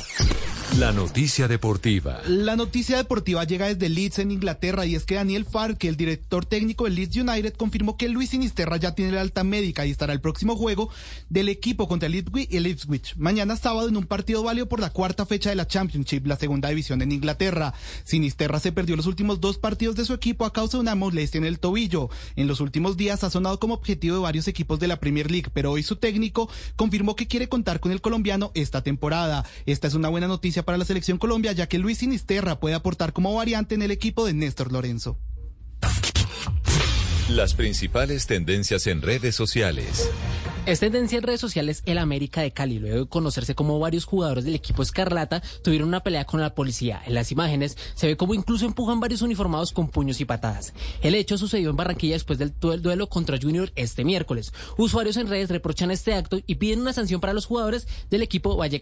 La noticia deportiva. La noticia deportiva llega desde Leeds en Inglaterra y es que Daniel Farke, el director técnico del Leeds United, confirmó que Luis Sinisterra ya tiene la alta médica y estará el próximo juego del equipo contra el Ipswich mañana sábado en un partido válido por la cuarta fecha de la Championship, la segunda división en Inglaterra. Sinisterra se perdió los últimos dos partidos de su equipo a causa de una molestia en el tobillo. En los últimos días ha sonado como objetivo de varios equipos de la Premier League, pero hoy su técnico confirmó que quiere contar con el colombiano esta temporada. Esta es una buena noticia para la selección Colombia, ya que Luis Sinisterra puede aportar como variante en el equipo de Néstor Lorenzo. Las principales tendencias en redes sociales. Es tendencia en redes sociales el América de Cali. Luego de conocerse como varios jugadores del equipo Escarlata tuvieron una pelea con la policía. En las imágenes se ve como incluso empujan varios uniformados con puños y patadas. El hecho sucedió en Barranquilla después del duelo contra Junior este miércoles. Usuarios en redes reprochan este acto y piden una sanción para los jugadores del equipo Valle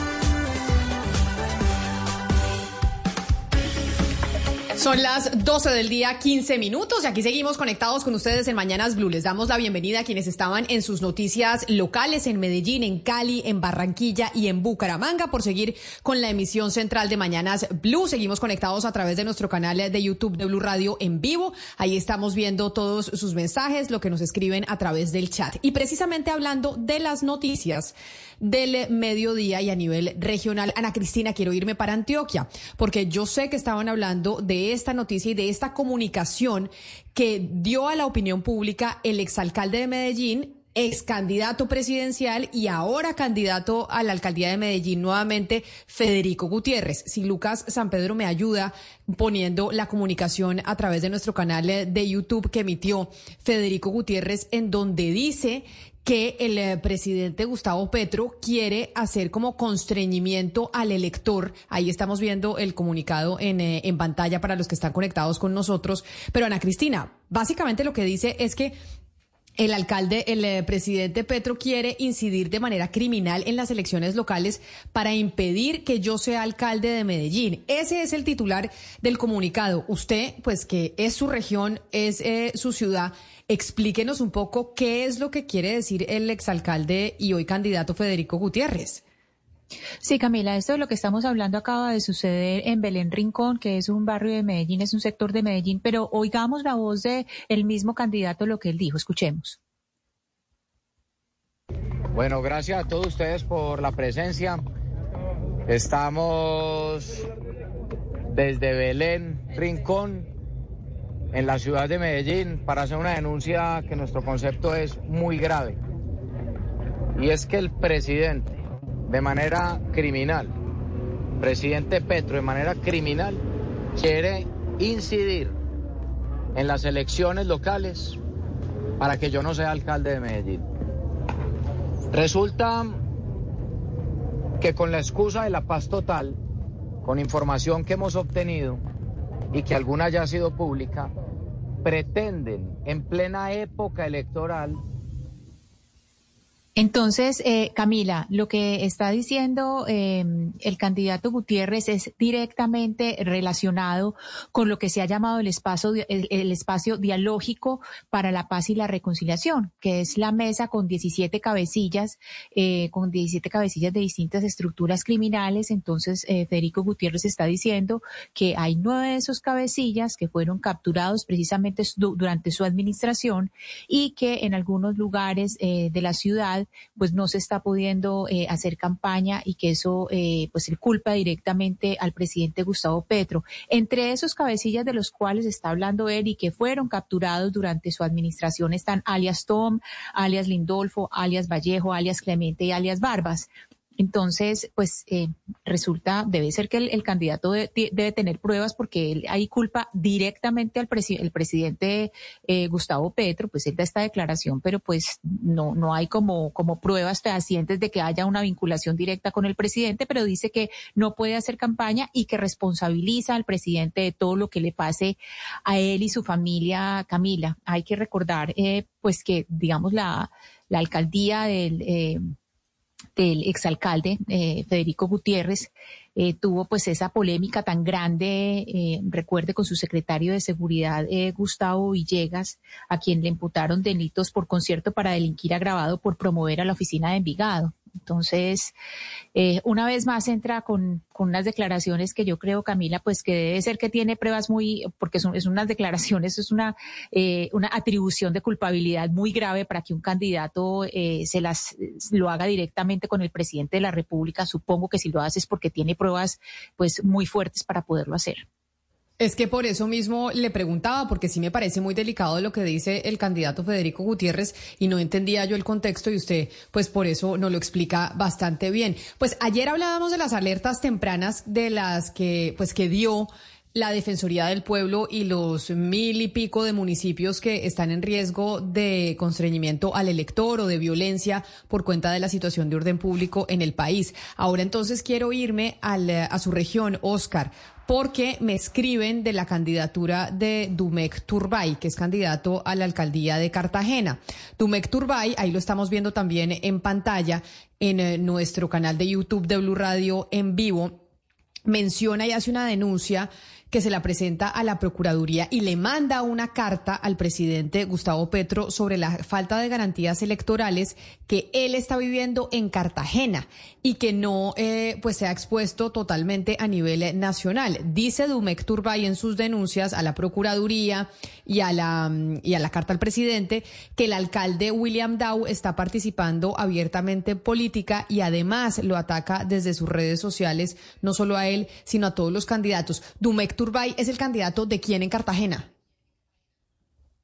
Son las 12 del día, 15 minutos, y aquí seguimos conectados con ustedes en Mañanas Blue. Les damos la bienvenida a quienes estaban en sus noticias locales en Medellín, en Cali, en Barranquilla y en Bucaramanga por seguir con la emisión central de Mañanas Blue. Seguimos conectados a través de nuestro canal de YouTube de Blue Radio en vivo. Ahí estamos viendo todos sus mensajes, lo que nos escriben a través del chat. Y precisamente hablando de las noticias del mediodía y a nivel regional, Ana Cristina, quiero irme para Antioquia, porque yo sé que estaban hablando de esta noticia y de esta comunicación que dio a la opinión pública el exalcalde de Medellín, ex candidato presidencial y ahora candidato a la alcaldía de Medellín nuevamente, Federico Gutiérrez. Si Lucas San Pedro me ayuda poniendo la comunicación a través de nuestro canal de YouTube que emitió Federico Gutiérrez, en donde dice que el eh, presidente Gustavo Petro quiere hacer como constreñimiento al elector. Ahí estamos viendo el comunicado en, eh, en pantalla para los que están conectados con nosotros. Pero Ana Cristina, básicamente lo que dice es que el alcalde, el eh, presidente Petro quiere incidir de manera criminal en las elecciones locales para impedir que yo sea alcalde de Medellín. Ese es el titular del comunicado. Usted, pues que es su región, es su ciudad, explíquenos un poco qué es lo que quiere decir el exalcalde y hoy candidato Federico Gutiérrez. Sí, Camila, esto de lo que estamos hablando acaba de suceder en Belén Rincón, que es un barrio de Medellín, es un sector de Medellín, pero oigamos la voz de el mismo candidato lo que él dijo, escuchemos. Bueno, gracias a todos ustedes por la presencia. Estamos desde Belén Rincón en la ciudad de Medellín para hacer una denuncia que nuestro concepto es muy grave. Y es que el presidente de manera criminal, presidente Petro de manera criminal, quiere incidir en las elecciones locales para que yo no sea alcalde de Medellín. Resulta que con la excusa de la paz total, con información que hemos obtenido y que alguna ya ha sido pública, pretenden en plena época electoral entonces, eh, Camila, lo que está diciendo eh, el candidato Gutiérrez es directamente relacionado con lo que se ha llamado el espacio, el, espacio dialógico para la paz y la reconciliación, que es la mesa con 17 cabecillas, eh, con 17 cabecillas de distintas estructuras criminales. Entonces, eh, Federico Gutiérrez está diciendo que hay nueve de esos cabecillas que fueron capturados precisamente durante su administración y que en algunos lugares eh, de la ciudad pues no se está pudiendo eh, hacer campaña y que eso eh, pues el culpa directamente al presidente Gustavo Petro. Entre esos cabecillas de los cuales está hablando él y que fueron capturados durante su administración están alias Tom, alias Lindolfo, alias Vallejo, alias Clemente y alias Barbas. Entonces, pues eh, resulta, debe ser que el, candidato debe tener pruebas porque él ahí culpa directamente al el presidente eh, Gustavo Petro, pues él da esta declaración, pero pues no, no hay como, como pruebas fehacientes de que haya una vinculación directa con el presidente, pero dice que no puede hacer campaña y que responsabiliza al presidente de todo lo que le pase a él y su familia, Camila. Hay que recordar, eh, pues que, digamos, la, la alcaldía del del exalcalde eh, Federico Gutiérrez eh, tuvo pues esa polémica tan grande, eh, recuerde con su secretario de seguridad Gustavo Villegas, a quien le imputaron delitos por concierto para delinquir agravado por promover a la oficina de Envigado. Entonces, eh, una vez más entra con, unas declaraciones que yo creo, Camila, pues que debe ser que tiene pruebas muy, porque son es unas declaraciones, es una, eh, una atribución de culpabilidad muy grave para que un candidato eh, se las lo haga directamente con el presidente de la República. Supongo que si lo hace es porque tiene pruebas pues muy fuertes para poderlo hacer. Es que por eso mismo le preguntaba, porque sí me parece muy delicado lo que dice el candidato Federico Gutiérrez y no entendía yo el contexto y usted, pues por eso nos lo explica bastante bien. Pues ayer hablábamos de las alertas tempranas de las que, pues que dio la Defensoría del Pueblo y los mil y pico de municipios que están en riesgo de constreñimiento al elector o de violencia por cuenta de la situación de orden público en el país. Ahora entonces quiero irme a su región, Oscar porque me escriben de la candidatura de Dumek Turbay, que es candidato a la alcaldía de Cartagena. Dumek Turbay, ahí lo estamos viendo también en pantalla en eh, nuestro canal de YouTube de Blue Radio en vivo, menciona y hace una denuncia que se la presenta a la Procuraduría y le manda una carta al presidente Gustavo Petro sobre la falta de garantías electorales que él está viviendo en Cartagena y que no eh, pues se ha expuesto totalmente a nivel nacional. Dice Dumek Turbay en sus denuncias a la Procuraduría y a la, mm, y a la carta al presidente que el alcalde William Dow está participando abiertamente en política y además lo ataca desde sus redes sociales, no solo a él, sino a todos los candidatos. Dumek Turbay es el candidato de quién en Cartagena.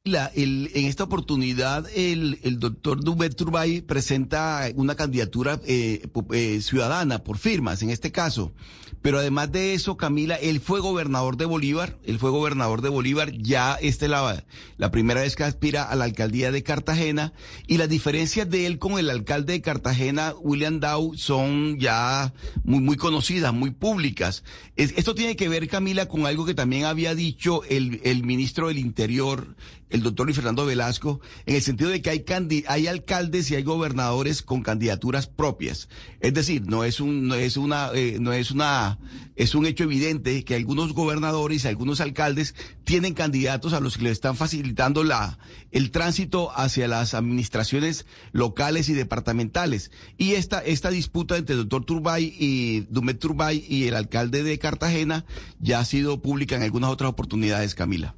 en esta oportunidad el, doctor Dubet Turbay presenta una candidatura eh, eh, ciudadana por firmas, en este caso. Pero además de eso, Camila, él fue gobernador de Bolívar, él fue gobernador de Bolívar, ya esta es la, la primera vez que aspira a la alcaldía de Cartagena, y las diferencias de él con el alcalde de Cartagena, William Dow, son ya muy, muy conocidas, muy públicas. esto tiene que ver, Camila, con algo que también había dicho el, el ministro del Interior, el doctor Luis Fernando Velasco, en el sentido de que hay, hay alcaldes y hay gobernadores con candidaturas propias. Es decir, no es un, no es una, eh, no es una, es un hecho evidente que algunos gobernadores y algunos alcaldes tienen candidatos a los que le están facilitando la, el tránsito hacia las administraciones locales y departamentales. Y esta, esta disputa entre el doctor Turbay y Dumet Turbay y el alcalde de Cartagena ya ha sido pública en algunas otras oportunidades, Camila.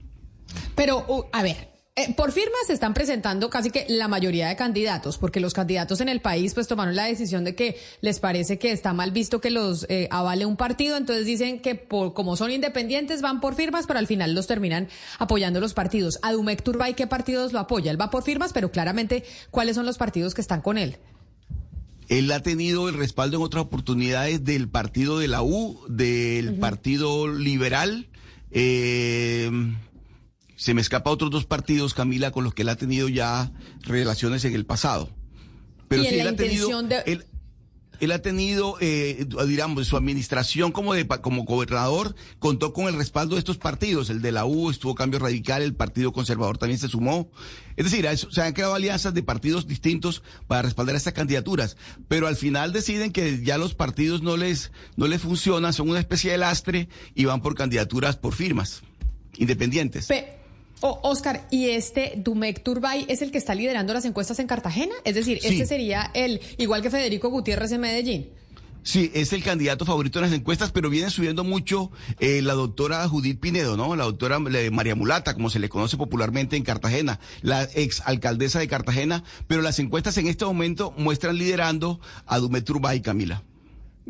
Pero, uh, a ver, eh, por firmas se están presentando casi que la mayoría de candidatos, porque los candidatos en el país pues tomaron la decisión de que les parece que está mal visto que los eh, avale un partido, entonces dicen que por, como son independientes van por firmas, pero al final los terminan apoyando los partidos. A Turbay, ¿qué partidos lo apoya? Él va por firmas, pero claramente, ¿cuáles son los partidos que están con él? Él ha tenido el respaldo en otras oportunidades del partido de la U, del partido liberal, eh, se me escapa otros dos partidos, Camila, con los que él ha tenido ya relaciones en el pasado. Pero sí, él ha, tenido, él, ha tenido, eh, digamos, su administración como, de, como gobernador contó con el respaldo de estos partidos. El de la U estuvo Cambio Radical, el Partido Conservador también se sumó. Es decir, se han creado alianzas de partidos distintos para respaldar estas candidaturas. Pero al final deciden que ya los partidos no les, no les funcionan, son una especie de lastre y van por candidaturas por firmas independientes. Oscar, ¿y este Dumec Turbay es el que está liderando las encuestas en Cartagena? Es decir, este sería el, igual que Federico Gutiérrez en Medellín. Sí, es el candidato favorito en las encuestas, pero viene subiendo mucho eh, la doctora Judith Pinedo, ¿no? La doctora María Mulata, como se le conoce popularmente en Cartagena, la ex alcaldesa de Cartagena, pero las encuestas en este momento muestran liderando a Dumec Turbay, Camila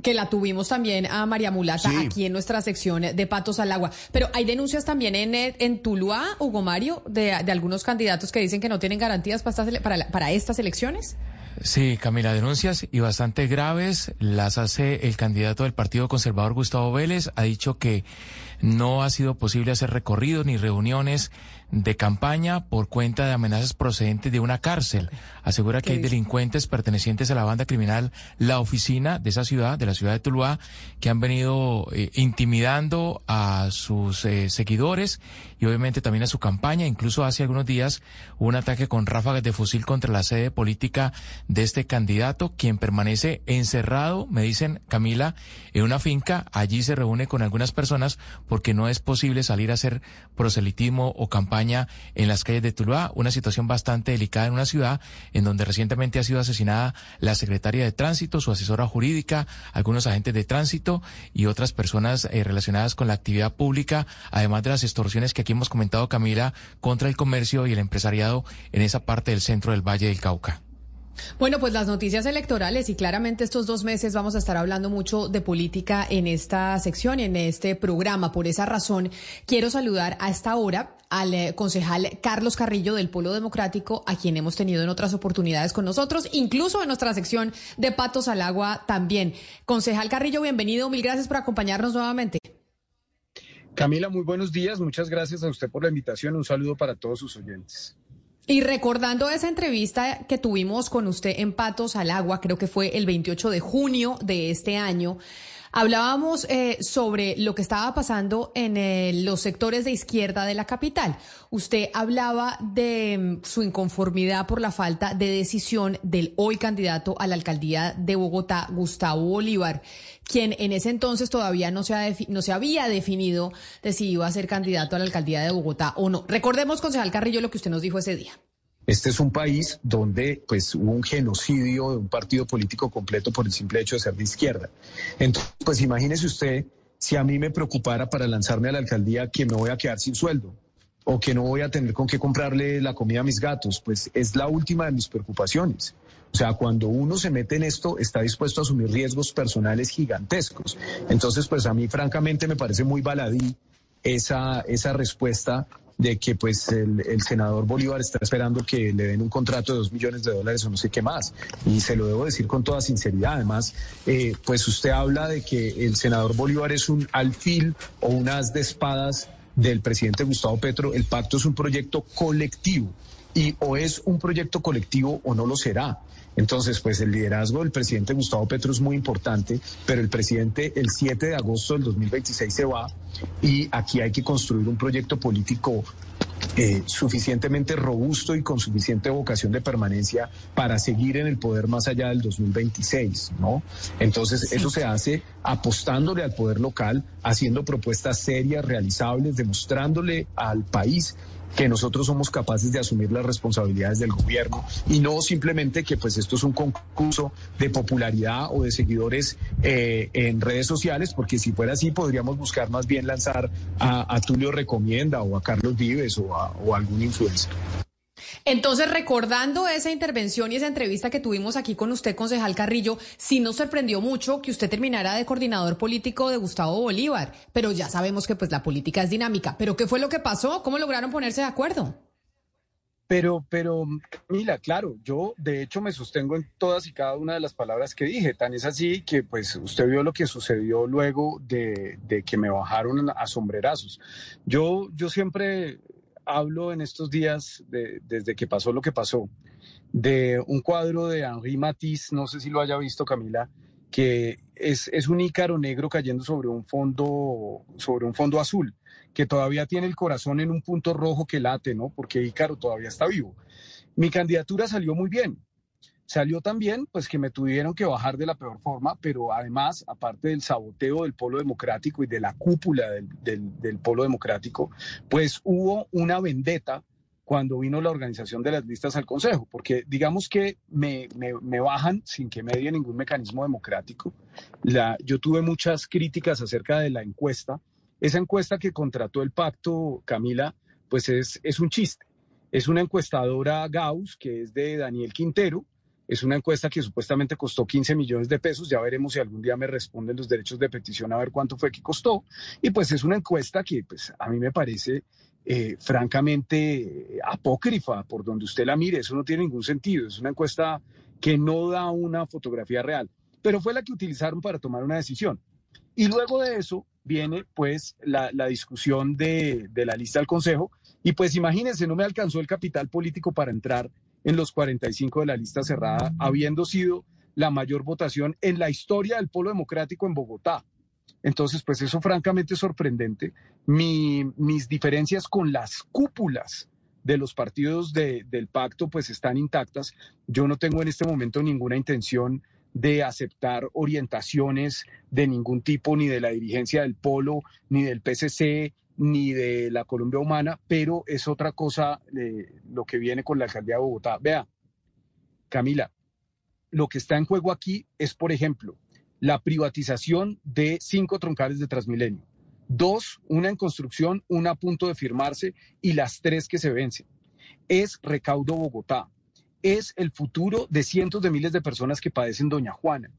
que la tuvimos también a María Mulata aquí en nuestra sección de Patos al Agua. Pero hay denuncias también en, en Tuluá, Hugo Mario, de, algunos candidatos que dicen que no tienen garantías para estas, para, para estas elecciones. Sí, Camila, denuncias y bastante graves las hace el candidato del Partido Conservador Gustavo Vélez. Ha dicho que no ha sido posible hacer recorridos ni reuniones de campaña por cuenta de amenazas procedentes de una cárcel. Asegura que hay delincuentes pertenecientes a la banda criminal La Oficina de esa ciudad, de la ciudad de Tuluá, que han venido eh, intimidando a sus eh, seguidores y obviamente también a su campaña. Incluso hace algunos días hubo un ataque con ráfagas de fusil contra la sede política de este candidato, quien permanece encerrado, me dicen Camila, en una finca. Allí se reúne con algunas personas porque no es posible salir a hacer proselitismo o campaña en las calles de Tuluá, una situación bastante delicada en una ciudad en donde recientemente ha sido asesinada la secretaria de tránsito, su asesora jurídica, algunos agentes de tránsito y otras personas eh, relacionadas con la actividad pública, además de las extorsiones que aquí hemos comentado, Camila, contra el comercio y el empresariado en esa parte del centro del Valle del Cauca. Bueno, pues las noticias electorales y claramente estos dos meses vamos a estar hablando mucho de política en esta sección en este programa. Por esa razón, quiero saludar a esta hora al eh, concejal Carlos Carrillo del Polo Democrático, a quien hemos tenido en otras oportunidades con nosotros, incluso en nuestra sección de Patos al Agua también. Concejal Carrillo, bienvenido. Mil gracias por acompañarnos nuevamente. Camila, muy buenos días. Muchas gracias a usted por la invitación. Un saludo para todos sus oyentes. Y recordando esa entrevista que tuvimos con usted en Patos al Agua, creo que fue el 28 de junio de este año, Hablábamos eh, sobre lo que estaba pasando en eh, los sectores de izquierda de la capital. Usted hablaba de mm, su inconformidad por la falta de decisión del hoy candidato a la alcaldía de Bogotá, Gustavo Bolívar, quien en ese entonces todavía no se, no se había definido de si iba a ser candidato a la alcaldía de Bogotá o no. Recordemos, concejal Carrillo, lo que usted nos dijo ese día. Este es un país donde pues, hubo un genocidio de un partido político completo por el simple hecho de ser de izquierda. Entonces, pues imagínese usted si a mí me preocupara para lanzarme a la alcaldía que me voy a quedar sin sueldo o que no voy a tener con qué comprarle la comida a mis gatos, pues es la última de mis preocupaciones. O sea, cuando uno se mete en esto, está dispuesto a asumir riesgos personales gigantescos. Entonces, pues a mí francamente me parece muy baladí esa, esa respuesta de que pues el, senador Bolívar está esperando que le den un contrato de dos millones de dólares o no sé qué más. Y se lo debo decir con toda sinceridad. Además, eh, pues usted habla de que el senador Bolívar es un alfil o un as de espadas del presidente Gustavo Petro. El pacto es un proyecto colectivo y o es un proyecto colectivo o no lo será. Entonces, pues el liderazgo del presidente Gustavo Petro es muy importante, pero el presidente el 7 de agosto del 2026 se va y aquí hay que construir un proyecto político eh, suficientemente robusto y con suficiente vocación de permanencia para seguir en el poder más allá del 2026, ¿no? Entonces, eso se hace apostándole al poder local, haciendo propuestas serias, realizables, demostrándole al país que nosotros somos capaces de asumir las responsabilidades del gobierno y no simplemente que pues esto es un concurso de popularidad o de seguidores eh, en redes sociales, porque si fuera así podríamos buscar más bien lanzar a, Tulio Recomienda o a Carlos Vives o a, o a algún influencer. Entonces, recordando esa intervención y esa entrevista que tuvimos aquí con usted, concejal Carrillo, sí nos sorprendió mucho que usted terminara de coordinador político de Gustavo Bolívar, pero ya sabemos que pues la política es dinámica. ¿Pero qué fue lo que pasó? ¿Cómo lograron ponerse de acuerdo? Pero, pero, mira, claro, yo de hecho me sostengo en todas y cada una de las palabras que dije. Tan es así que, pues, usted vio lo que sucedió luego de, de que me bajaron a sombrerazos. Yo, yo siempre hablo en estos días, desde que pasó lo que pasó, de un cuadro de Henri Matisse, no sé si lo haya visto Camila, que es, es un ícaro negro cayendo sobre un fondo, sobre un fondo azul, que todavía tiene el corazón en un punto rojo que late, ¿no? Porque Ícaro todavía está vivo. Mi candidatura salió muy bien. Salió también, pues que me tuvieron que bajar de la peor forma, pero además, aparte del saboteo del polo democrático y de la cúpula del, del, polo democrático, pues hubo una vendetta cuando vino la organización de las listas al Consejo, porque digamos que me, me, me bajan sin que medie ningún mecanismo democrático. La, yo tuve muchas críticas acerca de la encuesta. Esa encuesta que contrató el pacto, Camila, pues es, es un chiste. Es una encuestadora Gauss, que es de Daniel Quintero, es una encuesta que supuestamente costó 15 millones de pesos. Ya veremos si algún día me responden los derechos de petición a ver cuánto fue que costó. Y pues es una encuesta que pues, a mí me parece eh, francamente apócrifa por donde usted la mire. Eso no tiene ningún sentido. Es una encuesta que no da una fotografía real. Pero fue la que utilizaron para tomar una decisión. Y luego de eso viene pues la, discusión de, de la lista del Consejo. Y pues imagínense, no me alcanzó el capital político para entrar en los 45 de la lista cerrada, habiendo sido la mayor votación en la historia del polo democrático en Bogotá. Entonces, pues eso francamente es sorprendente. mis diferencias con las cúpulas de los partidos del pacto pues están intactas. Yo no tengo en este momento ninguna intención de aceptar orientaciones de ningún tipo, ni de la dirigencia del polo, ni del PCC, ni de la Colombia Humana, pero es otra cosa eh, lo que viene con la alcaldía de Bogotá. Vea, Camila, lo que está en juego aquí es, por ejemplo, la privatización de cinco troncales de Transmilenio. Dos, una en construcción, una a punto de firmarse y las tres que se vencen. Es Recaudo Bogotá. Es el futuro de cientos de miles de personas que padecen Doña Juana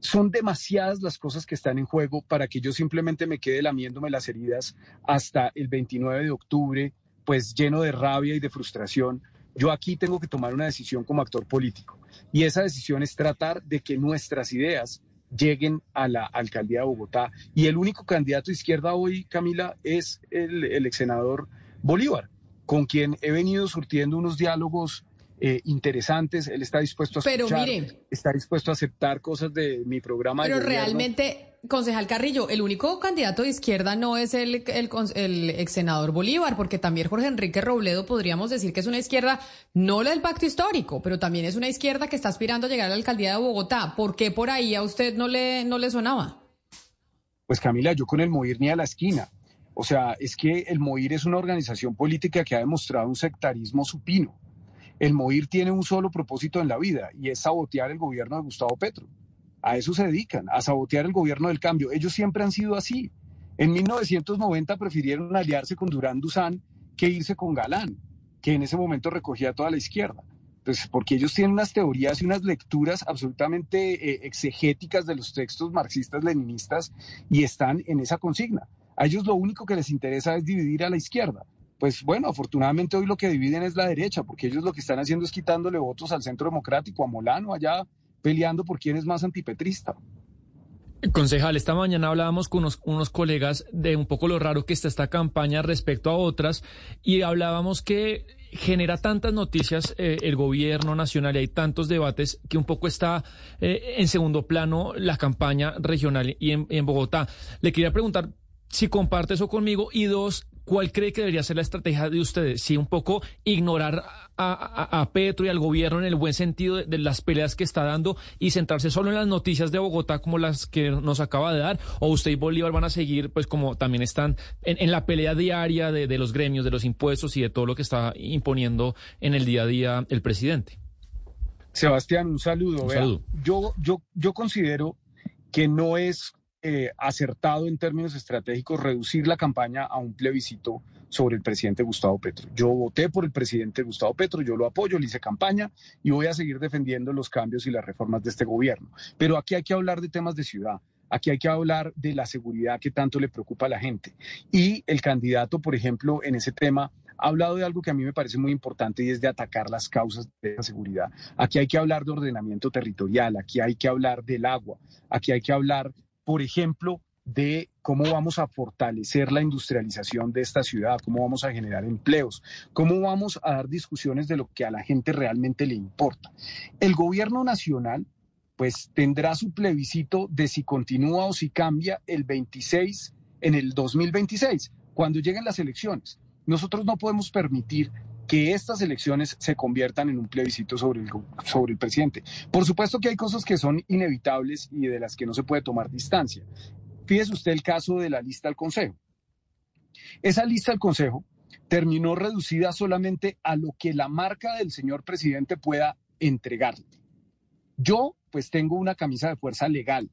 son demasiadas las cosas que están en juego para que yo simplemente me quede lamiéndome las heridas hasta el 29 de octubre, pues lleno de rabia y de frustración. Yo aquí tengo que tomar una decisión como actor político y esa decisión es tratar de que nuestras ideas lleguen a la alcaldía de Bogotá. Y el único candidato de izquierda hoy, Camila, es el, el ex senador Bolívar, con quien he venido surtiendo unos diálogos eh, interesantes. Él está dispuesto a escuchar, está dispuesto a aceptar cosas de mi programa. Pero realmente, concejal Carrillo, el único candidato de izquierda no es el, el, ex senador Bolívar, porque también Jorge Enrique Robledo podríamos decir que es una izquierda, no la del pacto histórico, pero también es una izquierda que está aspirando a llegar a la alcaldía de Bogotá. ¿Por qué por ahí a usted no le, no le sonaba? Pues Camila, yo con el MOIR ni a la esquina. O sea, es que el MOIR es una organización política que ha demostrado un sectarismo supino. El MOIR tiene un solo propósito en la vida y es sabotear el gobierno de Gustavo Petro. A eso se dedican, a sabotear el gobierno del cambio. Ellos siempre han sido así. En 1990 prefirieron aliarse con Durán Duzán que irse con Galán, que en ese momento recogía toda la izquierda. Pues porque ellos tienen unas teorías y unas lecturas absolutamente eh, exegéticas de los textos marxistas-leninistas y están en esa consigna. A ellos lo único que les interesa es dividir a la izquierda pues bueno, afortunadamente hoy lo que dividen es la derecha, porque ellos lo que están haciendo es quitándole votos al centro democrático, a Molano, allá peleando por quién es más antipetrista. Concejal, esta mañana hablábamos con unos, colegas de un poco lo raro que está esta campaña respecto a otras y hablábamos que genera tantas noticias eh, el gobierno nacional y hay tantos debates que un poco está eh, en segundo plano la campaña regional y en, en Bogotá. Le quería preguntar si comparte eso conmigo y dos, ¿Cuál cree que debería ser la estrategia de ustedes? Si un poco ignorar a, Petro y al gobierno en el buen sentido de, las peleas que está dando y centrarse solo en las noticias de Bogotá como las que nos acaba de dar, o usted y Bolívar van a seguir, pues como también están en, la pelea diaria de, los gremios, de los impuestos y de todo lo que está imponiendo en el día a día el presidente. Sebastián, un saludo. Un saludo. Yo, yo, yo considero que no es eh, acertado en términos estratégicos reducir la campaña a un plebiscito sobre el presidente Gustavo Petro. Yo voté por el presidente Gustavo Petro, yo lo apoyo, le hice campaña y voy a seguir defendiendo los cambios y las reformas de este gobierno. Pero aquí hay que hablar de temas de ciudad. Aquí hay que hablar de la seguridad que tanto le preocupa a la gente. Y el candidato, por ejemplo, en ese tema ha hablado de algo que a mí me parece muy importante y es de atacar las causas de la seguridad. Aquí hay que hablar de ordenamiento territorial, aquí hay que hablar del agua, aquí hay que hablar por ejemplo, de cómo vamos a fortalecer la industrialización de esta ciudad, cómo vamos a generar empleos, cómo vamos a dar discusiones de lo que a la gente realmente le importa. El gobierno nacional pues tendrá su plebiscito de si continúa o si cambia el 26 en el 2026, cuando lleguen las elecciones. Nosotros no podemos permitir que estas elecciones se conviertan en un plebiscito sobre el, sobre el presidente. Por supuesto que hay cosas que son inevitables y de las que no se puede tomar distancia. Fíjese usted el caso de la lista al Consejo. Esa lista al Consejo terminó reducida solamente a lo que la marca del señor presidente pueda entregarle. Yo, pues tengo una camisa de fuerza legal.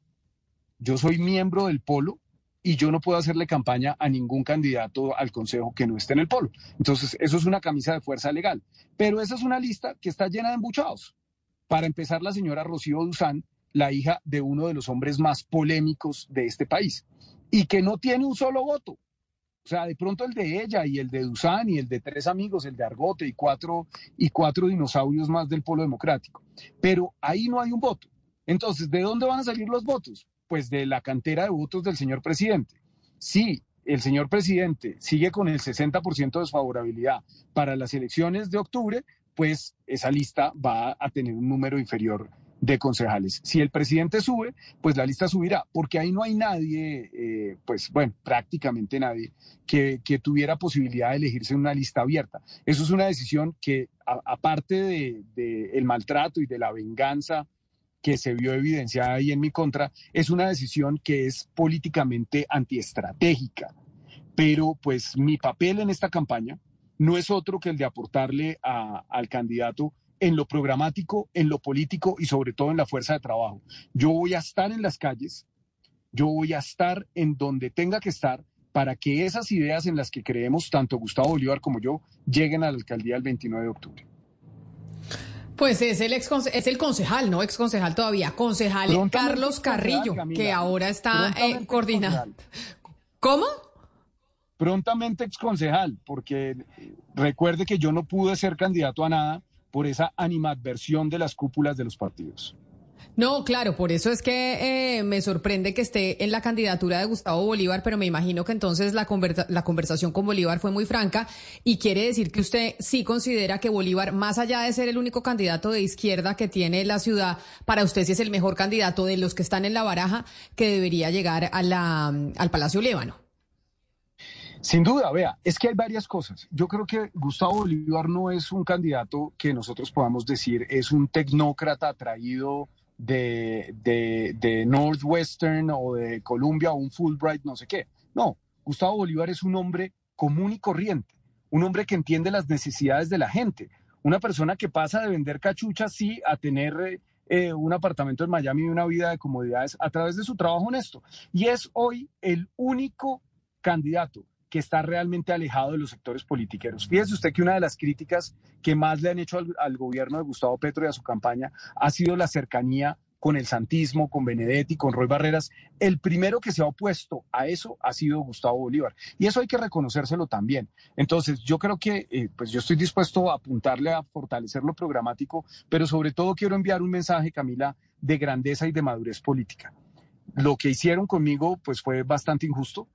Yo soy miembro del Polo y yo no puedo hacerle campaña a ningún candidato al Consejo que no esté en el polo. Entonces, eso es una camisa de fuerza legal. Pero esa es una lista que está llena de embuchados. Para empezar, la señora Rocío Duzán, la hija de uno de los hombres más polémicos de este país, y que no tiene un solo voto. O sea, de pronto el de ella y el de Duzán y el de tres amigos, el de Argote y cuatro, y cuatro dinosaurios más del polo democrático. Pero ahí no hay un voto. Entonces, ¿de dónde van a salir los votos? Pues de la cantera de votos del señor presidente. Si el señor presidente sigue con el 60% de desfavorabilidad para las elecciones de octubre, pues esa lista va a tener un número inferior de concejales. Si el presidente sube, pues la lista subirá, porque ahí no hay nadie, eh, pues bueno, prácticamente nadie, que, tuviera posibilidad de elegirse una lista abierta. Eso es una decisión que, aparte del de, el maltrato y de la venganza que se vio evidenciada ahí en mi contra, es una decisión que es políticamente antiestratégica. Pero pues mi papel en esta campaña no es otro que el de aportarle al candidato en lo programático, en lo político y sobre todo en la fuerza de trabajo. Yo voy a estar en las calles, yo voy a estar en donde tenga que estar para que esas ideas en las que creemos tanto Gustavo Bolívar como yo lleguen a la alcaldía el 29 de octubre. Pues es el ex es el concejal, no ex concejal todavía, concejal Carlos Carrillo, que ahora está eh, coordinando. ¿Cómo? Prontamente ex concejal, porque recuerde que yo no pude ser candidato a nada por esa animadversión de las cúpulas de los partidos. No, claro, por eso es que eh, me sorprende que esté en la candidatura de Gustavo Bolívar, pero me imagino que entonces la, la conversación con Bolívar fue muy franca y quiere decir que usted sí considera que Bolívar, más allá de ser el único candidato de izquierda que tiene la ciudad, para usted sí es el mejor candidato de los que están en la baraja que debería llegar al Palacio Lévano. Sin duda, vea, es que hay varias cosas. Yo creo que Gustavo Bolívar no es un candidato que nosotros podamos decir es un tecnócrata atraído de, de, Northwestern o de Columbia o un Fulbright, no sé qué. No, Gustavo Bolívar es un hombre común y corriente, un hombre que entiende las necesidades de la gente, una persona que pasa de vender cachuchas, sí, a tener eh, un apartamento en Miami y una vida de comodidades a través de su trabajo honesto. Y es hoy el único candidato que está realmente alejado de los sectores politiqueros. Fíjese usted que una de las críticas que más le han hecho al, gobierno de Gustavo Petro y a su campaña ha sido la cercanía con el santismo, con Benedetti, con Roy Barreras, el primero que se ha opuesto a eso ha sido Gustavo Bolívar. Y eso hay que reconocérselo también. Entonces, yo creo que eh, pues yo estoy dispuesto a apuntarle a fortalecer lo programático, pero sobre todo quiero enviar un mensaje, Camila, de grandeza y de madurez política. Lo que hicieron conmigo pues fue bastante injusto.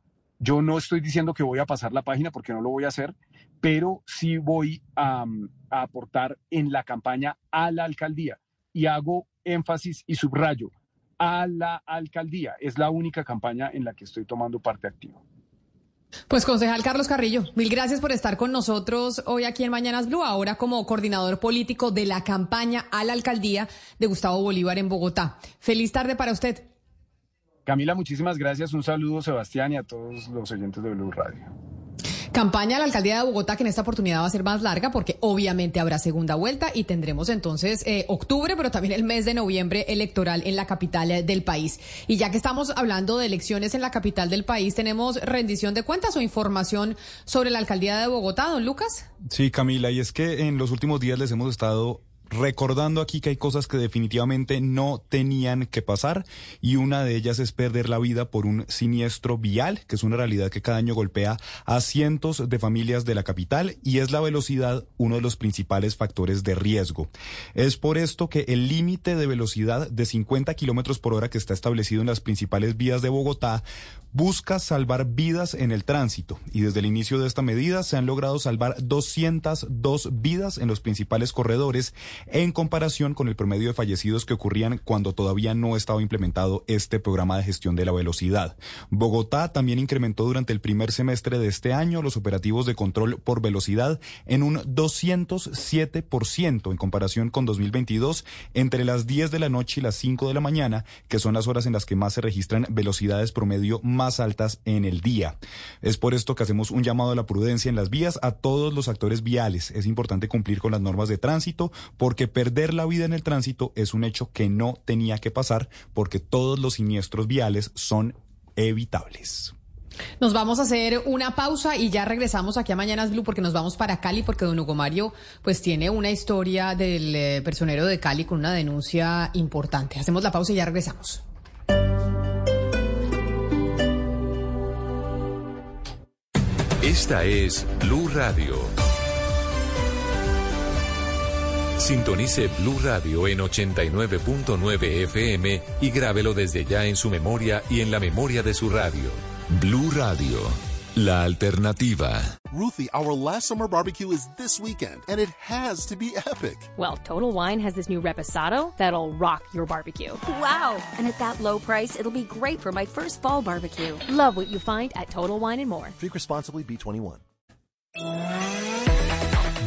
Yo no estoy diciendo que voy a pasar la página porque no lo voy a hacer, pero sí voy a, a aportar en la campaña a la alcaldía y hago énfasis y subrayo a la alcaldía. Es la única campaña en la que estoy tomando parte activa. Pues concejal Carlos Carrillo, mil gracias por estar con nosotros hoy aquí en Mañanas Blue, ahora como coordinador político de la campaña a la alcaldía de Gustavo Bolívar en Bogotá. Feliz tarde para usted. Camila, muchísimas gracias. Un saludo, Sebastián, y a todos los oyentes de Blue Radio. Campaña a la alcaldía de Bogotá que en esta oportunidad va a ser más larga porque obviamente habrá segunda vuelta y tendremos entonces eh, octubre, pero también el mes de noviembre electoral en la capital eh, del país. Y ya que estamos hablando de elecciones en la capital del país, ¿tenemos rendición de cuentas o información sobre la alcaldía de Bogotá, don Lucas? Sí, Camila, y es que en los últimos días les hemos estado recordando aquí que hay cosas que definitivamente no tenían que pasar y una de ellas es perder la vida por un siniestro vial, que es una realidad que cada año golpea a cientos de familias de la capital y es la velocidad uno de los principales factores de riesgo. Es por esto que el límite de velocidad de 50 kilómetros por hora que está establecido en las principales vías de Bogotá busca salvar vidas en el tránsito y desde el inicio de esta medida se han logrado salvar 202 vidas en los principales corredores en comparación con el promedio de fallecidos que ocurrían cuando todavía no estaba implementado este programa de gestión de la velocidad. Bogotá también incrementó durante el primer semestre de este año los operativos de control por velocidad en un 207% en comparación con 2022 entre las 10 de la noche y las 5 de la mañana, que son las horas en las que más se registran velocidades promedio más altas en el día. Es por esto que hacemos un llamado a la prudencia en las vías a todos los actores viales. Es importante cumplir con las normas de tránsito porque perder la vida en el tránsito es un hecho que no tenía que pasar porque todos los siniestros viales son evitables. Nos vamos a hacer una pausa y ya regresamos aquí a Mañanas Blue porque nos vamos para Cali porque don Hugo Mario pues tiene una historia del eh, personero de Cali con una denuncia importante. Hacemos la pausa y ya regresamos. Esta es Blue Radio. Sintonice Blue Radio en 89.9 FM y grábelo desde ya en su memoria y en la memoria de su radio. Blue Radio, la alternativa. Ruthie, our last summer barbecue is this weekend, and it has to be epic. Well, Total Wine has this new reposado that'll rock your barbecue. Wow! And at that low price, it'll be great for my first fall barbecue. Love what you find at Total Wine and More. Drink responsibly, B21.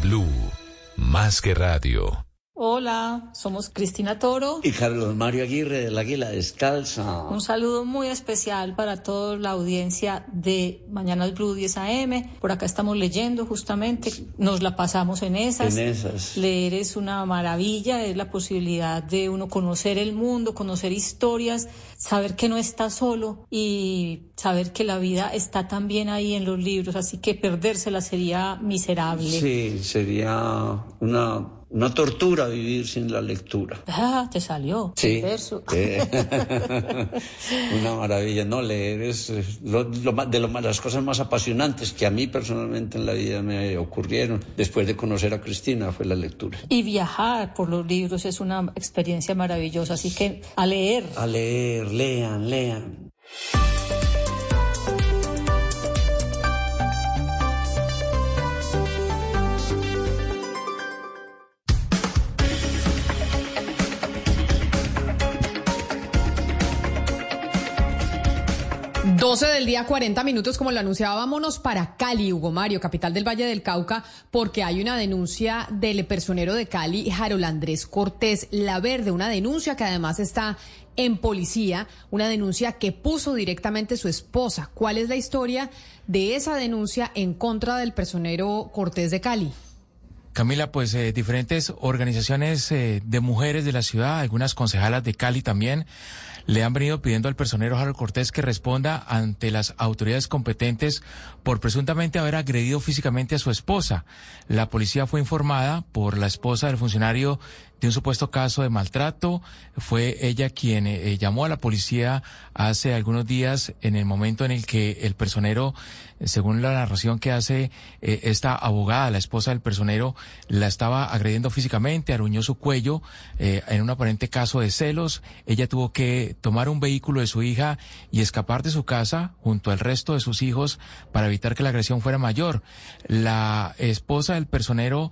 Blue, más que radio. Hola, somos Cristina Toro. Y Carlos Mario Aguirre del Águila Descalza. Un saludo muy especial para toda la audiencia de Mañanas Blue 10 AM. Por acá estamos leyendo justamente, nos la pasamos en esas. En esas. Leer es una maravilla, es la posibilidad de uno conocer el mundo, conocer historias, saber que no está solo y saber que la vida está también ahí en los libros, así que perdérsela sería miserable. Sí, sería una una tortura vivir sin la lectura. <laughs> Ah, te salió. Sí. Verso. <laughs> Una maravilla, ¿no? Leer es lo, lo, de lo, las cosas más apasionantes que a mí personalmente en la vida me ocurrieron después de conocer a Cristina fue la lectura. Y viajar por los libros es una experiencia maravillosa, así que a leer. A leer, lean, lean. 12 del día, 40 minutos, como lo anunciaba, vámonos para Cali, Hugo Mario, capital del Valle del Cauca, porque hay una denuncia del personero de Cali, Harold Andrés Cortés La Verde, una denuncia que además está en policía, una denuncia que puso directamente su esposa. ¿Cuál es la historia de esa denuncia en contra del personero Cortés de Cali? Camila, pues eh, diferentes organizaciones eh, de mujeres de la ciudad, algunas concejalas de Cali también, le han venido pidiendo al personero Harold Cortés que responda ante las autoridades competentes por presuntamente haber agredido físicamente a su esposa. La policía fue informada por la esposa del funcionario de un supuesto caso de maltrato. Fue ella quien eh, eh, llamó a la policía hace algunos días en el momento en el que el personero, eh, según la narración que hace esta abogada, la esposa del personero, la estaba agrediendo físicamente, aruñó su cuello en un aparente caso de celos. Ella tuvo que tomar un vehículo de su hija y escapar de su casa junto al resto de sus hijos para evitar que la agresión fuera mayor. La esposa del personero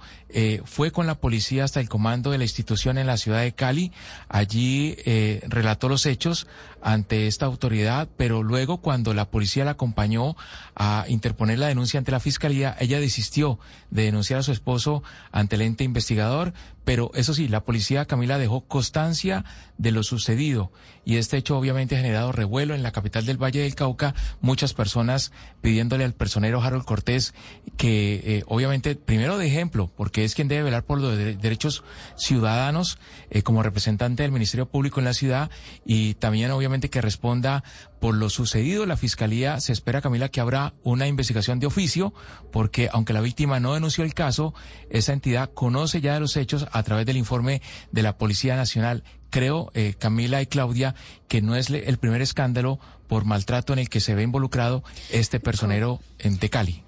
fue con la policía hasta el comando de la institución en la ciudad de Cali. Allí eh, relató los hechos ante esta autoridad, pero luego cuando la policía la acompañó a interponer la denuncia ante la fiscalía, ella desistió de denunciar a su esposo ante el ente investigador, pero eso sí, la policía Camila dejó constancia de lo sucedido. Y este hecho obviamente ha generado revuelo en la capital del Valle del Cauca, muchas personas pidiéndole al personero Harold Cortés que eh, obviamente primero de ejemplo, porque es quien debe velar por los derechos ciudadanos eh, como representante del Ministerio Público en la ciudad y también obviamente que responda por lo sucedido. La Fiscalía se espera, Camila, que habrá una investigación de oficio, porque aunque la víctima no denunció el caso, esa entidad conoce ya de los hechos a través del informe de la Policía Nacional. Creo, eh, Camila y Claudia, que no es el primer escándalo por maltrato en el que se ve involucrado este personero en Cali.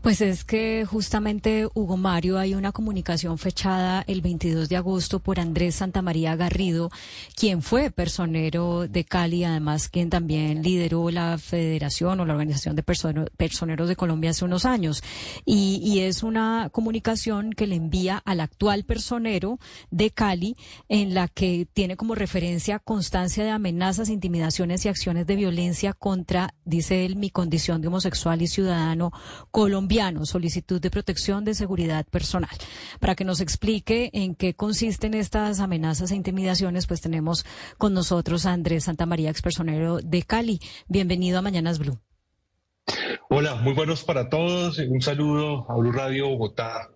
Pues es que justamente, Hugo Mario, hay una comunicación fechada el 22 de agosto por Andrés Santamaría Garrido, quien fue personero de Cali, además quien también lideró la federación o la organización de personeros de Colombia hace unos años. Y, es una comunicación que le envía al actual personero de Cali, en la que tiene como referencia constancia de amenazas, intimidaciones y acciones de violencia contra, dice él, mi condición de homosexual y ciudadano colombiano, solicitud de protección de seguridad personal. Para que nos explique en qué consisten estas amenazas e intimidaciones, pues tenemos con nosotros a Andrés Santamaría, expersonero de Cali. Bienvenido a Mañanas Blue. Hola, muy buenos para todos. Un saludo a Blue Radio Bogotá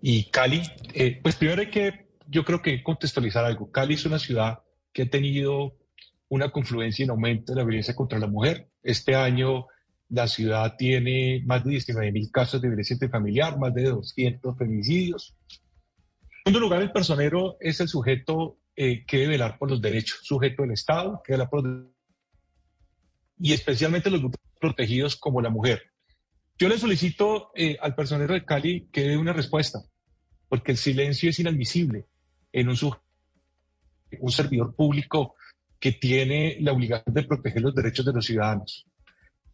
y Cali. Eh, pues primero hay que, yo creo que contextualizar algo. Cali es una ciudad que ha tenido una confluencia en aumento de la violencia contra la mujer. Este año la ciudad tiene más de 19 mil casos de violencia intrafamiliar, más de 200 feminicidios. En segundo lugar, el personero es el sujeto eh, que debe velar por los derechos, sujeto del Estado, que vela por y especialmente los grupos protegidos como la mujer. Yo le solicito eh, al personero de Cali que dé una respuesta, porque el silencio es inadmisible en un, un servidor público que tiene la obligación de proteger los derechos de los ciudadanos.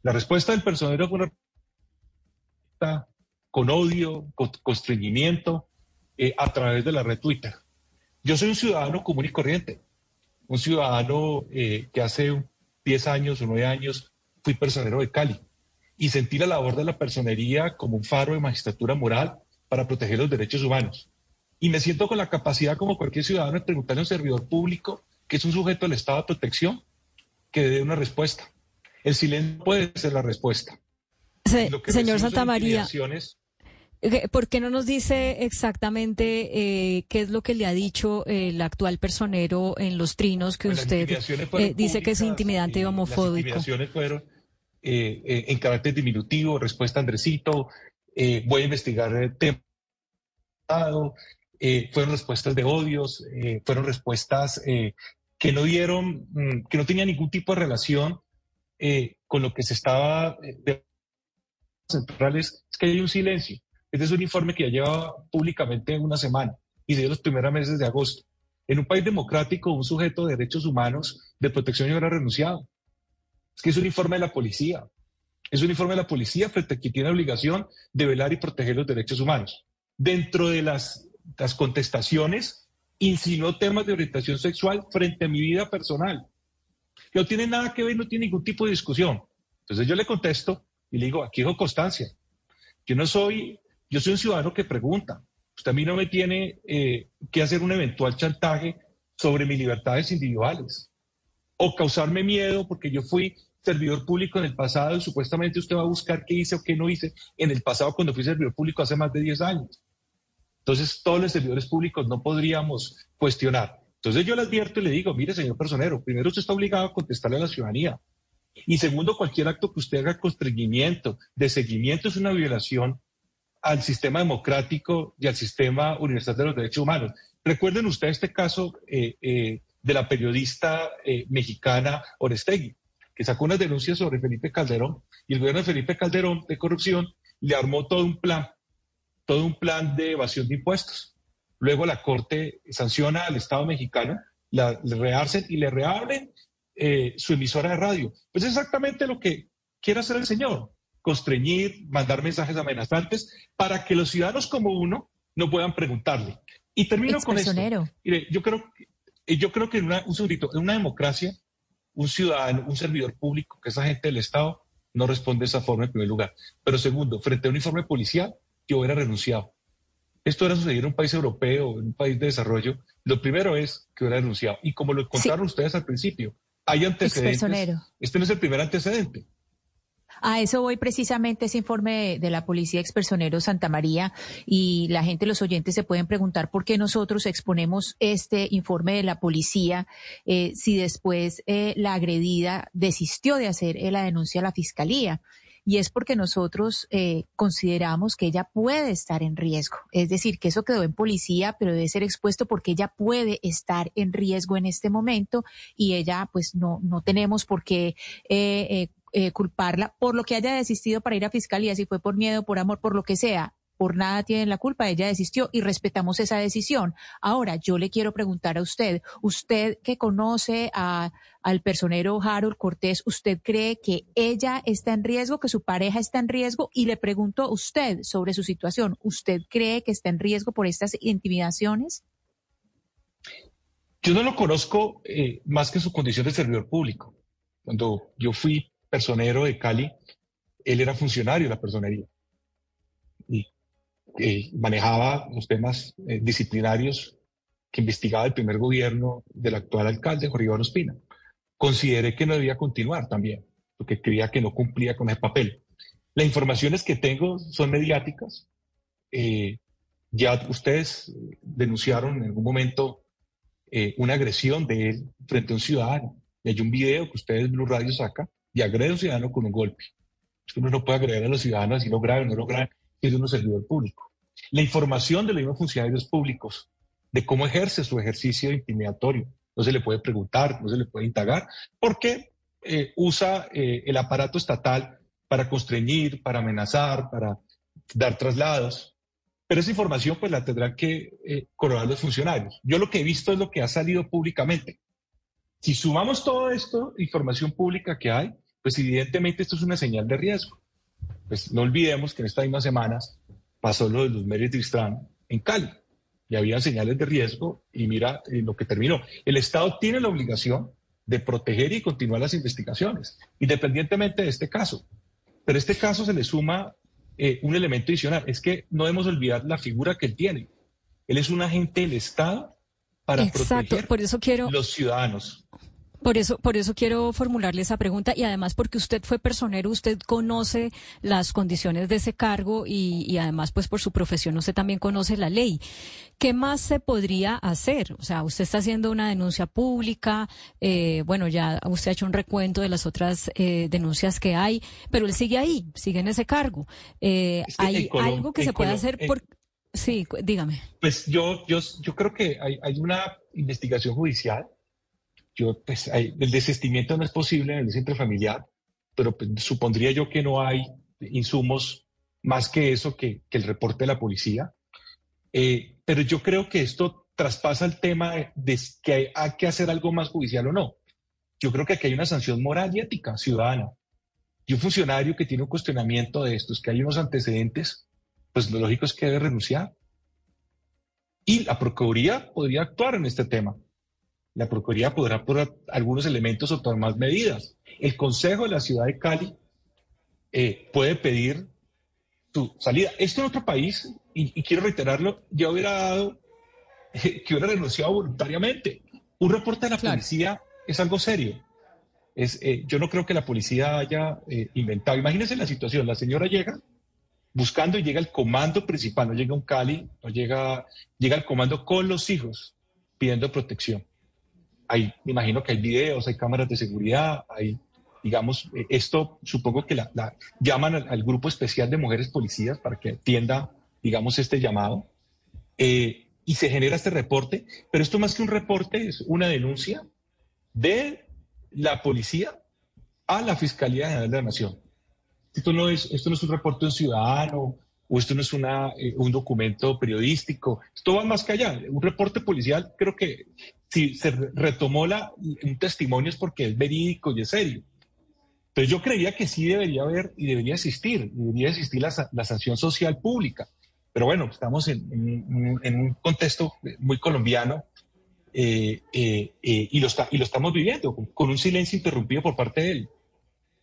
La respuesta del personero fue una con odio, con constreñimiento, eh, a través de la red Twitter. Yo soy un ciudadano común y corriente, un ciudadano eh, que hace 10 años o 9 años fui personero de Cali y sentí la labor de la personería como un faro de magistratura moral para proteger los derechos humanos. Y me siento con la capacidad, como cualquier ciudadano, de preguntarle a un servidor público, que es un sujeto del Estado de protección, que dé una respuesta. El silencio puede ser la respuesta. señor Santa María. Eh, ¿Por qué no nos dice exactamente eh, qué es lo que le ha dicho el actual personero en los trinos que pues usted eh, dice que es intimidante y homofóbico? Las intimidaciones fueron en carácter diminutivo, respuesta Andresito, voy a investigar el tema. fueron respuestas de odios, fueron respuestas que no dieron, mm, que no tenían ningún tipo de relación eh, con lo que se estaba eh, centrales es que hay un silencio. Este es un informe que ya lleva públicamente una semana y de los primeros meses de agosto. En un país democrático, un sujeto de derechos humanos de protección hubiera renunciado. Es que es un informe de la policía. Es un informe de la policía frente a quien tiene la obligación de velar y proteger los derechos humanos. Dentro de las, las contestaciones, insinuó temas de orientación sexual frente a mi vida personal. No tiene nada que ver, no tiene ningún tipo de discusión. Entonces yo le contesto y le digo, aquí dejo constancia. Yo no soy, yo soy un ciudadano que pregunta. Usted a mí no me tiene eh, que hacer un eventual chantaje sobre mis libertades individuales o causarme miedo porque yo fui servidor público en el pasado y supuestamente usted va a buscar qué hice o qué no hice en el pasado cuando fui servidor público hace más de 10 años. Entonces, todos los servidores públicos no podríamos cuestionar. Entonces, yo le advierto y le digo, mire, señor personero, primero usted está obligado a contestarle a la ciudadanía. Y segundo, cualquier acto que usted haga constreñimiento, de seguimiento, es una violación al sistema democrático y al sistema universal de los derechos humanos. Recuerden ustedes este caso eh, eh, de la periodista eh, mexicana Orestegui, que sacó unas denuncias sobre Felipe Calderón y el gobierno de Felipe Calderón de corrupción le armó todo un plan, todo un plan de evasión de impuestos. Luego la Corte sanciona al Estado mexicano, la, le rearcen y le reabren su emisora de radio. Pues es exactamente lo que quiere hacer el señor, constreñir, mandar mensajes amenazantes para que los ciudadanos como uno no puedan preguntarle. Y termino con esto. Mire, yo creo, yo creo que en una, un segundito, en una democracia, un ciudadano, un servidor público, que es agente del Estado, no responde de esa forma en primer lugar. Pero segundo, frente a un informe policial, yo hubiera renunciado. Esto era suceder en un país europeo, en un país de desarrollo. Lo primero es que hubiera renunciado. Y como lo contaron ustedes al principio, hay antecedentes. Este no es el primer antecedente. A eso voy precisamente ese informe de, la Policía Expersonero Santa María y la gente, los oyentes se pueden preguntar por qué nosotros exponemos este informe de la policía eh, si después eh, la agredida desistió de hacer eh, la denuncia a la Fiscalía y es porque nosotros consideramos que ella puede estar en riesgo. Es decir, que eso quedó en policía, pero debe ser expuesto porque ella puede estar en riesgo en este momento y ella, pues no, no tenemos por qué eh, culparla por lo que haya desistido para ir a fiscalía, si fue por miedo, por amor, por lo que sea. Por nada tiene la culpa, ella desistió y respetamos esa decisión. Ahora, yo le quiero preguntar a usted, usted que conoce a, al personero Harold Cortés, ¿usted cree que ella está en riesgo, que su pareja está en riesgo? Y le pregunto a usted sobre su situación, ¿usted cree que está en riesgo por estas intimidaciones? Yo no lo conozco eh, más que su condición de servidor público. Cuando yo fui personero de Cali, él era funcionario de la personería eh, manejaba los temas eh, disciplinarios que investigaba el primer gobierno del actual alcalde, Jorge Iván Ospina. Consideré que no debía continuar también, porque creía que no cumplía con ese papel. Las informaciones que tengo son mediáticas. Eh, ya ustedes denunciaron en algún momento una agresión de él frente a un ciudadano. Y hay un video que ustedes, Blue Radio, saca, y agrede a un ciudadano con un golpe. Uno no puede agredir a los ciudadanos si lo grave no lo grave, es un servidor público. La información de los mismos funcionarios públicos de cómo ejerce su ejercicio intimidatorio. No se le puede preguntar, no se le puede indagar, porque eh, usa eh, el aparato estatal para constreñir, para amenazar, para dar traslados. Pero esa información pues la tendrán que eh, corroborar los funcionarios. Yo lo que he visto es lo que ha salido públicamente. Si sumamos todo esto, información pública que hay, pues evidentemente esto es una señal de riesgo. Pues no olvidemos que en estas mismas semanas pasó lo de los Méritos Tristán en Cali y había señales de riesgo y mira lo que terminó. El Estado tiene la obligación de proteger y continuar las investigaciones, independientemente de este caso. Pero a este caso se le suma eh, un elemento adicional, es que no debemos olvidar la figura que él tiene. Él es un agente del Estado para proteger por eso quiero... los ciudadanos. Por eso, por eso quiero formularle esa pregunta y además porque usted fue personero, usted conoce las condiciones de ese cargo y, además, pues por su profesión, usted también conoce la ley. ¿Qué más se podría hacer? O sea, usted está haciendo una denuncia pública, eh, bueno, ya usted ha hecho un recuento de las otras eh, denuncias que hay, pero él sigue ahí, sigue en ese cargo. Eh, ¿Hay algo que se pueda hacer? Por... Sí, dígame. Pues yo, yo, yo creo que hay, hay una investigación judicial yo, pues, el desistimiento no es posible en el centro familiar, pero pues, supondría yo que no hay insumos más que eso, que, el reporte de la policía. Eh, pero yo creo que esto traspasa el tema de, que hay, que hacer algo más judicial o no. Yo creo que aquí hay una sanción moral y ética ciudadana. Y un funcionario que tiene un cuestionamiento de estos, que hay unos antecedentes, pues lo lógico es que debe renunciar. Y la Procuraduría podría actuar en este tema la Procuraduría podrá por algunos elementos o tomar más medidas. El Consejo de la Ciudad de Cali eh, puede pedir su salida. Esto en otro país, y, quiero reiterarlo, ya hubiera dado <laughs> que hubiera renunciado voluntariamente. Un reporte de la policía es algo serio. Es, eh, yo no creo que la policía haya eh, inventado. Imagínense la situación, la señora llega buscando y llega el comando principal, no llega un Cali, no llega, llega el comando con los hijos pidiendo protección. Hay, me imagino que hay videos, hay cámaras de seguridad, hay, digamos, eh, esto supongo que la, llaman al, grupo especial de mujeres policías para que atienda, digamos, este llamado. y se genera este reporte, pero esto más que un reporte es una denuncia de la policía a la Fiscalía General de la Nación. Esto no es, esto no es un reporte de un ciudadano o esto no es una, eh, un documento periodístico. Esto va más que allá. Un reporte policial, creo que si se retomó la, un testimonio es porque es verídico y es serio. Pero yo creía que sí debería haber y debería existir, debería existir la, la sanción social pública. Pero bueno, estamos en, en un contexto muy colombiano eh, eh, eh, y, lo está, y lo estamos viviendo con, un silencio interrumpido por parte de él.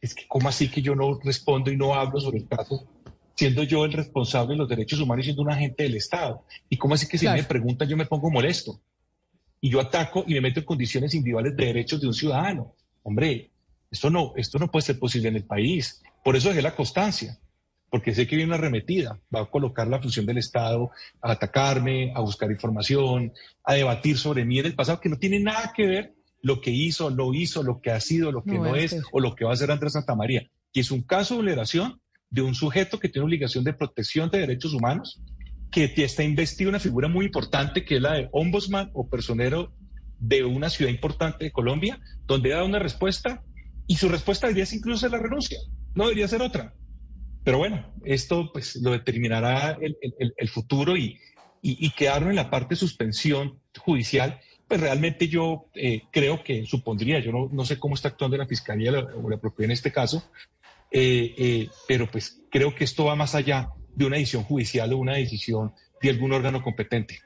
Es que, ¿cómo así que yo no respondo y no hablo sobre el caso, siendo yo el responsable de los derechos humanos y siendo un agente del Estado? ¿Y cómo así que si me preguntan yo me pongo molesto? Y yo ataco y me meto en condiciones individuales de derechos de un ciudadano. Hombre, esto no, esto no puede ser posible en el país. Por eso dejé la constancia porque sé que viene una arremetida, va a colocar la función del Estado a atacarme, a buscar información, a debatir sobre mí en el pasado, que no tiene nada que ver lo que hizo, lo hizo, lo que ha sido, lo que no, es, o lo que va a hacer Andrés Santamaría, que es un caso de vulneración de un sujeto que tiene obligación de protección de derechos humanos, que está investido una figura muy importante que es la de ombudsman o personero de una ciudad importante de Colombia, donde da una respuesta y su respuesta debería ser incluso la renuncia, no debería ser otra. Pero bueno, esto pues lo determinará el, futuro y, y, quedarlo en la parte de suspensión judicial, pues realmente yo eh, creo que supondría, yo no, no, sé cómo está actuando la Fiscalía o la propia en este caso, eh, eh, pero pues creo que esto va más allá de una decisión judicial o una decisión de algún órgano competente.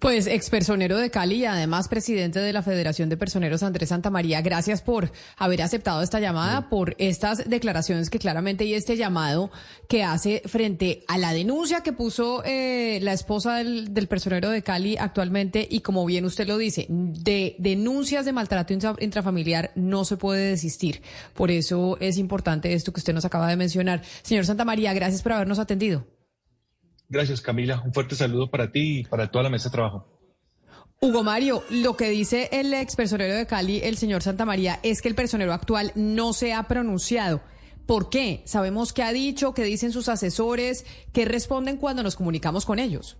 Pues expersonero de Cali y además presidente de la Federación de Personeros Andrés Santamaría, gracias por haber aceptado esta llamada, por estas declaraciones que claramente y este llamado que hace frente a la denuncia que puso eh, la esposa del, del, personero de Cali actualmente y como bien usted lo dice, de denuncias de maltrato intrafamiliar no se puede desistir. Por eso es importante esto que usted nos acaba de mencionar. Señor Santamaría, gracias por habernos atendido. Gracias, Camila. Un fuerte saludo para ti y para toda la mesa de trabajo. Hugo Mario, lo que dice el ex personero de Cali, el señor Santa María, es que el personero actual no se ha pronunciado. ¿Por qué? Sabemos qué ha dicho, qué dicen sus asesores, qué responden cuando nos comunicamos con ellos.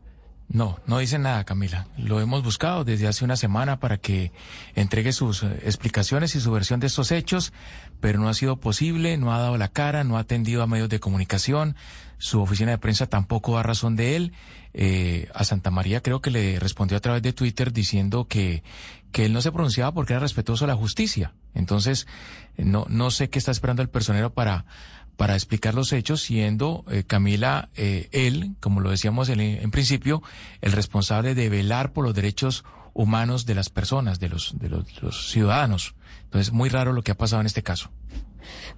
No, no dice nada, Camila. Lo hemos buscado desde hace una semana para que entregue sus eh, explicaciones y su versión de estos hechos, pero no ha sido posible, no ha dado la cara, no ha atendido a medios de comunicación, su oficina de prensa tampoco da razón de él. Eh, a Santa María creo que le respondió a través de Twitter diciendo que, que él no se pronunciaba porque era respetuoso a la justicia. Entonces, no, no sé qué está esperando el personero para para explicar los hechos, siendo eh, Camila eh, él, como lo decíamos en, principio, el responsable de velar por los derechos humanos de las personas, de los, de los ciudadanos. Entonces, muy raro lo que ha pasado en este caso.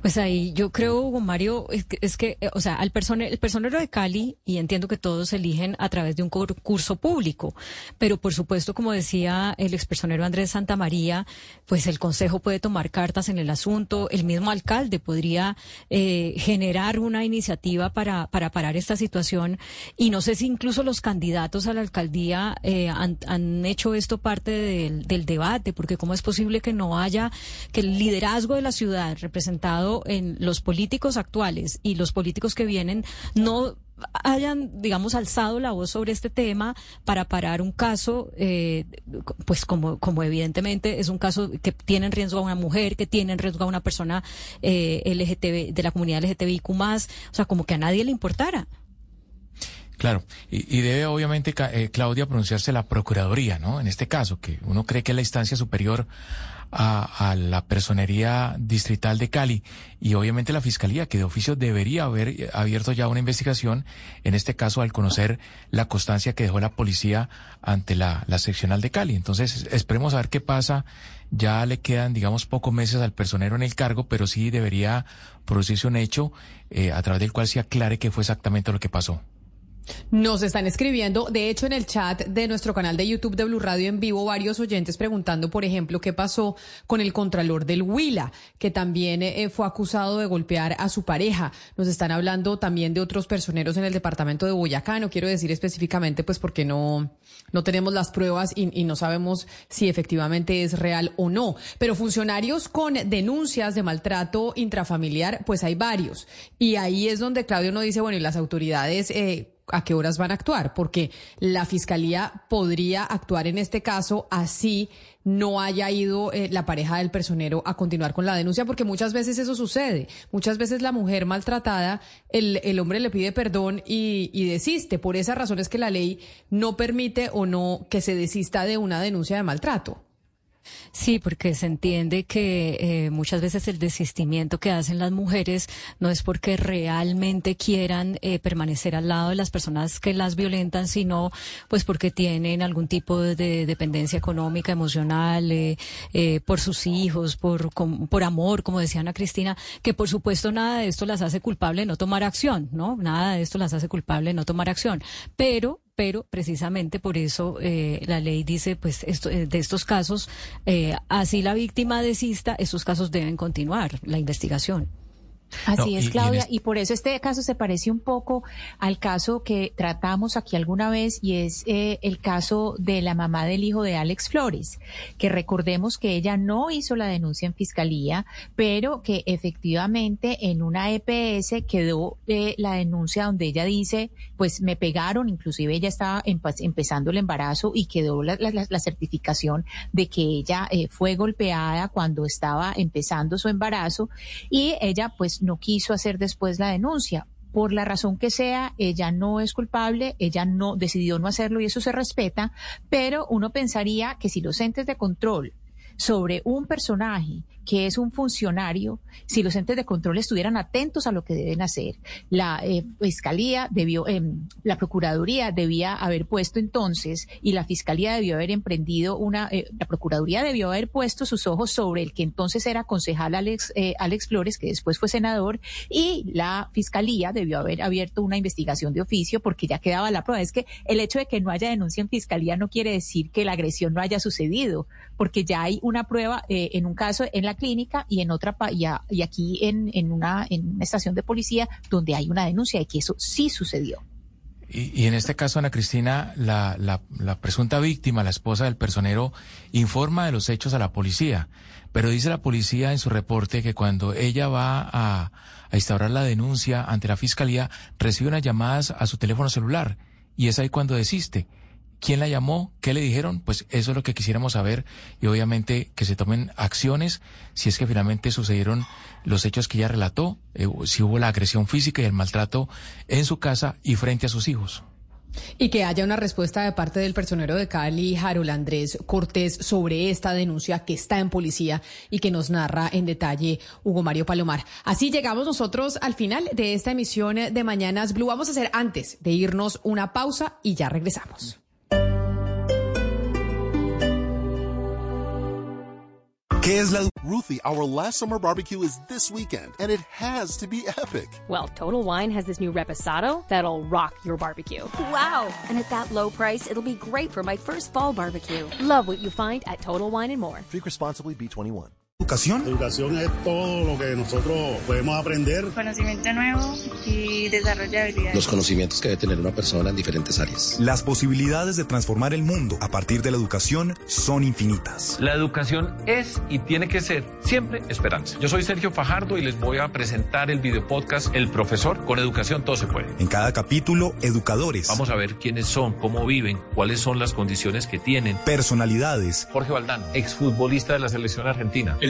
Pues ahí yo creo, Hugo Mario, es que, eh, o sea, al el personero de Cali, y entiendo que todos eligen a través de un concurso público, pero por supuesto, como decía el expersonero Andrés Santamaría, pues el Consejo puede tomar cartas en el asunto, el mismo alcalde podría eh, generar una iniciativa para, para parar esta situación, y no sé si incluso los candidatos a la alcaldía eh, han, hecho esto parte del, del debate, porque cómo es posible que no haya, que el liderazgo de la ciudad en los políticos actuales y los políticos que vienen no hayan, digamos, alzado la voz sobre este tema para parar un caso, eh, pues como, como evidentemente es un caso que tiene en riesgo a una mujer, que tiene en riesgo a una persona eh, LGTB, de la comunidad LGTBIQ o sea, como que a nadie le importara. Claro, y, debe obviamente, eh, Claudia, pronunciarse la Procuraduría, ¿no? En este caso, que uno cree que es la instancia superior a, a, la personería distrital de Cali y obviamente la fiscalía que de oficio debería haber abierto ya una investigación en este caso al conocer la constancia que dejó la policía ante la, la seccional de Cali. Entonces esperemos a ver qué pasa. Ya le quedan, digamos, pocos meses al personero en el cargo, pero sí debería producirse un hecho eh, a través del cual se aclare qué fue exactamente lo que pasó. Nos están escribiendo, de hecho, en el chat de nuestro canal de YouTube de Blue Radio en vivo, varios oyentes preguntando, por ejemplo, qué pasó con el contralor del Huila, que también eh, fue acusado de golpear a su pareja. Nos están hablando también de otros personeros en el departamento de Boyacá. No quiero decir específicamente, pues, porque no, no tenemos las pruebas y, no sabemos si efectivamente es real o no. Pero funcionarios con denuncias de maltrato intrafamiliar, pues hay varios. Y ahí es donde Claudio nos dice, bueno, y las autoridades, eh, a qué horas van a actuar, porque la fiscalía podría actuar en este caso así no haya ido eh, la pareja del personero a continuar con la denuncia, porque muchas veces eso sucede. Muchas veces la mujer maltratada, el, el hombre le pide perdón y, y desiste. Por esa razón es que la ley no permite o no que se desista de una denuncia de maltrato. Sí, porque se entiende que eh, muchas veces el desistimiento que hacen las mujeres no es porque realmente quieran eh, permanecer al lado de las personas que las violentan, sino pues porque tienen algún tipo de dependencia económica, emocional, eh, eh, por sus hijos, por, com, por amor, como decía Ana Cristina, que por supuesto nada de esto las hace culpable de no tomar acción, ¿no? Nada de esto las hace culpable de no tomar acción. Pero pero precisamente por eso eh, la ley dice, pues, esto, de estos casos, eh, así la víctima desista, estos casos deben continuar la investigación. Así no, es, Claudia, y, y, por eso este caso se parece un poco al caso que tratamos aquí alguna vez y es eh, el caso de la mamá del hijo de Alex Flores, que recordemos que ella no hizo la denuncia en fiscalía, pero que efectivamente en una EPS quedó eh, la denuncia donde ella dice, pues me pegaron, inclusive ella estaba empezando el embarazo y quedó la, certificación de que ella eh, fue golpeada cuando estaba empezando su embarazo y ella pues no quiso hacer después la denuncia. Por la razón que sea, ella no es culpable, ella no decidió no hacerlo y eso se respeta, pero uno pensaría que si los entes de control sobre un personaje que es un funcionario, si los entes de control estuvieran atentos a lo que deben hacer, la eh, fiscalía debió, eh, la procuraduría debía haber puesto entonces y la fiscalía debió haber emprendido una, eh, la procuraduría debió haber puesto sus ojos sobre el que entonces era concejal Alex, eh, Alex Flores, que después fue senador, y la fiscalía debió haber abierto una investigación de oficio porque ya quedaba la prueba. Es que el hecho de que no haya denuncia en fiscalía no quiere decir que la agresión no haya sucedido, porque ya hay una prueba eh, en un caso en la clínica y en otra y, y aquí en, en, una, en una estación de policía donde hay una denuncia de que eso sí sucedió. Y, y, en este caso, Ana Cristina, la, la, la, presunta víctima, la esposa del personero, informa de los hechos a la policía. Pero dice la policía en su reporte que cuando ella va a, a instaurar la denuncia ante la fiscalía, recibe unas llamadas a su teléfono celular. Y es ahí cuando desiste. ¿Quién la llamó? ¿Qué le dijeron? Pues eso es lo que quisiéramos saber y obviamente que se tomen acciones si es que finalmente sucedieron los hechos que ella relató, eh, si hubo la agresión física y el maltrato en su casa y frente a sus hijos. Y que haya una respuesta de parte del personero de Cali, Harold Andrés Cortés, sobre esta denuncia que está en policía y que nos narra en detalle Hugo Mario Palomar. Así llegamos nosotros al final de esta emisión de Mañanas Blue. Vamos a hacer antes de irnos una pausa y ya regresamos. ¿Qué es la Ruthie, our last summer barbecue is this weekend, and it has to be epic. Well, Total Wine has this new reposado that'll rock your barbecue. Wow! And at that low price, it'll be great for my first fall barbecue. Love what you find at Total Wine and More. Drink responsibly, B21. Educación. Educación es todo lo que nosotros podemos aprender. Conocimiento nuevo y desarrollo de habilidades. Los conocimientos que debe tener una persona en diferentes áreas. Las posibilidades de transformar el mundo a partir de la educación son infinitas. La educación es y tiene que ser siempre esperanza. Yo soy Sergio Fajardo y les voy a presentar el video podcast El Profesor. Con educación todo se puede. En cada capítulo, educadores. Vamos a ver quiénes son, cómo viven, cuáles son las condiciones que tienen. Personalidades. Jorge Valdán, exfutbolista de la selección argentina. El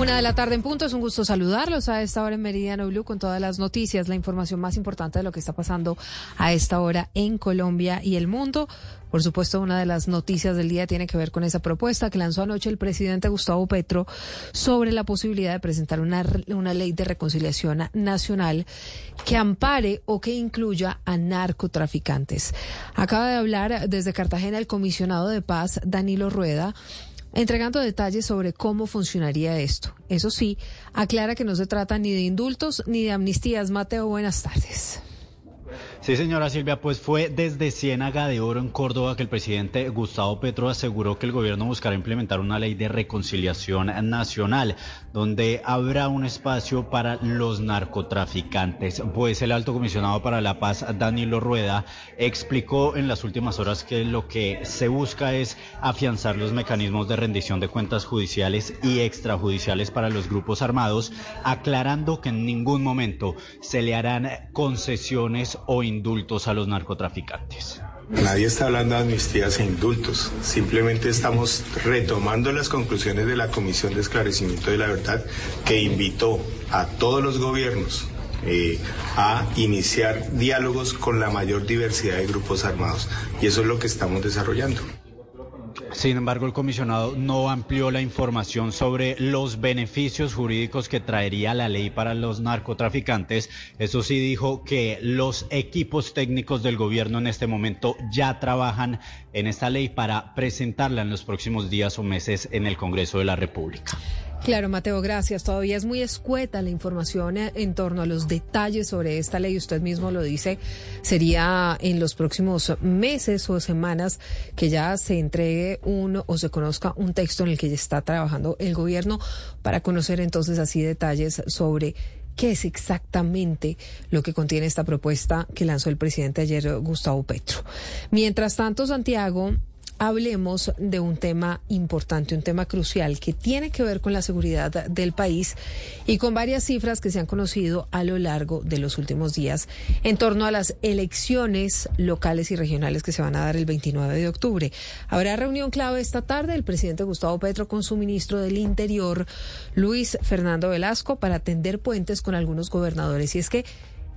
Una de la tarde en punto, es un gusto saludarlos a esta hora en Meridiano Blue con todas las noticias, la información más importante de lo que está pasando a esta hora en Colombia y el mundo. Por supuesto, una de las noticias del día tiene que ver con esa propuesta que lanzó anoche el presidente Gustavo Petro sobre la posibilidad de presentar una, una ley de reconciliación nacional que ampare o que incluya a narcotraficantes. Acaba de hablar desde Cartagena el comisionado de paz, Danilo Rueda, entregando detalles sobre cómo funcionaría esto. Eso sí, aclara que no se trata ni de indultos ni de amnistías. Mateo, buenas tardes. Sí, señora Silvia, pues fue desde Ciénaga de Oro en Córdoba que el presidente Gustavo Petro aseguró que el gobierno buscará implementar una ley de reconciliación nacional, donde habrá un espacio para los narcotraficantes. Pues el alto comisionado para la paz, Danilo Rueda, explicó en las últimas horas que lo que se busca es afianzar los mecanismos de rendición de cuentas judiciales y extrajudiciales para los grupos armados, aclarando que en ningún momento se le harán concesiones o indultos a los narcotraficantes. Nadie está hablando de amnistías e indultos. Simplemente estamos retomando las conclusiones de la Comisión de Esclarecimiento de la Verdad que invitó a todos los gobiernos eh, a iniciar diálogos con la mayor diversidad de grupos armados. Y eso es lo que estamos desarrollando. Sin embargo, el comisionado no amplió la información sobre los beneficios jurídicos que traería la ley para los narcotraficantes. Eso sí dijo que los equipos técnicos del gobierno en este momento ya trabajan en esta ley para presentarla en los próximos días o meses en el Congreso de la República. Claro, Mateo, gracias. Todavía es muy escueta la información eh, en torno a los detalles sobre esta ley. Usted mismo lo dice, sería en los próximos meses o semanas que ya se entregue un o se conozca un texto en el que ya está trabajando el gobierno para conocer entonces así detalles sobre qué es exactamente lo que contiene esta propuesta que lanzó el presidente ayer, Gustavo Petro. Mientras tanto, Santiago, hablemos de un tema importante, un tema crucial que tiene que ver con la seguridad del país y con varias cifras que se han conocido a lo largo de los últimos días en torno a las elecciones locales y regionales que se van a dar el 29 de octubre. Habrá reunión clave esta tarde el presidente Gustavo Petro con su ministro del Interior, Luis Fernando Velasco, para tender puentes con algunos gobernadores. Y es que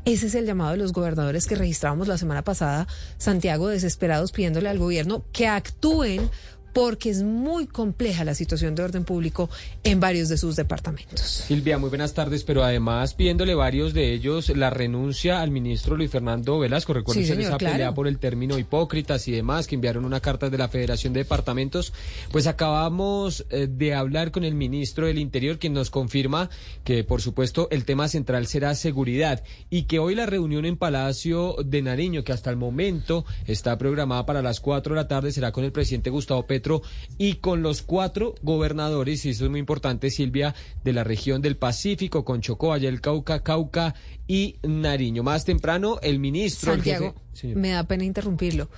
ese es el llamado de los gobernadores que registramos la semana pasada, Santiago, desesperados pidiéndole al gobierno que actúen porque es muy compleja la situación de orden público en varios de sus departamentos. Silvia, muy buenas tardes, pero además pidiéndole varios de ellos la renuncia al ministro Luis Fernando Velasco. Recuerden Sí, esa claro. pelea por el término hipócritas y demás, que enviaron una carta de la Federación de Departamentos. Pues acabamos eh, de hablar con el ministro del Interior, quien nos confirma que, por supuesto, el tema central será seguridad y que hoy la reunión en Palacio de Nariño, que hasta el momento está programada para las 4 de la tarde, será con el presidente Gustavo Petro y con los cuatro gobernadores, y eso es muy importante, Silvia, de la región del Pacífico, con Chocó, el Cauca, Cauca y Nariño. Más temprano, el ministro... el Santiago, jefe- Señor. me da pena interrumpirlo.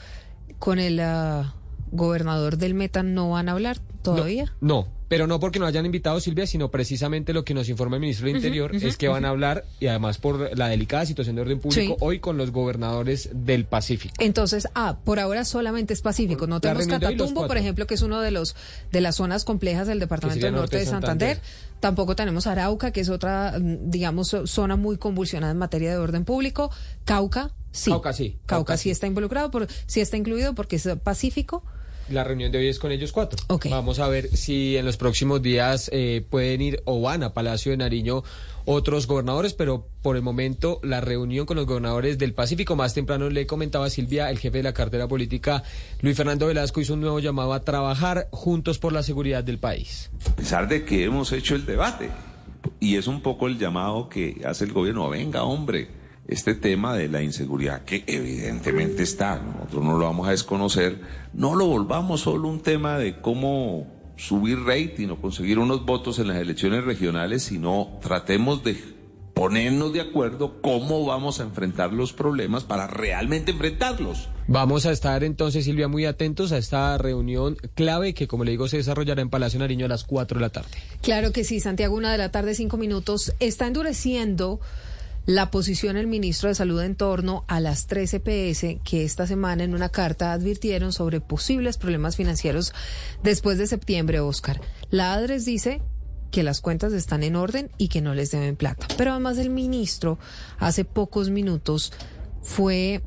Con el ah, gobernador del Meta no van a hablar todavía. No, pero no porque no hayan invitado Silvia, sino precisamente lo que nos informa el ministro del Interior es que van a hablar, y además por la delicada situación de orden público, Sí. hoy con los gobernadores del Pacífico. Entonces, ah, por ahora solamente es Pacífico. No tenemos Catatumbo, por ejemplo, que es uno de los de las zonas complejas del departamento del norte de Santander. Santander. Tampoco tenemos Arauca, que es otra, mm, digamos, zona muy convulsionada en materia de orden público. Cauca, sí. Cauca sí, Cauca, Cauca sí está involucrado, por, sí está incluido porque es Pacífico. La reunión de hoy es con ellos cuatro. Vamos a ver si en los próximos días eh, pueden ir o van a Palacio de Nariño otros gobernadores, pero por el momento la reunión con los gobernadores del Pacífico, más temprano le comentaba Silvia, el jefe de la cartera política, Luis Fernando Velasco, hizo un nuevo llamado a trabajar juntos por la seguridad del país. A pesar de que hemos hecho el debate, y es un poco el llamado que hace el gobierno, venga hombre, este tema de la inseguridad que evidentemente está, nosotros no lo vamos a desconocer, no lo volvamos solo un tema de cómo subir rating o conseguir unos votos en las elecciones regionales, sino tratemos de ponernos de acuerdo cómo vamos a enfrentar los problemas para realmente enfrentarlos. Vamos a estar entonces, Silvia, muy atentos a esta reunión clave que, como le digo, se desarrollará en Palacio Nariño a las 4 de la tarde. Claro que sí, Santiago, una de la tarde, cinco minutos. Está endureciendo la posición del ministro de Salud en torno a las tres EPS que esta semana en una carta advirtieron sobre posibles problemas financieros después de septiembre, Oscar. La ADRES dice que las cuentas están en orden y que no les deben plata. Pero además el ministro hace pocos minutos fue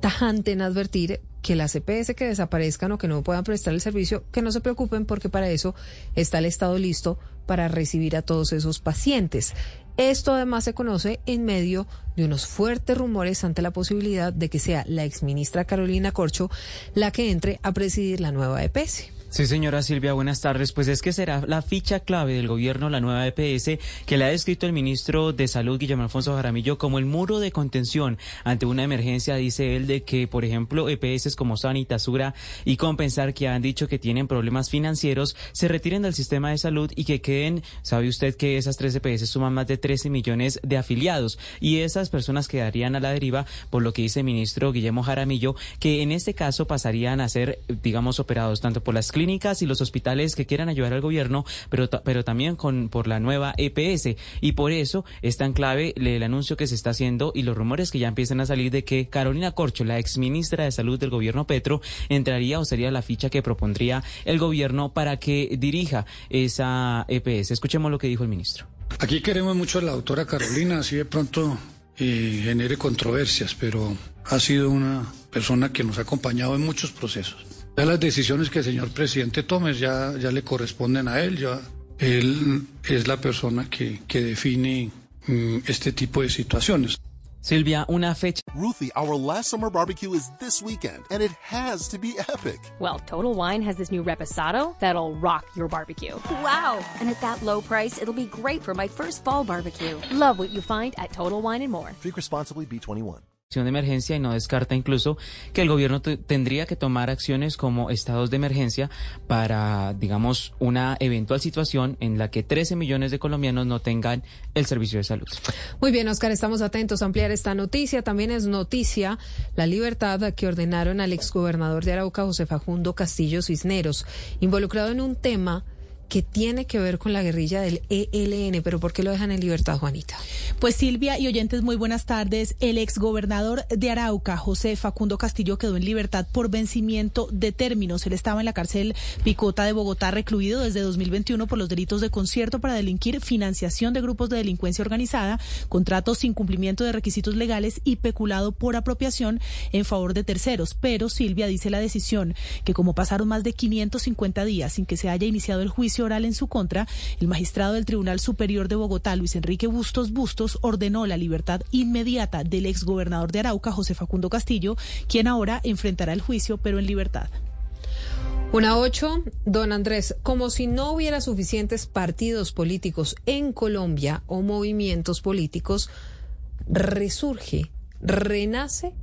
tajante en advertir que las EPS que desaparezcan o que no puedan prestar el servicio, que no se preocupen porque para eso está el Estado listo para recibir a todos esos pacientes. Esto además se conoce en medio de unos fuertes rumores ante la posibilidad de que sea la exministra Carolina Corcho la que entre a presidir la nueva EPS. Sí, señora Silvia, buenas tardes. Pues es que será la ficha clave del gobierno, la nueva EPS, que le ha descrito el ministro de Salud, Guillermo Alfonso Jaramillo, como el muro de contención ante una emergencia, dice él, de que, por ejemplo, EPS como Sanitasura y Compensar, que han dicho que tienen problemas financieros, se retiren del sistema de salud y que queden, sabe usted que esas tres EPS suman más de 13 millones de afiliados y esas personas quedarían a la deriva, por lo que dice el ministro Guillermo Jaramillo, que en este caso pasarían a ser, digamos, operados tanto por las clínicas y los hospitales que quieran ayudar al gobierno, pero, pero también con, por la nueva EPS. Y por eso es tan clave el anuncio que se está haciendo y los rumores que ya empiezan a salir de que Carolina Corcho, la exministra de Salud del gobierno Petro, entraría o sería la ficha que propondría el gobierno para que dirija esa EPS. Escuchemos lo que dijo el ministro. Aquí queremos mucho a la doctora Carolina, así de pronto y genere controversias, pero ha sido una persona que nos ha acompañado en muchos procesos. Ya las decisiones que el señor presidente tome ya, ya le corresponden a él, ya él es la persona que, que define mm, este tipo de situaciones. Silvia, una fecha. Ruthie, our last summer barbecue is this weekend, and it has to be epic. Well, Total Wine has this new reposado that'll rock your barbecue. Wow! And at that low price, it'll be great for my first fall barbecue. Love what you find at Total Wine and More. Drink responsibly, B21 de emergencia y no descarta incluso que el gobierno tendría que tomar acciones como estados de emergencia para, digamos, una eventual situación en la que 13 millones de colombianos no tengan el servicio de salud. Muy bien, Oscar, estamos atentos a ampliar esta noticia. También es noticia la libertad que ordenaron al exgobernador de Arauca, José Fajundo Castillo Cisneros, involucrado en un tema que tiene que ver con la guerrilla del ELN, pero ¿por qué lo dejan en libertad, Juanita? Pues Silvia y oyentes, muy buenas tardes. El exgobernador de Arauca, José Facundo Castillo, quedó en libertad por vencimiento de términos. Él estaba en la cárcel Picota de Bogotá recluido desde 2021 por los delitos de concierto para delinquir, financiación de grupos de delincuencia organizada, contratos sin cumplimiento de requisitos legales y peculado por apropiación en favor de terceros. Pero Silvia dice la decisión que como pasaron más de 550 días sin que se haya iniciado el juicio, oral en su contra, el magistrado del Tribunal Superior de Bogotá, Luis Enrique Bustos Bustos, ordenó la libertad inmediata del exgobernador de Arauca, José Facundo Castillo, quien ahora enfrentará el juicio, pero en libertad. Una ocho, don Andrés, como si no hubiera suficientes partidos políticos en Colombia o movimientos políticos, resurge, renace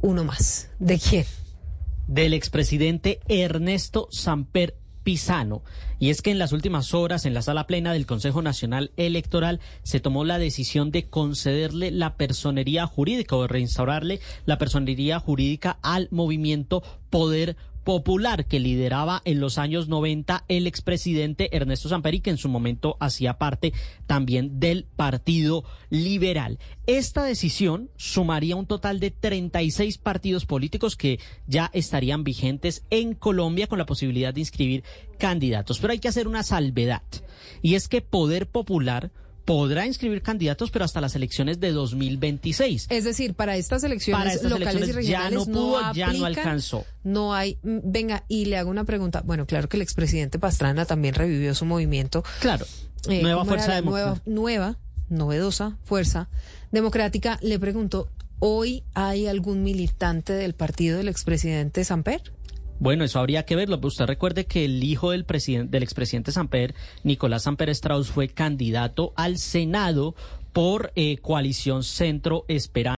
uno más. ¿De quién? Del expresidente Ernesto Samper Pisano. Y es que en las últimas horas, en la sala plena del Consejo Nacional Electoral, se tomó la decisión de concederle la personería jurídica o de reinstaurarle la personería jurídica al movimiento Poder popular que lideraba en los años 90 el expresidente Ernesto Samperi, que en su momento hacía parte también del Partido Liberal. Esta decisión sumaría un total de 36 partidos políticos que ya estarían vigentes en Colombia con la posibilidad de inscribir candidatos. Pero hay que hacer una salvedad, y es que Poder Popular podrá inscribir candidatos, pero hasta las elecciones de 2026. Es decir, para estas elecciones Para estas locales y elecciones ya regionales no pudo, ya no alcanzó. No hay. mm, Venga, y le hago una pregunta. Bueno, claro que el expresidente Pastrana también revivió su movimiento. Claro. Eh, Nueva ¿cómo era Fuerza Democrática. nueva, nueva, novedosa fuerza democrática. Le pregunto, ¿hoy hay algún militante del partido del expresidente Samper? Bueno, eso habría que verlo. Usted recuerde que el hijo del presidente, del expresidente Samper, Nicolás Samper Strauss, fue candidato al Senado por eh, coalición Centro Esperanza.